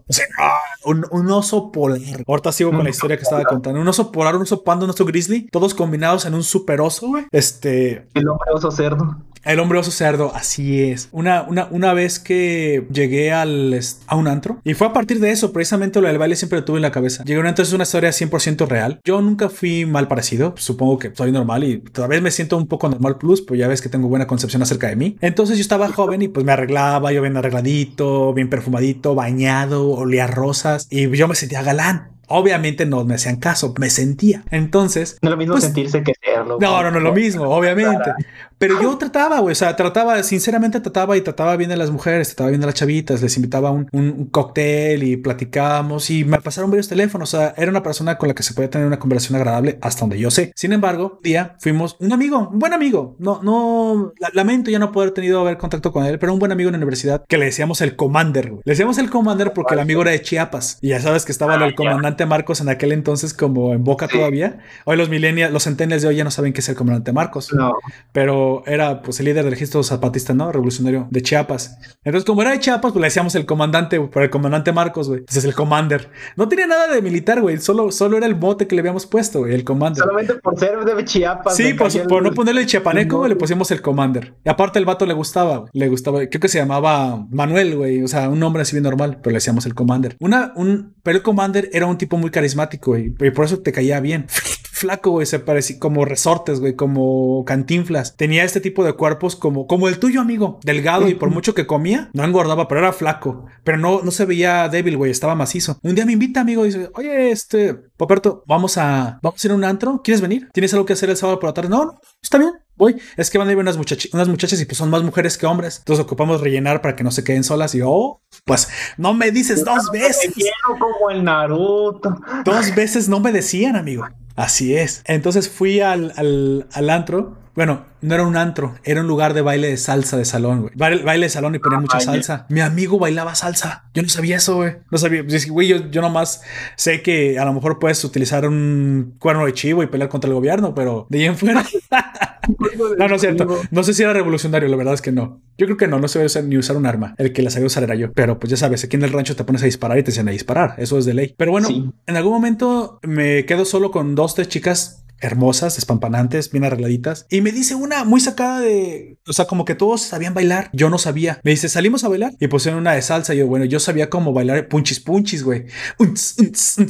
Un, un, oso polar. Ahorita sigo con la historia que estaba contando. Un oso polar, un oso panda, un oso grizzly, todos combinados en un super oso, güey. Este. El hombre oso cerdo. El hombre oso cerdo, así es. Una, una, una vez que llegué al, a un antro, y fue a partir de eso, precisamente lo del baile siempre lo tuve en la cabeza. Llegué a un antro, es una historia 100% real. Yo nunca fui mal parecido, supongo que soy normal y todavía me siento un poco normal plus, pues ya ves que tengo buena concepción acerca de mí. Entonces yo estaba joven y pues me arreglaba, yo bien arregladito, bien perfumadito, bañado, olía rosas y yo me sentía galán. Obviamente no me hacían caso, me sentía. Entonces. No es lo mismo pues, sentirse que serlo. No, no, no es lo mismo, obviamente. Pero yo trataba, güey, o sea, trataba, sinceramente trataba y trataba bien de las mujeres, trataba bien de las chavitas, les invitaba un, un, cóctel y platicábamos y me pasaron varios teléfonos, o sea, era una persona con la que se podía tener una conversación agradable hasta donde yo sé. Sin embargo, un día fuimos un amigo, un buen amigo, no, no, lamento ya no poder tenido haber contacto con él, pero un buen amigo en la universidad que le decíamos el Commander, güey. Le decíamos el Commander porque el amigo era de Chiapas y ya sabes que estaba el comandante Marcos en aquel entonces como en boca todavía. Hoy los millennials, los centennials de hoy ya no saben qué es el comandante Marcos. No. Pero era pues el líder del registro zapatista, ¿no? Revolucionario de Chiapas. Entonces, como era de Chiapas, pues le decíamos el comandante, por el comandante Marcos, güey. Entonces, el commander. No tenía nada de militar, güey. Solo, solo era el bote que le habíamos puesto, güey, el commander. Solamente por ser de Chiapas. Sí, por, no ponerle el chiapaneco, le pusimos el commander. Y aparte, el vato le gustaba, Le gustaba. Creo que se llamaba Manuel, güey. O sea, un nombre así bien normal, pero le decíamos el commander. Una, un, pero el commander era un tipo muy carismático, güey. Y por eso te caía bien. [LAUGHS] flaco, güey, se parecía como resortes, güey, como cantinflas. Tenía este tipo de cuerpos como, como el tuyo, amigo, delgado y por mucho que comía, no engordaba, pero era flaco. Pero no, no se veía débil, güey, estaba macizo. Un día me invita, amigo, y dice, oye, este, Poperto, vamos a, vamos a ir a un antro, ¿quieres venir? ¿Tienes algo que hacer el sábado por la tarde? No, no, está bien. Voy, es que van a ir unas, unas muchachas y pues son más mujeres que hombres. Entonces ocupamos rellenar para que no se queden solas. Y oh, pues no me dices dos veces. como el Naruto. Dos veces no me decían, amigo. Así es. Entonces fui al, al, al antro bueno, no era un antro, era un lugar de baile de salsa de salón, güey. Baile, de salón y ponían mucha salsa. Mi amigo bailaba salsa. Yo no sabía eso, güey. No sabía. Güey, yo, yo nomás sé que a lo mejor puedes utilizar un cuerno de chivo y pelear contra el gobierno, pero de ahí en fuera. [LAUGHS] [LAUGHS] no, no es cierto. No sé si era revolucionario, la verdad es que no. Yo creo que no, no se usar ni usar un arma. El que la sabía usar era yo. Pero pues ya sabes, aquí en el rancho te pones a disparar y te enseñan a disparar. Eso es de ley. Pero bueno, en algún momento me quedo solo con dos, tres chicas hermosas, espampanantes, bien arregladitas. Y me dice una muy sacada de, o sea, como que todos sabían bailar. Yo no sabía. Me dice, salimos a bailar y pusieron una de salsa. Y yo, bueno, yo sabía cómo bailar punchis punchis, güey.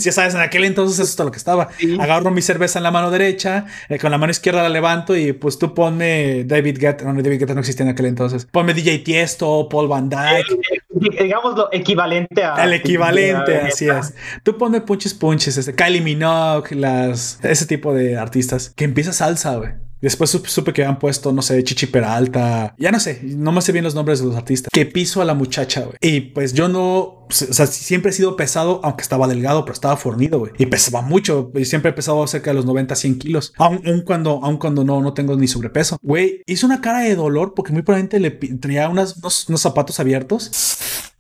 Ya sabes, en aquel entonces eso es lo que estaba. Agarro mi cerveza en la mano derecha, eh, con la mano izquierda la levanto y pues tú ponme David Guetta. No, David Guetta no existía en aquel entonces. Ponme DJ Tiesto, Paul Van Dyke. Eh, eh, digamos lo equivalente a. El equivalente, así es. Tú ponme punchis punchis, este, Kylie Minogue, las, ese tipo de artistas, que empieza salsa, güey. Después supe que habían puesto, no sé, Chichi Peralta. Ya no sé, no me sé bien los nombres de los artistas. Que piso a la muchacha, güey. Y pues yo no, o sea, siempre he sido pesado, aunque estaba delgado, pero estaba fornido, güey. Y pesaba mucho. Y siempre he pesado cerca de los 90, 100 kilos. Aun, cuando, aun cuando no, no tengo ni sobrepeso. Güey, hizo una cara de dolor porque muy probablemente le tenía unos, unos zapatos abiertos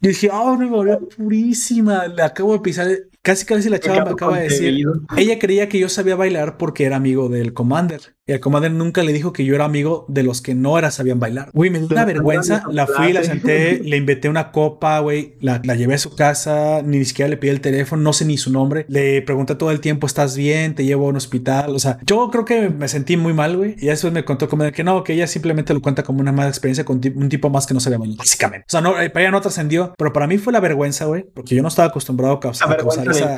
Y dije, oh, me purísima. Le acabo de pisar. Casi casi la chava me acaba de decir. Ella creía que yo sabía bailar porque era amigo del Commander. Y el Commander nunca le dijo que yo era amigo de los que no era sabían bailar. Güey, me dio una vergüenza. La fui, la senté, [LAUGHS] le invité una copa, güey. La, la, llevé a su casa, ni siquiera le pedí el teléfono, no sé ni su nombre. Le pregunté todo el tiempo, ¿estás bien? ¿Te llevo a un hospital? O sea, yo creo que me sentí muy mal, güey. Y después me contó como que no, que ella simplemente lo cuenta como una mala experiencia con un tipo más que no sabía bailar, básicamente. O sea, no, eh, para ella no trascendió, pero para mí fue la vergüenza, güey, porque yo no estaba acostumbrado a causar, la vergüenza esa,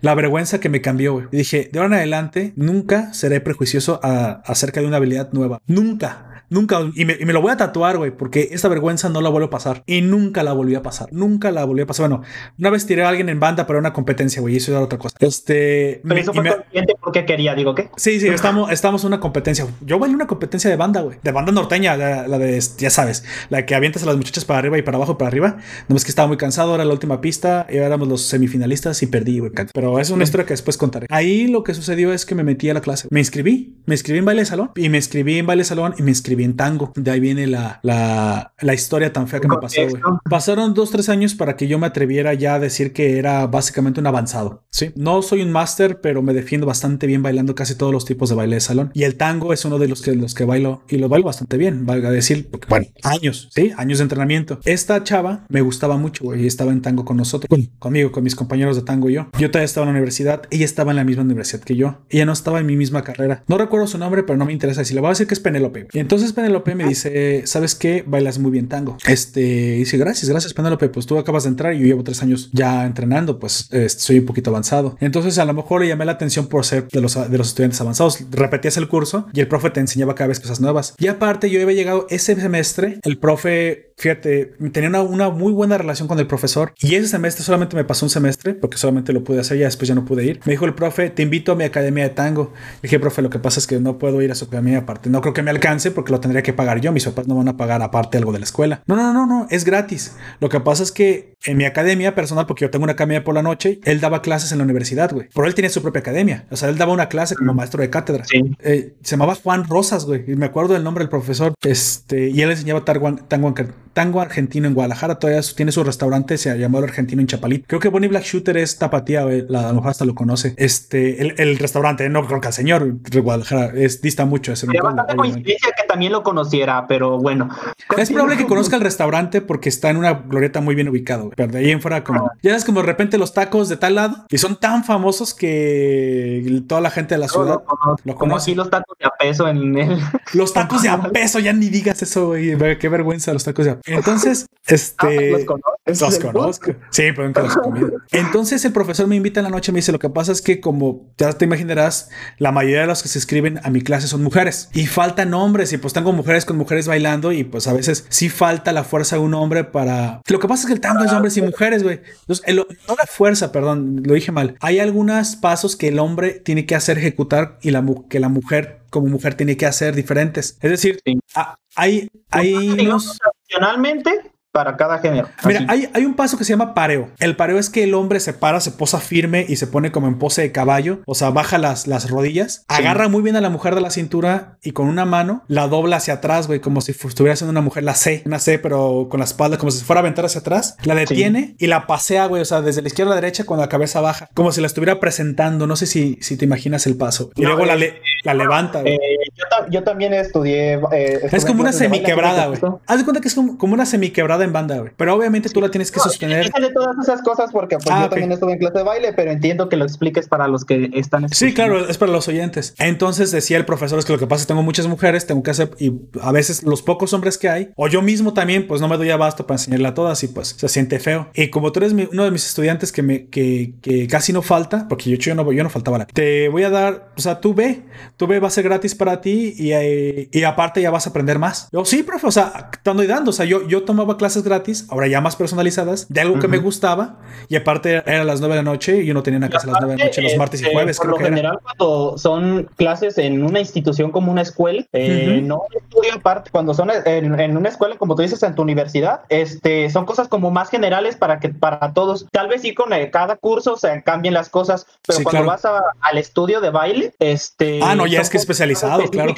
La vergüenza que me cambió, güey. Y dije, de ahora en adelante, nunca seré prejuicioso a, acerca de una habilidad nueva. Nunca. Nunca, y me, y me, lo voy a tatuar, güey, porque esta vergüenza no la vuelvo a pasar. Y nunca la volví a pasar. Nunca la volví a pasar. Bueno, una vez tiré a alguien en banda para una competencia, güey, y eso era otra cosa. Este. Pero me, eso fue me... consciente porque quería, digo, ¿qué? Sí, sí, estamos, estamos en una competencia. Yo bailé una competencia de banda, güey. De banda norteña, la, la, de, ya sabes, la que avientas a las muchachas para arriba y para abajo y para arriba. No es que estaba muy cansado, era la última pista, y éramos los semifinalistas y perdí, güey. Pero es una historia que después contaré. Ahí lo que sucedió es que me metí a la clase. Me inscribí, me inscribí en baile de salón, y me inscribí en baile de salón y me inscribí en tango. De ahí viene la, la, la historia tan fea que me pasó, güey. Pasaron dos, tres años para que yo me atreviera ya a decir que era básicamente un avanzado, ¿sí? No soy un máster, pero me defiendo bastante bien bailando casi todos los tipos de baile de salón. Y el tango es uno de los que, los que bailo y lo bailo bastante bien, valga decir, porque, bueno, años, ¿sí? Años de entrenamiento. Esta chava me gustaba mucho, güey, y estaba en tango con nosotros, con, conmigo, con mis compañeros de tango y yo. Yo todavía estaba en la universidad, ella estaba en la misma universidad que yo. Ella no estaba en mi misma carrera. No recuerdo su nombre, pero no me interesa decir. Le voy a decir que es Penélope. Y entonces Penélope me dice, ¿sabes qué? Bailas muy bien tango. Este, dice, gracias, gracias, Penélope. Pues tú acabas de entrar y yo llevo tres años ya entrenando, pues eh, soy un poquito avanzado. Entonces, a lo mejor le llamé la atención por ser de los, de los estudiantes avanzados. Repetías el curso y el profe te enseñaba cada vez cosas nuevas. Y aparte, yo había llegado ese semestre, el profe, fíjate, tenía una, una muy buena relación con el profesor y ese semestre solamente me pasó un semestre porque solamente lo pude hacer, ya después ya no pude ir. Me dijo el profe, te invito a mi academia de tango. Le dije, profe, lo que pasa es que no puedo ir a su academia aparte. No creo que me alcance porque lo tendría que pagar yo. Mis papás no van a pagar aparte algo de la escuela. No, no, no, no, es gratis. Lo que pasa es que en mi academia personal, porque yo tengo una academia por la noche, él daba clases en la universidad, güey. Pero él tenía su propia academia. O sea, él daba una clase como maestro de cátedra. Sí. Eh, se llamaba Juan Rosas, güey. Y me acuerdo del nombre del profesor. Este, y él enseñaba tango, tango, tango argentino en Guadalajara. Todavía tiene su restaurante, se llama el Argentino en Chapalit. Creo que Bonnie Black Shooter es tapatía, güey. La, a lo mejor hasta lo conoce. Este, el, el restaurante, no creo que al señor de Guadalajara, es, dista mucho. Sería bastante coincidencia que también lo conociera, pero bueno. Es probable que conozca el restaurante porque está en una glorieta muy bien ubicado, pero de ahí en fuera como, ya sabes como de repente los tacos de tal lado y son tan famosos que toda la gente de la ciudad no, no, no. lo conoce. los tacos de a peso en el... [LAUGHS] Los tacos de a peso, ya ni digas eso, güey. Qué vergüenza los tacos de a peso. Entonces, [LAUGHS] este. los conozco. Los conozco. Sí, pero nunca los he comido. [LAUGHS] Entonces, el profesor me invita en la noche y me dice: Lo que pasa es que, como ya te imaginarás, la mayoría de los que se escriben a mi clase son mujeres y faltan hombres. Y pues tengo mujeres con mujeres bailando y pues a veces sí falta la fuerza de un hombre para. Lo que pasa es que el tango es de hombres y mujeres, güey. Entonces, el- no la fuerza, perdón, lo dije mal. Hay algunos pasos que el hombre tiene que hacer ejecutar y la, que la mujer, como mujer, tiene que hacer diferentes. Es decir, Sí. a- hay, hay Digamos, unos. tradicionalmente para cada género. Mira, Así. hay, hay un paso que se llama pareo. El pareo es que el hombre se para, se posa firme y se pone como en pose de caballo, o sea, baja las, las rodillas, agarra muy bien a la mujer de la cintura y con una mano la dobla hacia atrás, güey, como si estuviera haciendo una mujer, la C, una C, pero con la espalda, como si fuera a aventar hacia atrás, la detiene y la pasea, güey, o sea, desde la izquierda a la derecha con la cabeza baja, como si la estuviera presentando. No sé si, si te imaginas el paso. Y No, luego la, le- la levanta. Eh, yo, yo también estudié. eh, Es como una semiquebrada, ¿sí te güey. Haz de cuenta que es como, como una semiquebrada en banda, güey. Pero obviamente tú la tienes que No, sostener. yo de todas esas cosas porque pues, Ah, yo también estuve en clase de baile, pero entiendo que lo expliques para los que están Sí, claro, es para los oyentes. Entonces decía el profesor, es que lo que pasa es que tengo muchas mujeres, tengo que hacer, y a veces los pocos hombres que hay, o yo mismo también, pues no me doy abasto para enseñarle a todas y pues se siente feo. Y como tú eres mi- uno de mis estudiantes que me, que, que casi no falta, porque yo, yo no, yo no faltaba la, te voy a dar, o sea, tú ve, tú ve, va a ser gratis para ti y, eh, y aparte ya vas a aprender más. Yo, sí, profe, o sea, dando y dando, o sea, yo, yo tomaba clases gratis, ahora ya más personalizadas, de algo que me gustaba, y aparte era a las 9 de la noche y yo no tenía una clase a las 9 de la noche, los martes y Este, jueves, por creo lo que era. general, cuando son clases en una institución como una escuela, eh, Ujú. no un estudio aparte, cuando son en, en una escuela, como tú dices, en tu universidad, este, son cosas como más generales para que para todos. Tal vez sí con eh, cada curso se cambien las cosas, pero Sí, cuando claro. vas a- al estudio de baile, este. Ah, no, ya es que especializado. Claro.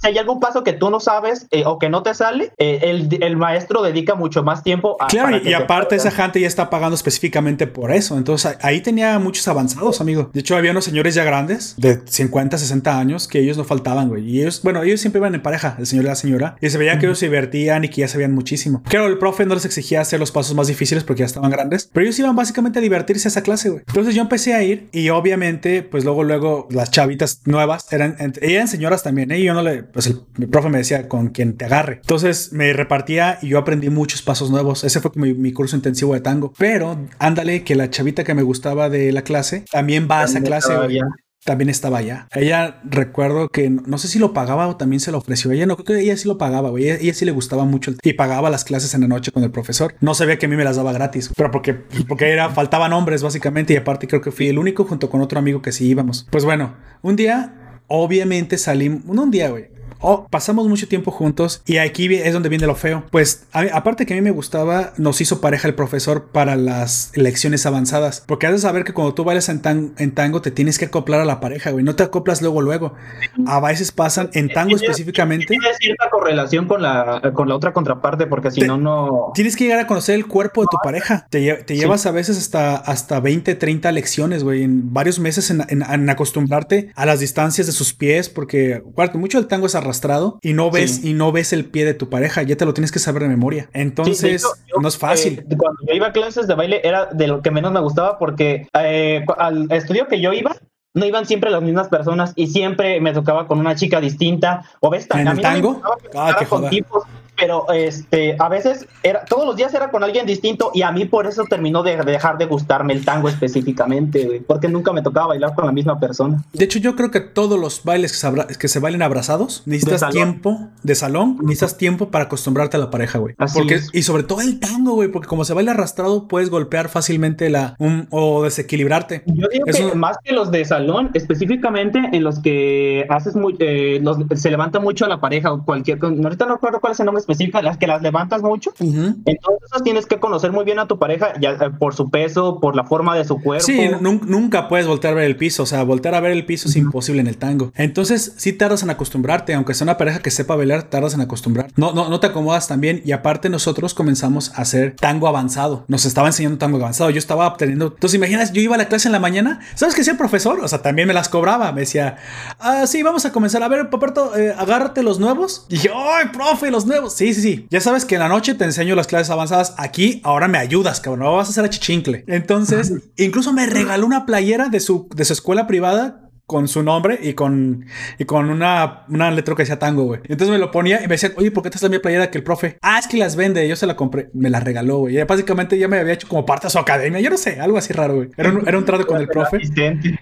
Si hay algún paso que tú no sabes eh, o que no te sale, eh, el, el, maestro dedica mucho más tiempo a. Claro, y, aparte, esa gente ya está pagando específicamente por eso. Entonces ahí tenía muchos avanzados, amigo. De hecho, había unos señores ya grandes, de 50, 60 años, que ellos no faltaban, güey. Y ellos, bueno, ellos siempre iban en pareja, el señor y la señora, y se veía que ellos se divertían y que ya sabían muchísimo. Claro, el profe no les exigía hacer los pasos más difíciles porque ya estaban grandes, pero ellos iban básicamente a divertirse a esa clase, güey. Entonces yo empecé a ir y obviamente, pues luego, luego las chavitas nuevas eran, eran señoras también, ¿eh? Y yo no le, pues el, profe me decía con quien te agarre. Entonces me repartía y yo aprendí muchos pasos nuevos. Ese fue mi, mi curso intensivo de tango. Pero ándale que la chavita que me gustaba de la clase también va a esa clase, también estaba allá. Ella recuerdo que no sé si lo pagaba o también se lo ofreció. Ella no creo que ella sí lo pagaba, güey. Ella, sí le gustaba mucho y pagaba las clases en la noche con el profesor. No sabía que a mí me las daba gratis, pero porque, porque era, faltaban hombres básicamente y aparte creo que fui el único junto con otro amigo que sí íbamos. Pues bueno, un día, obviamente salimos, no un día, güey oh, pasamos mucho tiempo juntos y aquí es donde viene lo feo. Pues aparte que a mí me gustaba, nos hizo pareja el profesor para las lecciones avanzadas. Porque has de saber que cuando tú bailas en, tango te tienes que acoplar a la pareja, güey. No te acoplas luego, luego. A veces pasan en tango específicamente. Tiene cierta correlación con la, con la otra contraparte porque si no, no... Tienes que llegar a conocer el cuerpo de tu pareja. Te, llevas a veces hasta, hasta 20, 30 lecciones, güey. En varios meses en, acostumbrarte a las distancias de sus pies porque, mucho del tango es arrastrado y no ves y no ves el pie de tu pareja, ya te lo tienes que saber de memoria. Entonces, no es fácil. Eh, cuando yo iba a clases de baile era de lo que menos me gustaba porque eh, al estudio que yo iba no iban siempre las mismas personas y siempre me tocaba con una chica distinta o ves ¿En el tango? ah, qué con tipos pero este, a veces era, todos los días era con alguien distinto y a mí por eso terminó de dejar de gustarme el tango específicamente, porque nunca me tocaba bailar con la misma persona. De hecho, yo creo que todos los bailes que se, que se bailen abrazados, necesitas tiempo de salón, necesitas tiempo para acostumbrarte a la pareja, güey. Porque, Y sobre todo el tango, güey, porque como se baila arrastrado, puedes golpear fácilmente la, o desequilibrarte. Yo digo que más que los de salón, específicamente en los que haces muy, eh, se levanta mucho a la pareja o cualquier, ahorita no recuerdo cuál es el nombre específicas, las que las levantas mucho. Entonces tienes que conocer muy bien a tu pareja ya, eh, por su peso, por la forma de su cuerpo. Sí, nunca puedes voltear a ver el piso, o sea, voltear a ver el piso es imposible en el tango. Entonces, sí tardas en acostumbrarte, aunque sea una pareja que sepa bailar, tardas en acostumbrar. No, no, no te acomodas también y aparte nosotros comenzamos a hacer tango avanzado. Nos estaba enseñando tango avanzado. Yo estaba obteniendo. Entonces, imaginas, yo iba a la clase en la mañana. ¿Sabes qué hacía el profesor? O sea, también me las cobraba. Me decía, ah, sí, vamos a comenzar. A ver, Paparto, eh, agárrate los nuevos. Y dije, ¡ay, profe, los nuevos! Sí, sí, sí. Ya sabes que en la noche te enseño las clases avanzadas. Aquí ahora me ayudas, cabrón. No vas a hacer a chichincle. Entonces, incluso me regaló una playera de su, de su escuela privada con su nombre y con, y con una, una letra que decía tango, güey. Entonces me lo ponía y me decía, oye, ¿por qué te está mi playera que el profe? Ah, es que las vende. Yo se la compré, me la regaló, güey. Básicamente ya me había hecho como parte de su academia. Yo no sé, algo así raro, güey. Era un, era un trato con el profe.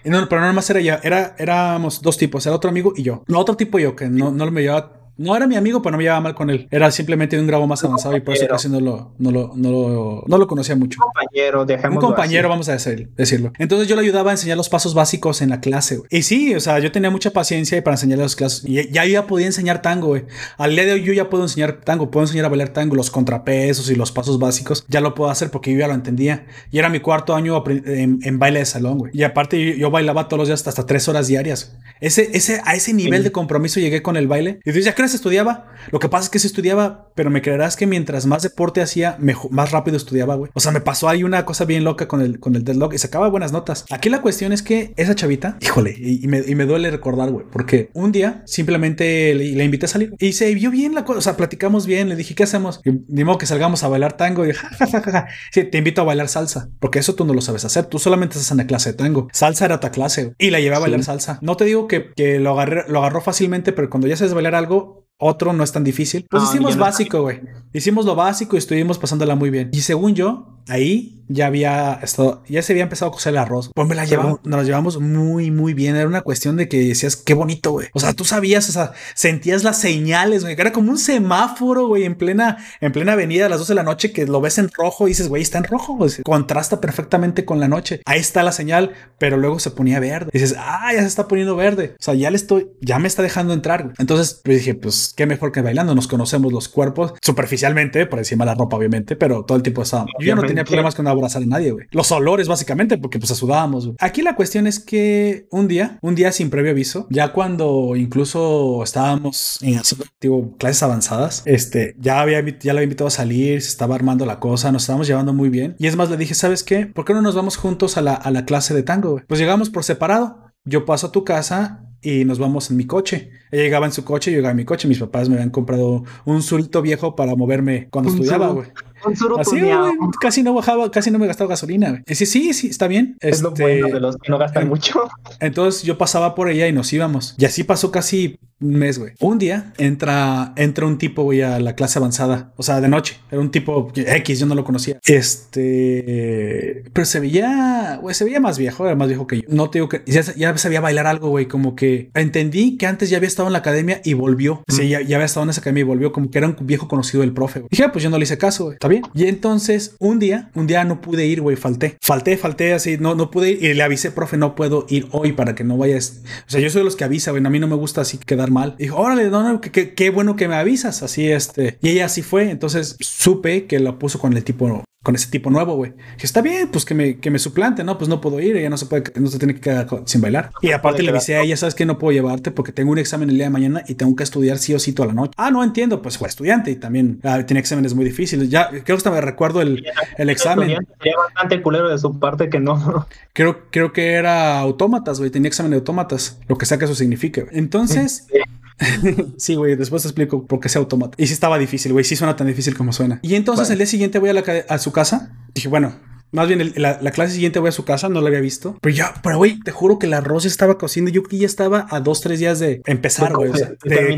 no, pero no nomás era ya, era, éramos dos tipos, era otro amigo y yo. No, otro tipo yo, que no, no me llevaba no era mi amigo, pero no me llevaba mal con él. Era simplemente un grado más avanzado y por eso casi no lo, no lo, no lo, conocía mucho. Un compañero. Un compañero, vamos a decirlo. Entonces yo le ayudaba a enseñar los pasos básicos en la clase. Y sí, o sea, yo tenía mucha paciencia para enseñarle las clases. Y ya, ya podía enseñar tango, güey. Al día de hoy yo ya puedo enseñar tango, puedo enseñar a bailar tango, los contrapesos y los pasos básicos. Ya lo puedo hacer porque yo ya lo entendía. Y era mi cuarto año en, baile de salón, güey. Y aparte yo, bailaba todos los días hasta, tres horas diarias. Ese, ese, a ese nivel de compromiso llegué con el baile. Y dices, ¿ya crees estudiaba? Lo que pasa es que sí estudiaba, pero me creerás que mientras más deporte hacía, más rápido estudiaba, güey. O sea, me pasó ahí una cosa bien loca con el, con el deadlock y sacaba buenas notas. Aquí la cuestión es que esa chavita, híjole, y, me, duele recordar, güey, porque un día simplemente le, invité a salir y se vio bien la cosa. O sea, platicamos bien. Le dije, ¿qué hacemos? Y, ni modo que salgamos a bailar tango. Y dije, ja, Sí, te invito a bailar salsa, porque eso tú no lo sabes hacer. Tú solamente estás en la clase de tango. Salsa era otra clase y la llevé a bailar salsa. No te digo que, que lo, agarré, lo agarró fácilmente, pero cuando ya sabes bailar algo, otro no es tan difícil. Pues hicimos básico, güey. Hicimos lo básico y estuvimos pasándola muy bien. Y según yo, ahí ya había estado, ya se había empezado a cocer el arroz. Pues me la llevamos, nos la llevamos muy, muy bien. Era una cuestión de que decías, qué bonito, güey. O sea, tú sabías, o sea, sentías las señales, güey. Era como un semáforo, güey, en plena, en plena avenida a las 12 de la noche que lo ves en rojo y dices, güey, está en rojo. Contrasta perfectamente con la noche. Ahí está la señal, pero luego se ponía verde. dices, ah, ya se está poniendo verde. O sea, ya le estoy, ya me está dejando entrar. Entonces, pues dije, pues qué mejor que bailando. Nos conocemos los cuerpos superficialmente, por encima de la ropa, obviamente, pero todo el tiempo estábamos. Yo ya no tenía problemas con abrazar a nadie, güey. Los olores, básicamente, porque pues sudábamos. Aquí la cuestión es que un día, un día sin previo aviso, ya cuando incluso estábamos en digo, clases avanzadas, este, ya había, ya había invitado a salir, se estaba armando la cosa, nos estábamos llevando muy bien. Y es más, le dije, ¿sabes qué? ¿Por qué no nos vamos juntos a la, a la clase de tango, güey? Pues llegamos por separado. Yo paso a tu casa y nos vamos en mi coche. Ella llegaba en su coche, yo llegaba en mi coche. Mis papás me habían comprado un surito viejo para moverme cuando estudiaba, güey. Así, casi no bajaba, casi no me gastaba gasolina, güey. Sí, sí, sí, está bien. Es lo este, bueno de los que no gastan mucho. Entonces yo pasaba por ella y nos íbamos. Y así pasó casi un mes, güey. Un día entra, entra un tipo, güey, a la clase avanzada. O sea, de noche. Era un tipo X, yo no lo conocía. Este. Pero se veía, güey, se veía más viejo, era más viejo que yo. No te digo que ya, ya sabía bailar algo, güey. Como que entendí que antes ya había estado en la academia y volvió. Sí, ya, había estado en esa academia y volvió. Como que era un viejo conocido del profe, güey. Dije, ah, pues yo no le hice caso, güey. Está bien. Y entonces, un día, un día no pude ir, güey. Falté. Falté, falté así. No, no pude ir. Y le avisé, profe, no puedo ir hoy para que no vayas. O sea, yo soy de los que avisa, güey. A mí no me gusta así quedar mal. dijo, órale, no, no, qué bueno que me avisas. Así, este. Y ella así fue. Entonces supe que lo puso con el tipo con ese tipo nuevo, güey. Que está bien, pues que me, que me suplante, ¿no? Pues no puedo ir, ella no se puede, no se tiene que quedar sin bailar. Y aparte le dice a ella, ¿sabes que No puedo llevarte porque tengo un examen el día de mañana y tengo que estudiar sí o sí toda la noche. Ah, no entiendo, pues fue estudiante y también ah, tiene exámenes muy difíciles. Ya, creo que hasta me recuerdo el, el examen. Sería bastante culero de su parte que no. Creo, creo que era autómatas, güey, tenía examen de autómatas, lo que sea que eso signifique. Entonces... [LAUGHS] sí, güey, después te explico por qué se automata. Y sí estaba difícil, güey, sí suena tan difícil como suena. Y entonces el día siguiente voy a, la, a su casa. Dije, bueno, más bien, la, clase siguiente voy a su casa, no la había visto. Pero ya, pero güey, te juro que el arroz estaba cociendo. Yo que ya estaba a dos, tres días de empezar, güey. O sea, de,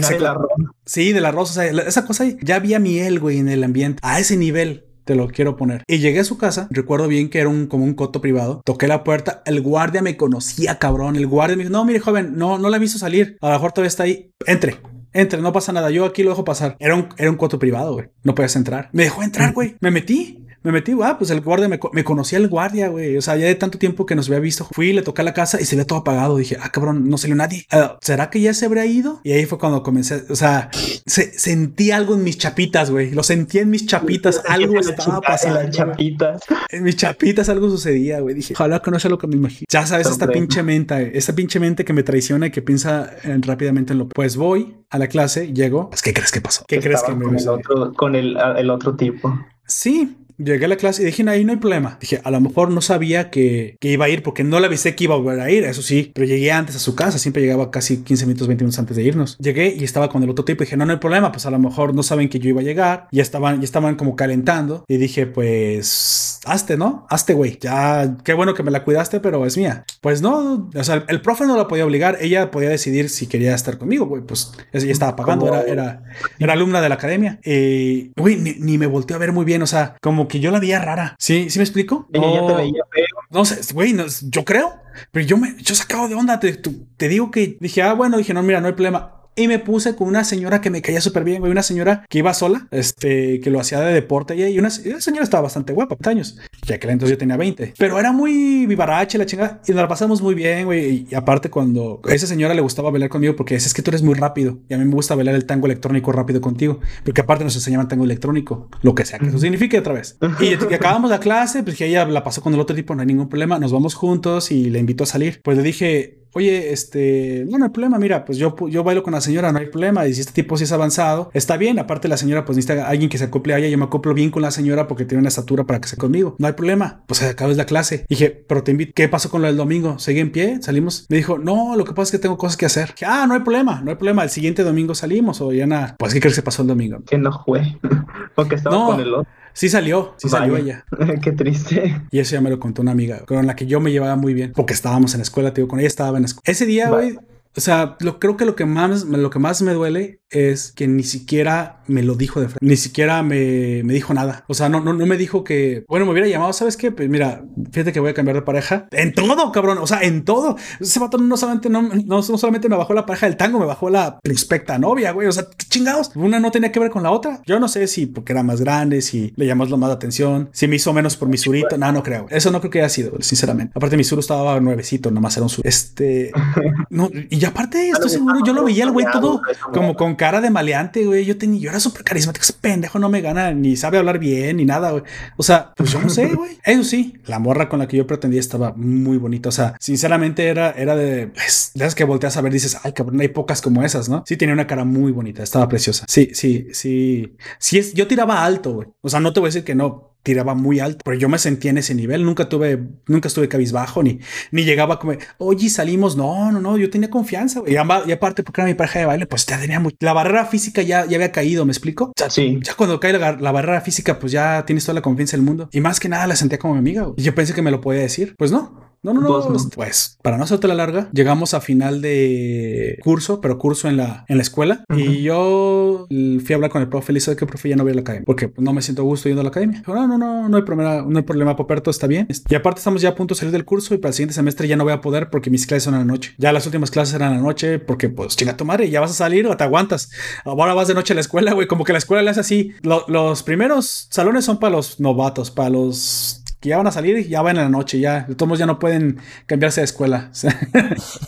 Sí, del arroz. O sea, esa cosa, ya había miel, güey, en el ambiente. A ese nivel te lo quiero poner. Y llegué a su casa, recuerdo bien que era un, como un coto privado, toqué la puerta, el guardia me conocía, cabrón, el guardia me dijo, no, mire, joven, no, no la he visto salir, a lo mejor todavía está ahí, entre. Entre, no pasa nada, yo aquí lo dejo pasar. Era un, era un coto privado, güey. No podías entrar. Me dejó entrar, güey. Me metí me metí, ah, pues el guardia me, conocía el guardia, güey. O sea, ya de tanto tiempo que nos había visto, fui, le toqué a la casa y se veía todo apagado. Dije, ah, cabrón, no salió nadie. Ah, ¿Será que ya se habría ido? Y ahí fue cuando comencé, o sea, se, sentí algo en mis chapitas, güey. Lo sentí en mis chapitas, [LAUGHS] algo estaba pasando. En chapitas. En mis chapitas algo sucedía, güey. Dije, ojalá que no sea lo que me imagino. Ya sabes, esta pinche mente, esta pinche mente que me traiciona y que piensa eh, rápidamente en lo. Pues voy a la clase, llego. Pues, ¿qué crees que pasó? ¿Qué crees que me con el otro, con el, el otro tipo? Sí, Llegué a la clase y dije, ahí no hay problema. Dije, a lo mejor no sabía que, que, iba a ir porque no le avisé que iba a volver a ir, eso sí, pero llegué antes a su casa, siempre llegaba casi 15 minutos, 20 minutos antes de irnos. Llegué y estaba con el otro tipo dije, no, no hay problema, pues a lo mejor no saben que yo iba a llegar, ya estaban, ya estaban como calentando y dije, pues, hazte, ¿no? Hazte, güey, ya, qué bueno que me la cuidaste, pero es mía. Pues no, o sea, el profe no la podía obligar, ella podía decidir si quería estar conmigo, güey, pues ella estaba pagando, era, era, era, alumna de la academia. Y, güey, ni, ni me volteó a ver muy bien, o sea, como que yo la veía rara. ¿Sí? ¿Sí me explico? Ella te veía feo. No sé, güey, yo creo. Pero yo me, yo sacado de onda. Te, te, digo que dije, ah, bueno, dije, no, mira, no hay problema. Y me puse con una señora que me caía súper bien, güey. Una señora que iba sola, este, que lo hacía de deporte. Y una, señora estaba bastante guapa, años. Ya que entonces yo tenía 20. Pero era muy vivarache la chingada. Y nos la pasamos muy bien, güey. Y aparte, cuando a esa señora le gustaba bailar conmigo, porque es, es que tú eres muy rápido. Y a mí me gusta bailar el tango electrónico rápido contigo. Porque aparte nos enseñaban tango electrónico, lo que sea que eso signifique otra vez. Y, y acabamos la clase, pues que ella la pasó con el otro tipo, no hay ningún problema. Nos vamos juntos y le invito a salir. Pues le dije, oye, este, no, no hay problema, mira, pues yo, yo bailo con la señora, no hay problema, y si este tipo sí es avanzado, está bien, aparte la señora pues necesita alguien que se acople a ella, yo me acoplo bien con la señora porque tiene una estatura para que sea conmigo, no hay problema, pues acabes la clase. Dije, pero te invito, ¿qué pasó con lo del domingo? ¿Seguí en pie? ¿Salimos? Me dijo, no, lo que pasa es que tengo cosas que hacer. Dije, ah, no hay problema, no hay problema, el siguiente domingo salimos, o ya nada, pues ¿qué crees que pasó el domingo? Que no fue, [LAUGHS] porque estaba con el otro. Sí salió, sí salió ella. [LAUGHS] Qué triste. Y eso ya me lo contó una amiga con la que yo me llevaba muy bien, porque estábamos en la escuela, tío, con ella estaba en la escuela. Ese día, güey, o sea, lo, creo que lo que más, lo que más me duele es que ni siquiera me lo dijo de frente, ni siquiera me, me dijo nada. O sea, no, no, no me dijo que, bueno, me hubiera llamado, ¿sabes qué? Pues mira, fíjate que voy a cambiar de pareja. En todo, cabrón, o sea, en todo. Ese vato no solamente, no, no, solamente me bajó la pareja del tango, me bajó la prospecta novia, güey. O sea, chingados. Una no tenía que ver con la otra. Yo no sé si porque era más grande, si le llamamos más atención, si me hizo menos por mi surito. No, no creo. Eso no creo que haya sido, sinceramente. Aparte, mi suro estaba nuevecito, nomás era un sur. Este, [LAUGHS] no, y ya Y aparte, estoy seguro, yo lo veía el güey todo como con cara de maleante, güey. Yo tenía, yo era súper carismático. Ese pendejo no me gana, ni sabe hablar bien, ni nada, güey. O sea, pues yo no sé, güey. [LAUGHS] Eso sí, la morra con la que yo pretendía estaba muy bonita. O sea, sinceramente era, era de, pues, de esas que volteas a ver, dices, ay, cabrón, hay pocas como esas, ¿no? Sí, tenía una cara muy bonita, estaba preciosa. Sí, sí, sí. Sí, es, yo tiraba alto, güey. O sea, no te voy a decir que no tiraba muy alto, pero yo me sentía en ese nivel, nunca tuve, nunca estuve cabizbajo, ni, ni llegaba como, oye, salimos, no, no, no, yo tenía confianza, y, aparte, porque era mi pareja de baile, pues ya tenía muy, la barrera física ya, ya había caído, ¿me explico? Ya, sí. Ya cuando cae la, barrera física, pues ya tienes toda la confianza del mundo, y más que nada la sentía como mi amiga, y yo pensé que me lo podía decir, pues no, no, no, no. Pues para no hacerte la larga, llegamos a final de curso, pero curso en la, en la escuela. Y yo fui a hablar con el profe. Le dije que profe ya no voy a la academia porque no me siento a gusto yendo a la academia. Dijo, no, no, no, no hay problema, no hay problema, Poperto, está bien. Y aparte, estamos ya a punto de salir del curso y para el siguiente semestre ya no voy a poder porque mis clases son a la noche. Ya las últimas clases eran a la noche porque, pues, chinga tu madre, ya vas a salir o te aguantas. Ahora vas de noche a la escuela, güey. Como que la escuela le hace así. los primeros salones son para los novatos, para los ya van a salir y ya van en la noche, ya, de todos ya no pueden cambiarse de escuela. [LAUGHS]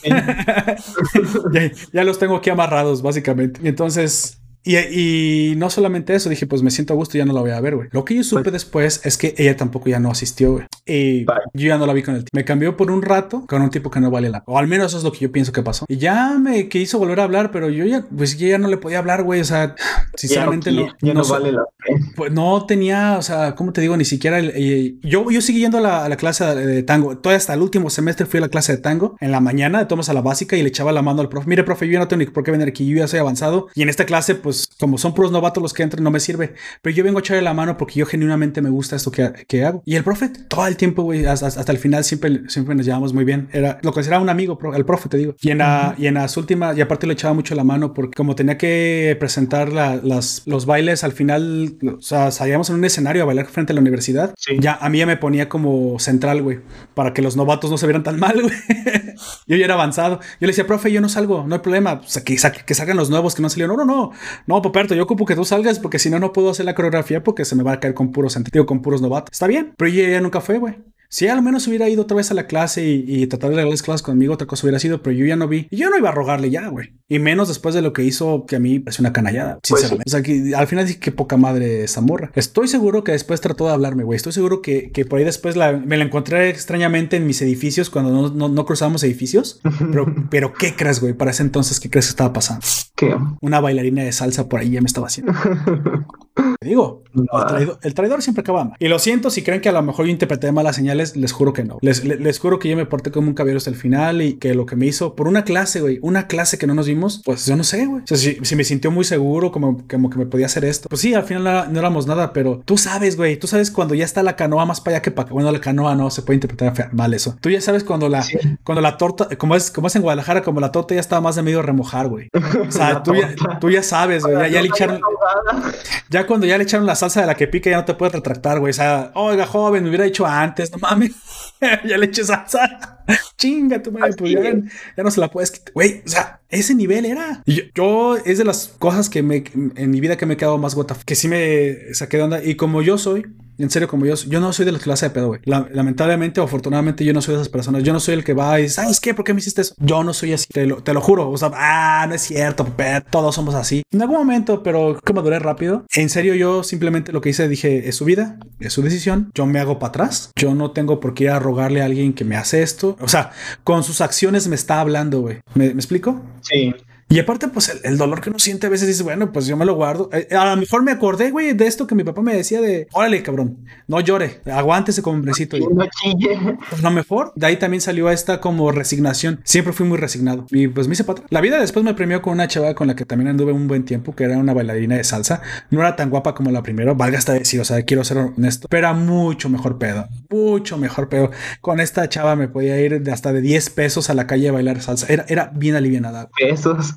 [LAUGHS] ya, ya, los tengo aquí amarrados, básicamente. Entonces, y, no solamente eso, dije, pues me siento a gusto, ya no la voy a ver, güey. Lo que yo supe pues después es que ella tampoco ya no asistió, güey. Y yo ya no la vi con el tipo. Me cambió por un rato con un tipo que no vale la O al menos eso es lo que yo pienso que pasó. Y ya me quiso volver a hablar, pero yo ya, pues yo ya no le podía hablar, güey. O sea, sinceramente no. Ya no, vale la Pues no tenía, o sea, ¿cómo te digo? Ni siquiera el, yo, yo seguí yendo a la, a la, clase de tango. Todo hasta el último semestre fui a la clase de tango en la mañana, de tomas a la básica y le echaba la mano al profe. Mire, profe, yo ya no tengo ni por qué venir aquí, yo ya soy avanzado. Y en esta clase, pues pues, como son puros novatos los que entran, no me sirve. Pero yo vengo a echarle la mano porque yo genuinamente me gusta esto que, que hago. Y el profe, todo el tiempo, güey, hasta, el final siempre, siempre nos llevamos muy bien. Era lo que era un amigo, el profe, te digo. Y en, la, y en las últimas, y aparte le echaba mucho la mano porque como tenía que presentar las, los bailes al final, o sea, salíamos en un escenario a bailar frente a la universidad. Ya a mí ya me ponía como central, güey, para que los novatos no se vieran tan mal, [LAUGHS] güey. yo ya era avanzado. Yo le decía, profe, yo no salgo, no hay problema. O sea, que, que salgan los nuevos que no han salido. No, no, no. No, Poperto, yo ocupo que tú salgas porque si no, no puedo hacer la coreografía porque se me va a caer con puros sentido, con puros novatos. Está bien, pero ella nunca fue, güey. Si al menos hubiera ido otra vez a la clase y, tratar de arreglar clases conmigo, otra cosa hubiera sido, pero yo ya no vi. Y yo no iba a rogarle ya, güey. Y menos después de lo que hizo, que a mí es una canallada, pues sinceramente. O sea, que al final dije que poca madre esa morra. Estoy seguro que después trató de hablarme, güey. Estoy seguro que, que por ahí después me la encontré extrañamente en mis edificios cuando no, no, no cruzábamos edificios. [LAUGHS] Pero, pero, ¿qué crees, güey? Para ese entonces, ¿qué crees que estaba pasando? ¿Qué? Una bailarina de salsa por ahí ya me estaba haciendo. [LAUGHS] digo, el, traidor, siempre acaba mal. Y lo siento si creen que a lo mejor yo interpreté malas les juro que no. Les, les, juro que yo me porté como un caballero hasta el final y que lo que me hizo por una clase, güey, una clase que no nos vimos, pues yo no sé, güey. O sea, si, me sintió muy seguro, como, como que me podía hacer esto. Pues sí, al final no, éramos nada, pero tú sabes, güey, tú sabes cuando ya está la canoa más para allá que para acá. Bueno, la canoa no se puede interpretar mal eso. Tú ya sabes cuando la, cuando la torta, como es, como es en Guadalajara, como la torta ya estaba más de medio remojar, güey. [LAUGHS] O sea, tú ya, tú ya, sabes, güey, ya, ya le echaron. Ya cuando ya le echaron la salsa de la que pica, ya no te puedes retractar, güey. O sea, oiga, joven, me hubiera dicho antes, no mames. [LAUGHS] ya le eché salsa. Chinga, tu madre, pues ya, no se la puedes quitar. Güey, o sea, ese nivel era. Yo, yo, es de las cosas que me, en mi vida que me he quedado más gota, que sí me saqué de onda. Y como yo soy, en serio, como yo, yo no soy de la clase de pedo, güey. lamentablemente afortunadamente yo no soy de esas personas. Yo no soy el que va y dice, ¿sabes qué? ¿Por qué me hiciste eso? Yo no soy así, te lo, lo juro. O sea, ah, no es cierto, todos somos así. En algún momento, pero que maduré rápido. En serio, yo simplemente lo que hice, dije, es su vida, es su decisión. Yo me hago para atrás. Yo no tengo por qué ir a rogarle a alguien que me hace esto. O sea, con sus acciones me está hablando, güey. ¿Me, ¿Me explico? Sí. Y aparte, pues el, dolor que uno siente a veces dice, bueno, pues yo me lo guardo. Eh, a lo mejor me acordé, güey, de esto que mi papá me decía de, órale, cabrón, no llore, aguántese como hombrecito. No chille. Pues lo mejor, de ahí también salió esta como resignación. Siempre fui muy resignado. Y pues me hice para La vida después me premió con una chava con la que también anduve un buen tiempo, que era una bailarina de salsa. No era tan guapa como la primera, valga hasta decir, o sea, quiero ser honesto, pero era mucho mejor pedo, mucho mejor pedo. Con esta chava me podía ir de hasta de 10 pesos a la calle a bailar salsa. Era, era bien alivianada. Pesos.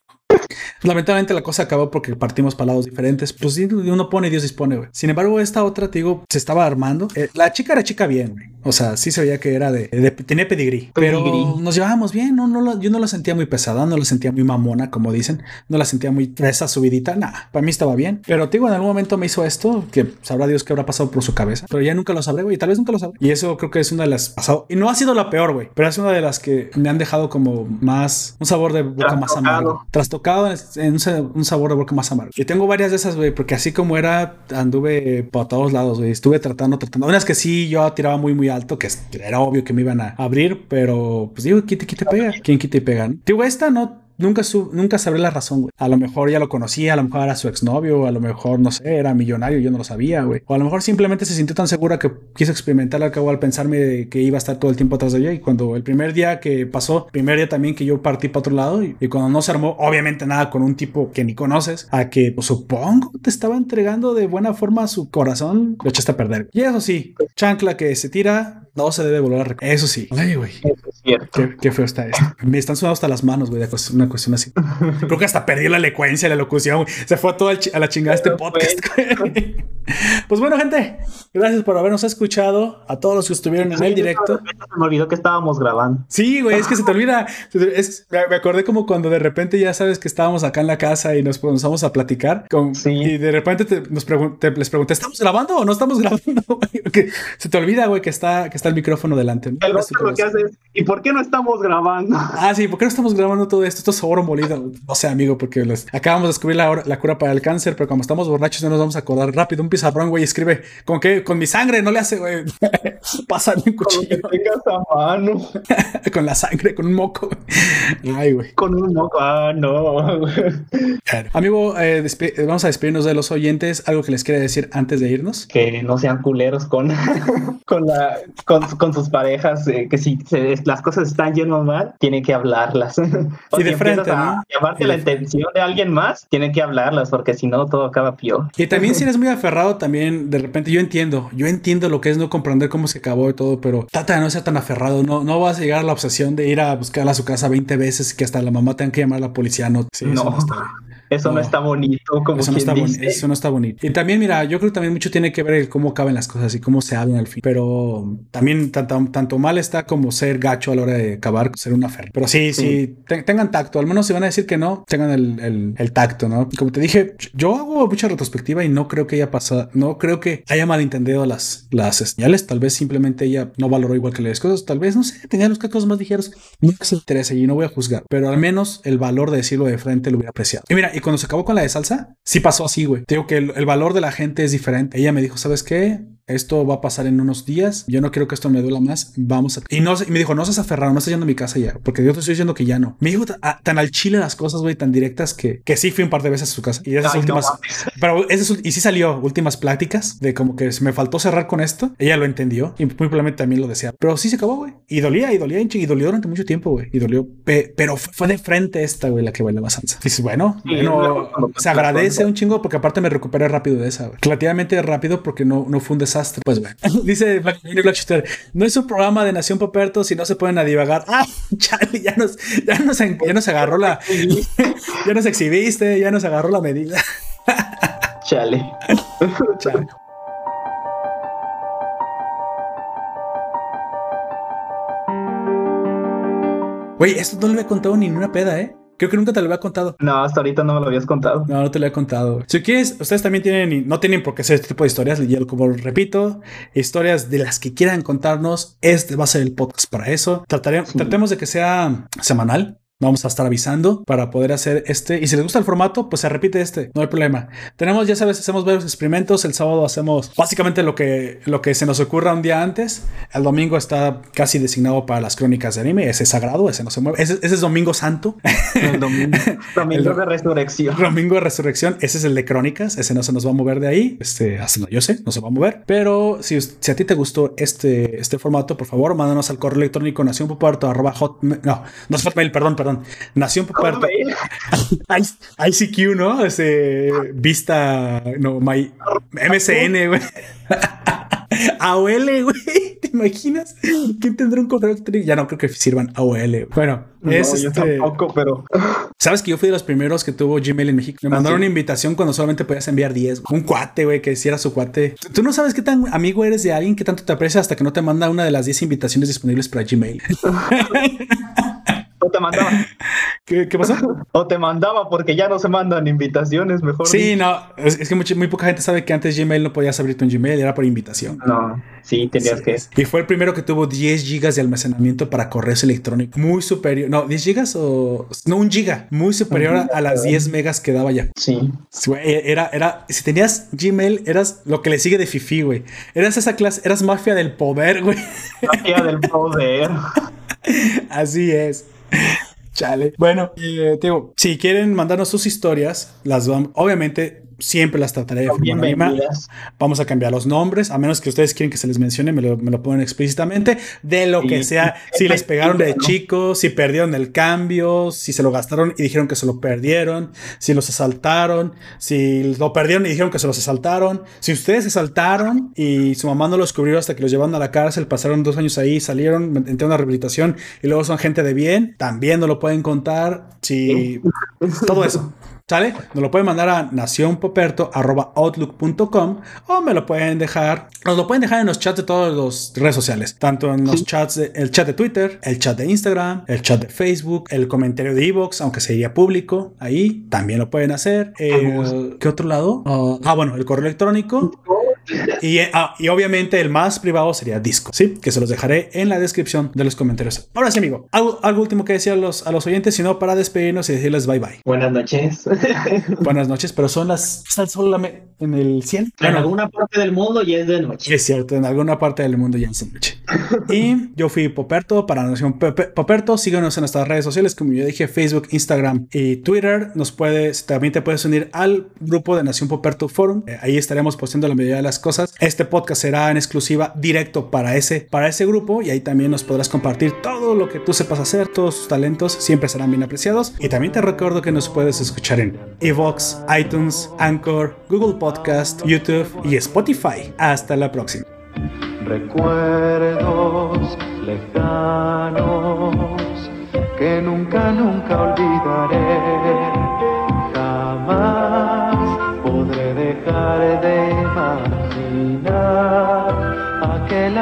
Lamentablemente la cosa acabó porque partimos para lados diferentes. Pues uno pone y Dios dispone, güey. Sin embargo, esta otra, te digo, se estaba armando. Eh, la chica era chica bien, güey. O sea, sí se veía que era de, tenía pedigrí, pero nos llevábamos bien. No, no, yo no la sentía muy pesada, no la sentía muy mamona, como dicen, no la sentía muy fresa, subidita. Nada, para mí estaba bien. Pero te digo, en algún momento me hizo esto que sabrá Dios qué habrá pasado por su cabeza, pero ya nunca lo sabré, güey. Tal vez nunca lo sabré. Y eso creo que es una de las pasado. Y no ha sido la peor, güey, pero es una de las que me han dejado como más un sabor de boca más amargo. Trastocado en, un, sabor de boca más amargo. Y tengo varias de esas, güey, porque así como era, anduve por todos lados, güey. Estuve tratando, tratando. Unas que sí, yo tiraba muy, muy alto, que era obvio que me iban a abrir, pero pues digo, quite, quite, pega. ¿Quién quita y pega? Digo, esta no Nunca, nunca sabré la razón, güey. A lo mejor ya lo conocía, a lo mejor era su exnovio, a lo mejor, no sé, era millonario, yo no lo sabía, güey. O a lo mejor simplemente se sintió tan segura que quiso experimentar al cabo al pensarme que iba a estar todo el tiempo atrás de ella. Y cuando el primer día que pasó, primer día también que yo partí para otro lado, y, cuando no se armó, obviamente nada con un tipo que ni conoces, a que pues, supongo te estaba entregando de buena forma su corazón, lo echaste a perder. Y eso sí, chancla que se tira, no se debe volver a. Eso sí. Ay, güey. Cierto. Qué, feo está esto. Me están sudando hasta las manos, güey, una cuestión [LAUGHS] así. Creo que hasta perdí la elocuencia, la locución, Se fue todo a la chingada este podcast. [LAUGHS] pues bueno, gente, gracias por habernos escuchado. A todos los que estuvieron en el directo. Se me olvidó que estábamos grabando. Sí, güey, es que se te olvida. me acordé como cuando de repente ya sabes que estábamos acá en la casa y nos comenzamos a platicar. Con, Y de repente te, nos les pregunté, ¿estamos grabando o no estamos grabando? [LAUGHS] se te olvida, güey, que está, que está el micrófono delante. El lo que hace es, ¿y por qué no estamos grabando? Ah, sí, ¿por qué no estamos grabando todo esto? Esto es oro molido. No sé, amigo, porque les acabamos de descubrir la, la, cura para el cáncer, pero como estamos borrachos no nos vamos a acordar rápido. Un pizarrón, güey, escribe, ¿con qué? Con mi sangre, no le hace, güey. [LAUGHS] Pásale un cuchillo. Con tengas a mano. [LAUGHS] con la sangre, con un moco. Ay, güey. Con un moco, ah, no. [LAUGHS] Amigo, eh, vamos a despedirnos de los oyentes. ¿Algo que les quiera decir antes de irnos? Que no sean culeros con, con, la, con, sus parejas, eh, que si las cosas están yendo mal, tienen que hablarlas. y de frente, ¿no? llamarte la intención de alguien más, tienen que hablarlas, porque si no, todo acaba peor. Y también [LAUGHS] si eres muy aferrado, también de repente yo entiendo, yo entiendo lo que es no comprender cómo se acabó y todo, pero trata de no ser tan aferrado, no, no vas a llegar a la obsesión de ir a buscarla a su casa 20 veces y que hasta la mamá tenga que llamar a la policía, no. no. Eso no, está bonito, como eso no está dice. Eso no está bonito. Y también, mira, yo creo que también mucho tiene que ver el cómo caben las cosas y cómo se hablan al fin. Pero también tanto, tanto mal está como ser gacho a la hora de acabar, ser una fer. Pero sí, sí, tengan tacto. Al menos si van a decir que no, tengan el, el, tacto, ¿no? Y como te dije, yo hago mucha retrospectiva y no creo que haya pasado, no creo que haya malentendido las, las señales. Tal vez simplemente ella no valoró igual que las cosas. Tal vez, no sé, tenía los cacos más ligeros. No se interesa y no voy a juzgar. Pero al menos el valor de decirlo de frente lo hubiera apreciado. Y mira, y cuando se acabó con la de salsa, sí pasó así, güey. Te que el, el valor de la gente es diferente. Ella me dijo, ¿sabes qué? Esto va a pasar en unos días, yo no quiero que esto me duela más, vamos a... Y, no, y me dijo, no seas aferrado, no estás yendo a mi casa ya, porque yo te estoy diciendo que ya no. Me dijo tan al chile las cosas, güey, tan directas que, que sí fui un par de veces a su casa. Y esas últimas... [LAUGHS] pero esas, y sí salió últimas pláticas de como que me faltó cerrar con esto. Ella lo entendió y muy probablemente también lo decía. Pero sí se acabó, güey. Y dolía, y dolía, y dolió durante mucho tiempo, güey. Y dolió. pero fue de frente esta, güey, la que bailaba salsa. Dices, bueno, bueno se agradece un chingo porque aparte me recuperé rápido de esa, güey. Relativamente rápido porque no, no fue un desastre. Pues, güey. [LAUGHS] Dice Black, no es un programa de Nación Poperto si no se pueden a divagar. Ah, [LAUGHS] chale, ya nos, ya nos, ya nos agarró la. [LAUGHS] ya nos exhibiste, ya nos agarró la medida. chale. chale. Güey, esto no lo he contado ni en una peda, ¿eh? Creo que nunca te lo había contado. No, hasta ahorita no me lo habías contado. No, no te lo he contado. Si quieres, ustedes también tienen, no tienen por qué hacer este tipo de historias. Como repito, historias de las que quieran contarnos. Este va a ser el podcast para eso. Trataremos, Tratemos de que sea semanal. Vamos a estar avisando para poder hacer este. Y si les gusta el formato, pues se repite este. No hay problema. Tenemos, ya sabes, hacemos varios experimentos. El sábado hacemos básicamente lo que, lo que se nos ocurra un día antes. El domingo está casi designado para las crónicas de anime. Ese es sagrado, ese no se mueve. Ese, es Domingo Santo. El domingo, [LAUGHS] domingo de Resurrección. Domingo de Resurrección. Ese es el de crónicas. Ese no se nos va a mover de ahí. Este, hasta yo sé, no se va a mover. Pero si, si a ti te gustó este, este formato, por favor, mándanos al correo electrónico hot. No, no es hotmail, perdón, perdón Nación Puerto. ICQ, ¿no? Ese Vista, no, my MSN, güey. [LAUGHS] AOL, güey. imaginas? ¿Quién tendrá un correo electrónico? Ya no creo que sirvan AOL. Bueno, es este... tampoco, pero. [LAUGHS] Sabes que yo fui de los primeros que tuvo Gmail en México. Me ¿Ah, mandaron sí? una invitación cuando solamente podías enviar 10. Un cuate, güey, que hiciera su cuate. Tú no sabes qué tan amigo eres de alguien que tanto te aprecia hasta que no te manda una de las 10 invitaciones disponibles para Gmail. [LAUGHS] O te mandaba, [LAUGHS] ¿Qué, qué pasó? [LAUGHS] o te mandaba porque ya no se mandan invitaciones, mejor. Sí, no, es, es que mucha- muy poca gente sabe que antes Gmail no podías abrirte un Gmail, era por invitación. No, sí, tenías Sí. que. Y fue el primero que tuvo 10 gigas de almacenamiento para correos electrónicos. Muy superior. No, 10 gigas o. No, un giga. Muy superior a, a las 10 megas que daba ya. Sí. Era, era. Si tenías Gmail, eras lo que le sigue de Fifi, güey. Eras esa clase, eras mafia del poder, güey. Magia del poder. [LAUGHS] Así es. Chale. Bueno, eh, si quieren mandarnos sus historias, las vamos. Obviamente, siempre las trataré de forma anónima. Vamos a cambiar los nombres, a menos que ustedes quieren que se les mencione, me lo, me lo ponen explícitamente, de lo que sea, si les pegaron de ¿no? chicos, si perdieron el cambio, si se lo gastaron y dijeron que se lo perdieron, si los asaltaron, si lo perdieron y dijeron que se los asaltaron, si ustedes se asaltaron y su mamá no los cubrió hasta que los llevaron a la cárcel, pasaron dos años ahí, salieron, entraron a una rehabilitación y luego son gente de bien, también nos lo pueden contar, si todo eso. [LAUGHS] ¿Sale? Nos lo pueden mandar a nacionpoperto.outlook.com o me lo pueden dejar, nos lo pueden dejar en los chats de todas las redes sociales, tanto en los chats, de- el chat de Twitter, el chat de Instagram, el chat de Facebook, el comentario de Evox, aunque sería público, ahí también lo pueden hacer. El- ¿Qué otro lado? Ah, ah, bueno, el correo electrónico. Y, eh, ah, y obviamente el más privado sería Disco, ¿sí? Que se los dejaré en la descripción de los comentarios. Ahora sí, amigo, algo, algo último que decir a los, a los oyentes, sino para despedirnos y decirles bye bye. Buenas noches. [LAUGHS] Buenas noches, pero son las. Está el sol en el cielo. En Bueno, alguna parte del mundo ya es de noche. es cierto, en alguna parte del mundo ya es noche. Y yo fui Poperto para Nación Poperto. Síganos en nuestras redes sociales, como ya dije, Facebook, Instagram y Twitter. Nos puedes, también te puedes unir al grupo de Nación Poperto Forum. Eh, ahí estaremos posteando la mayoría de las cosas. Este podcast será en exclusiva directo para ese, para ese grupo y ahí también nos podrás compartir todo lo que tú sepas hacer, todos tus talentos siempre serán bien apreciados. Y también te recuerdo que nos puedes escuchar en Evox, iTunes, Anchor, Google Podcast, YouTube y Spotify. Hasta la próxima. Recuerdos lejanos que nunca, nunca olvidaré.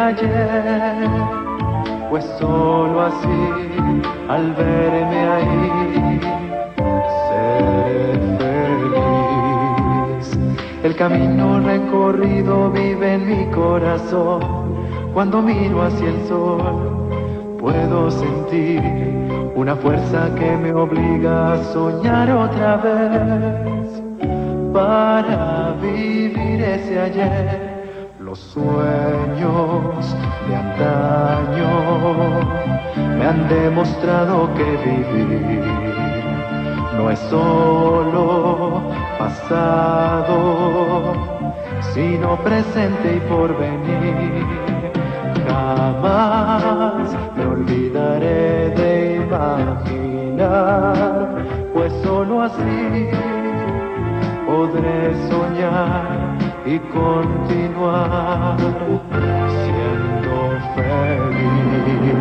Ayer, pues solo así, al verme ahí, seré feliz. El camino recorrido vive en mi corazón. Cuando miro hacia el sol, puedo sentir una fuerza que me obliga a soñar otra vez. Para vivir ese ayer, los sueños de antaño me han demostrado que vivir no es solo pasado, sino presente y porvenir. Jamás me olvidaré de imaginar, pues solo así podré soñar y continuar siendo feliz.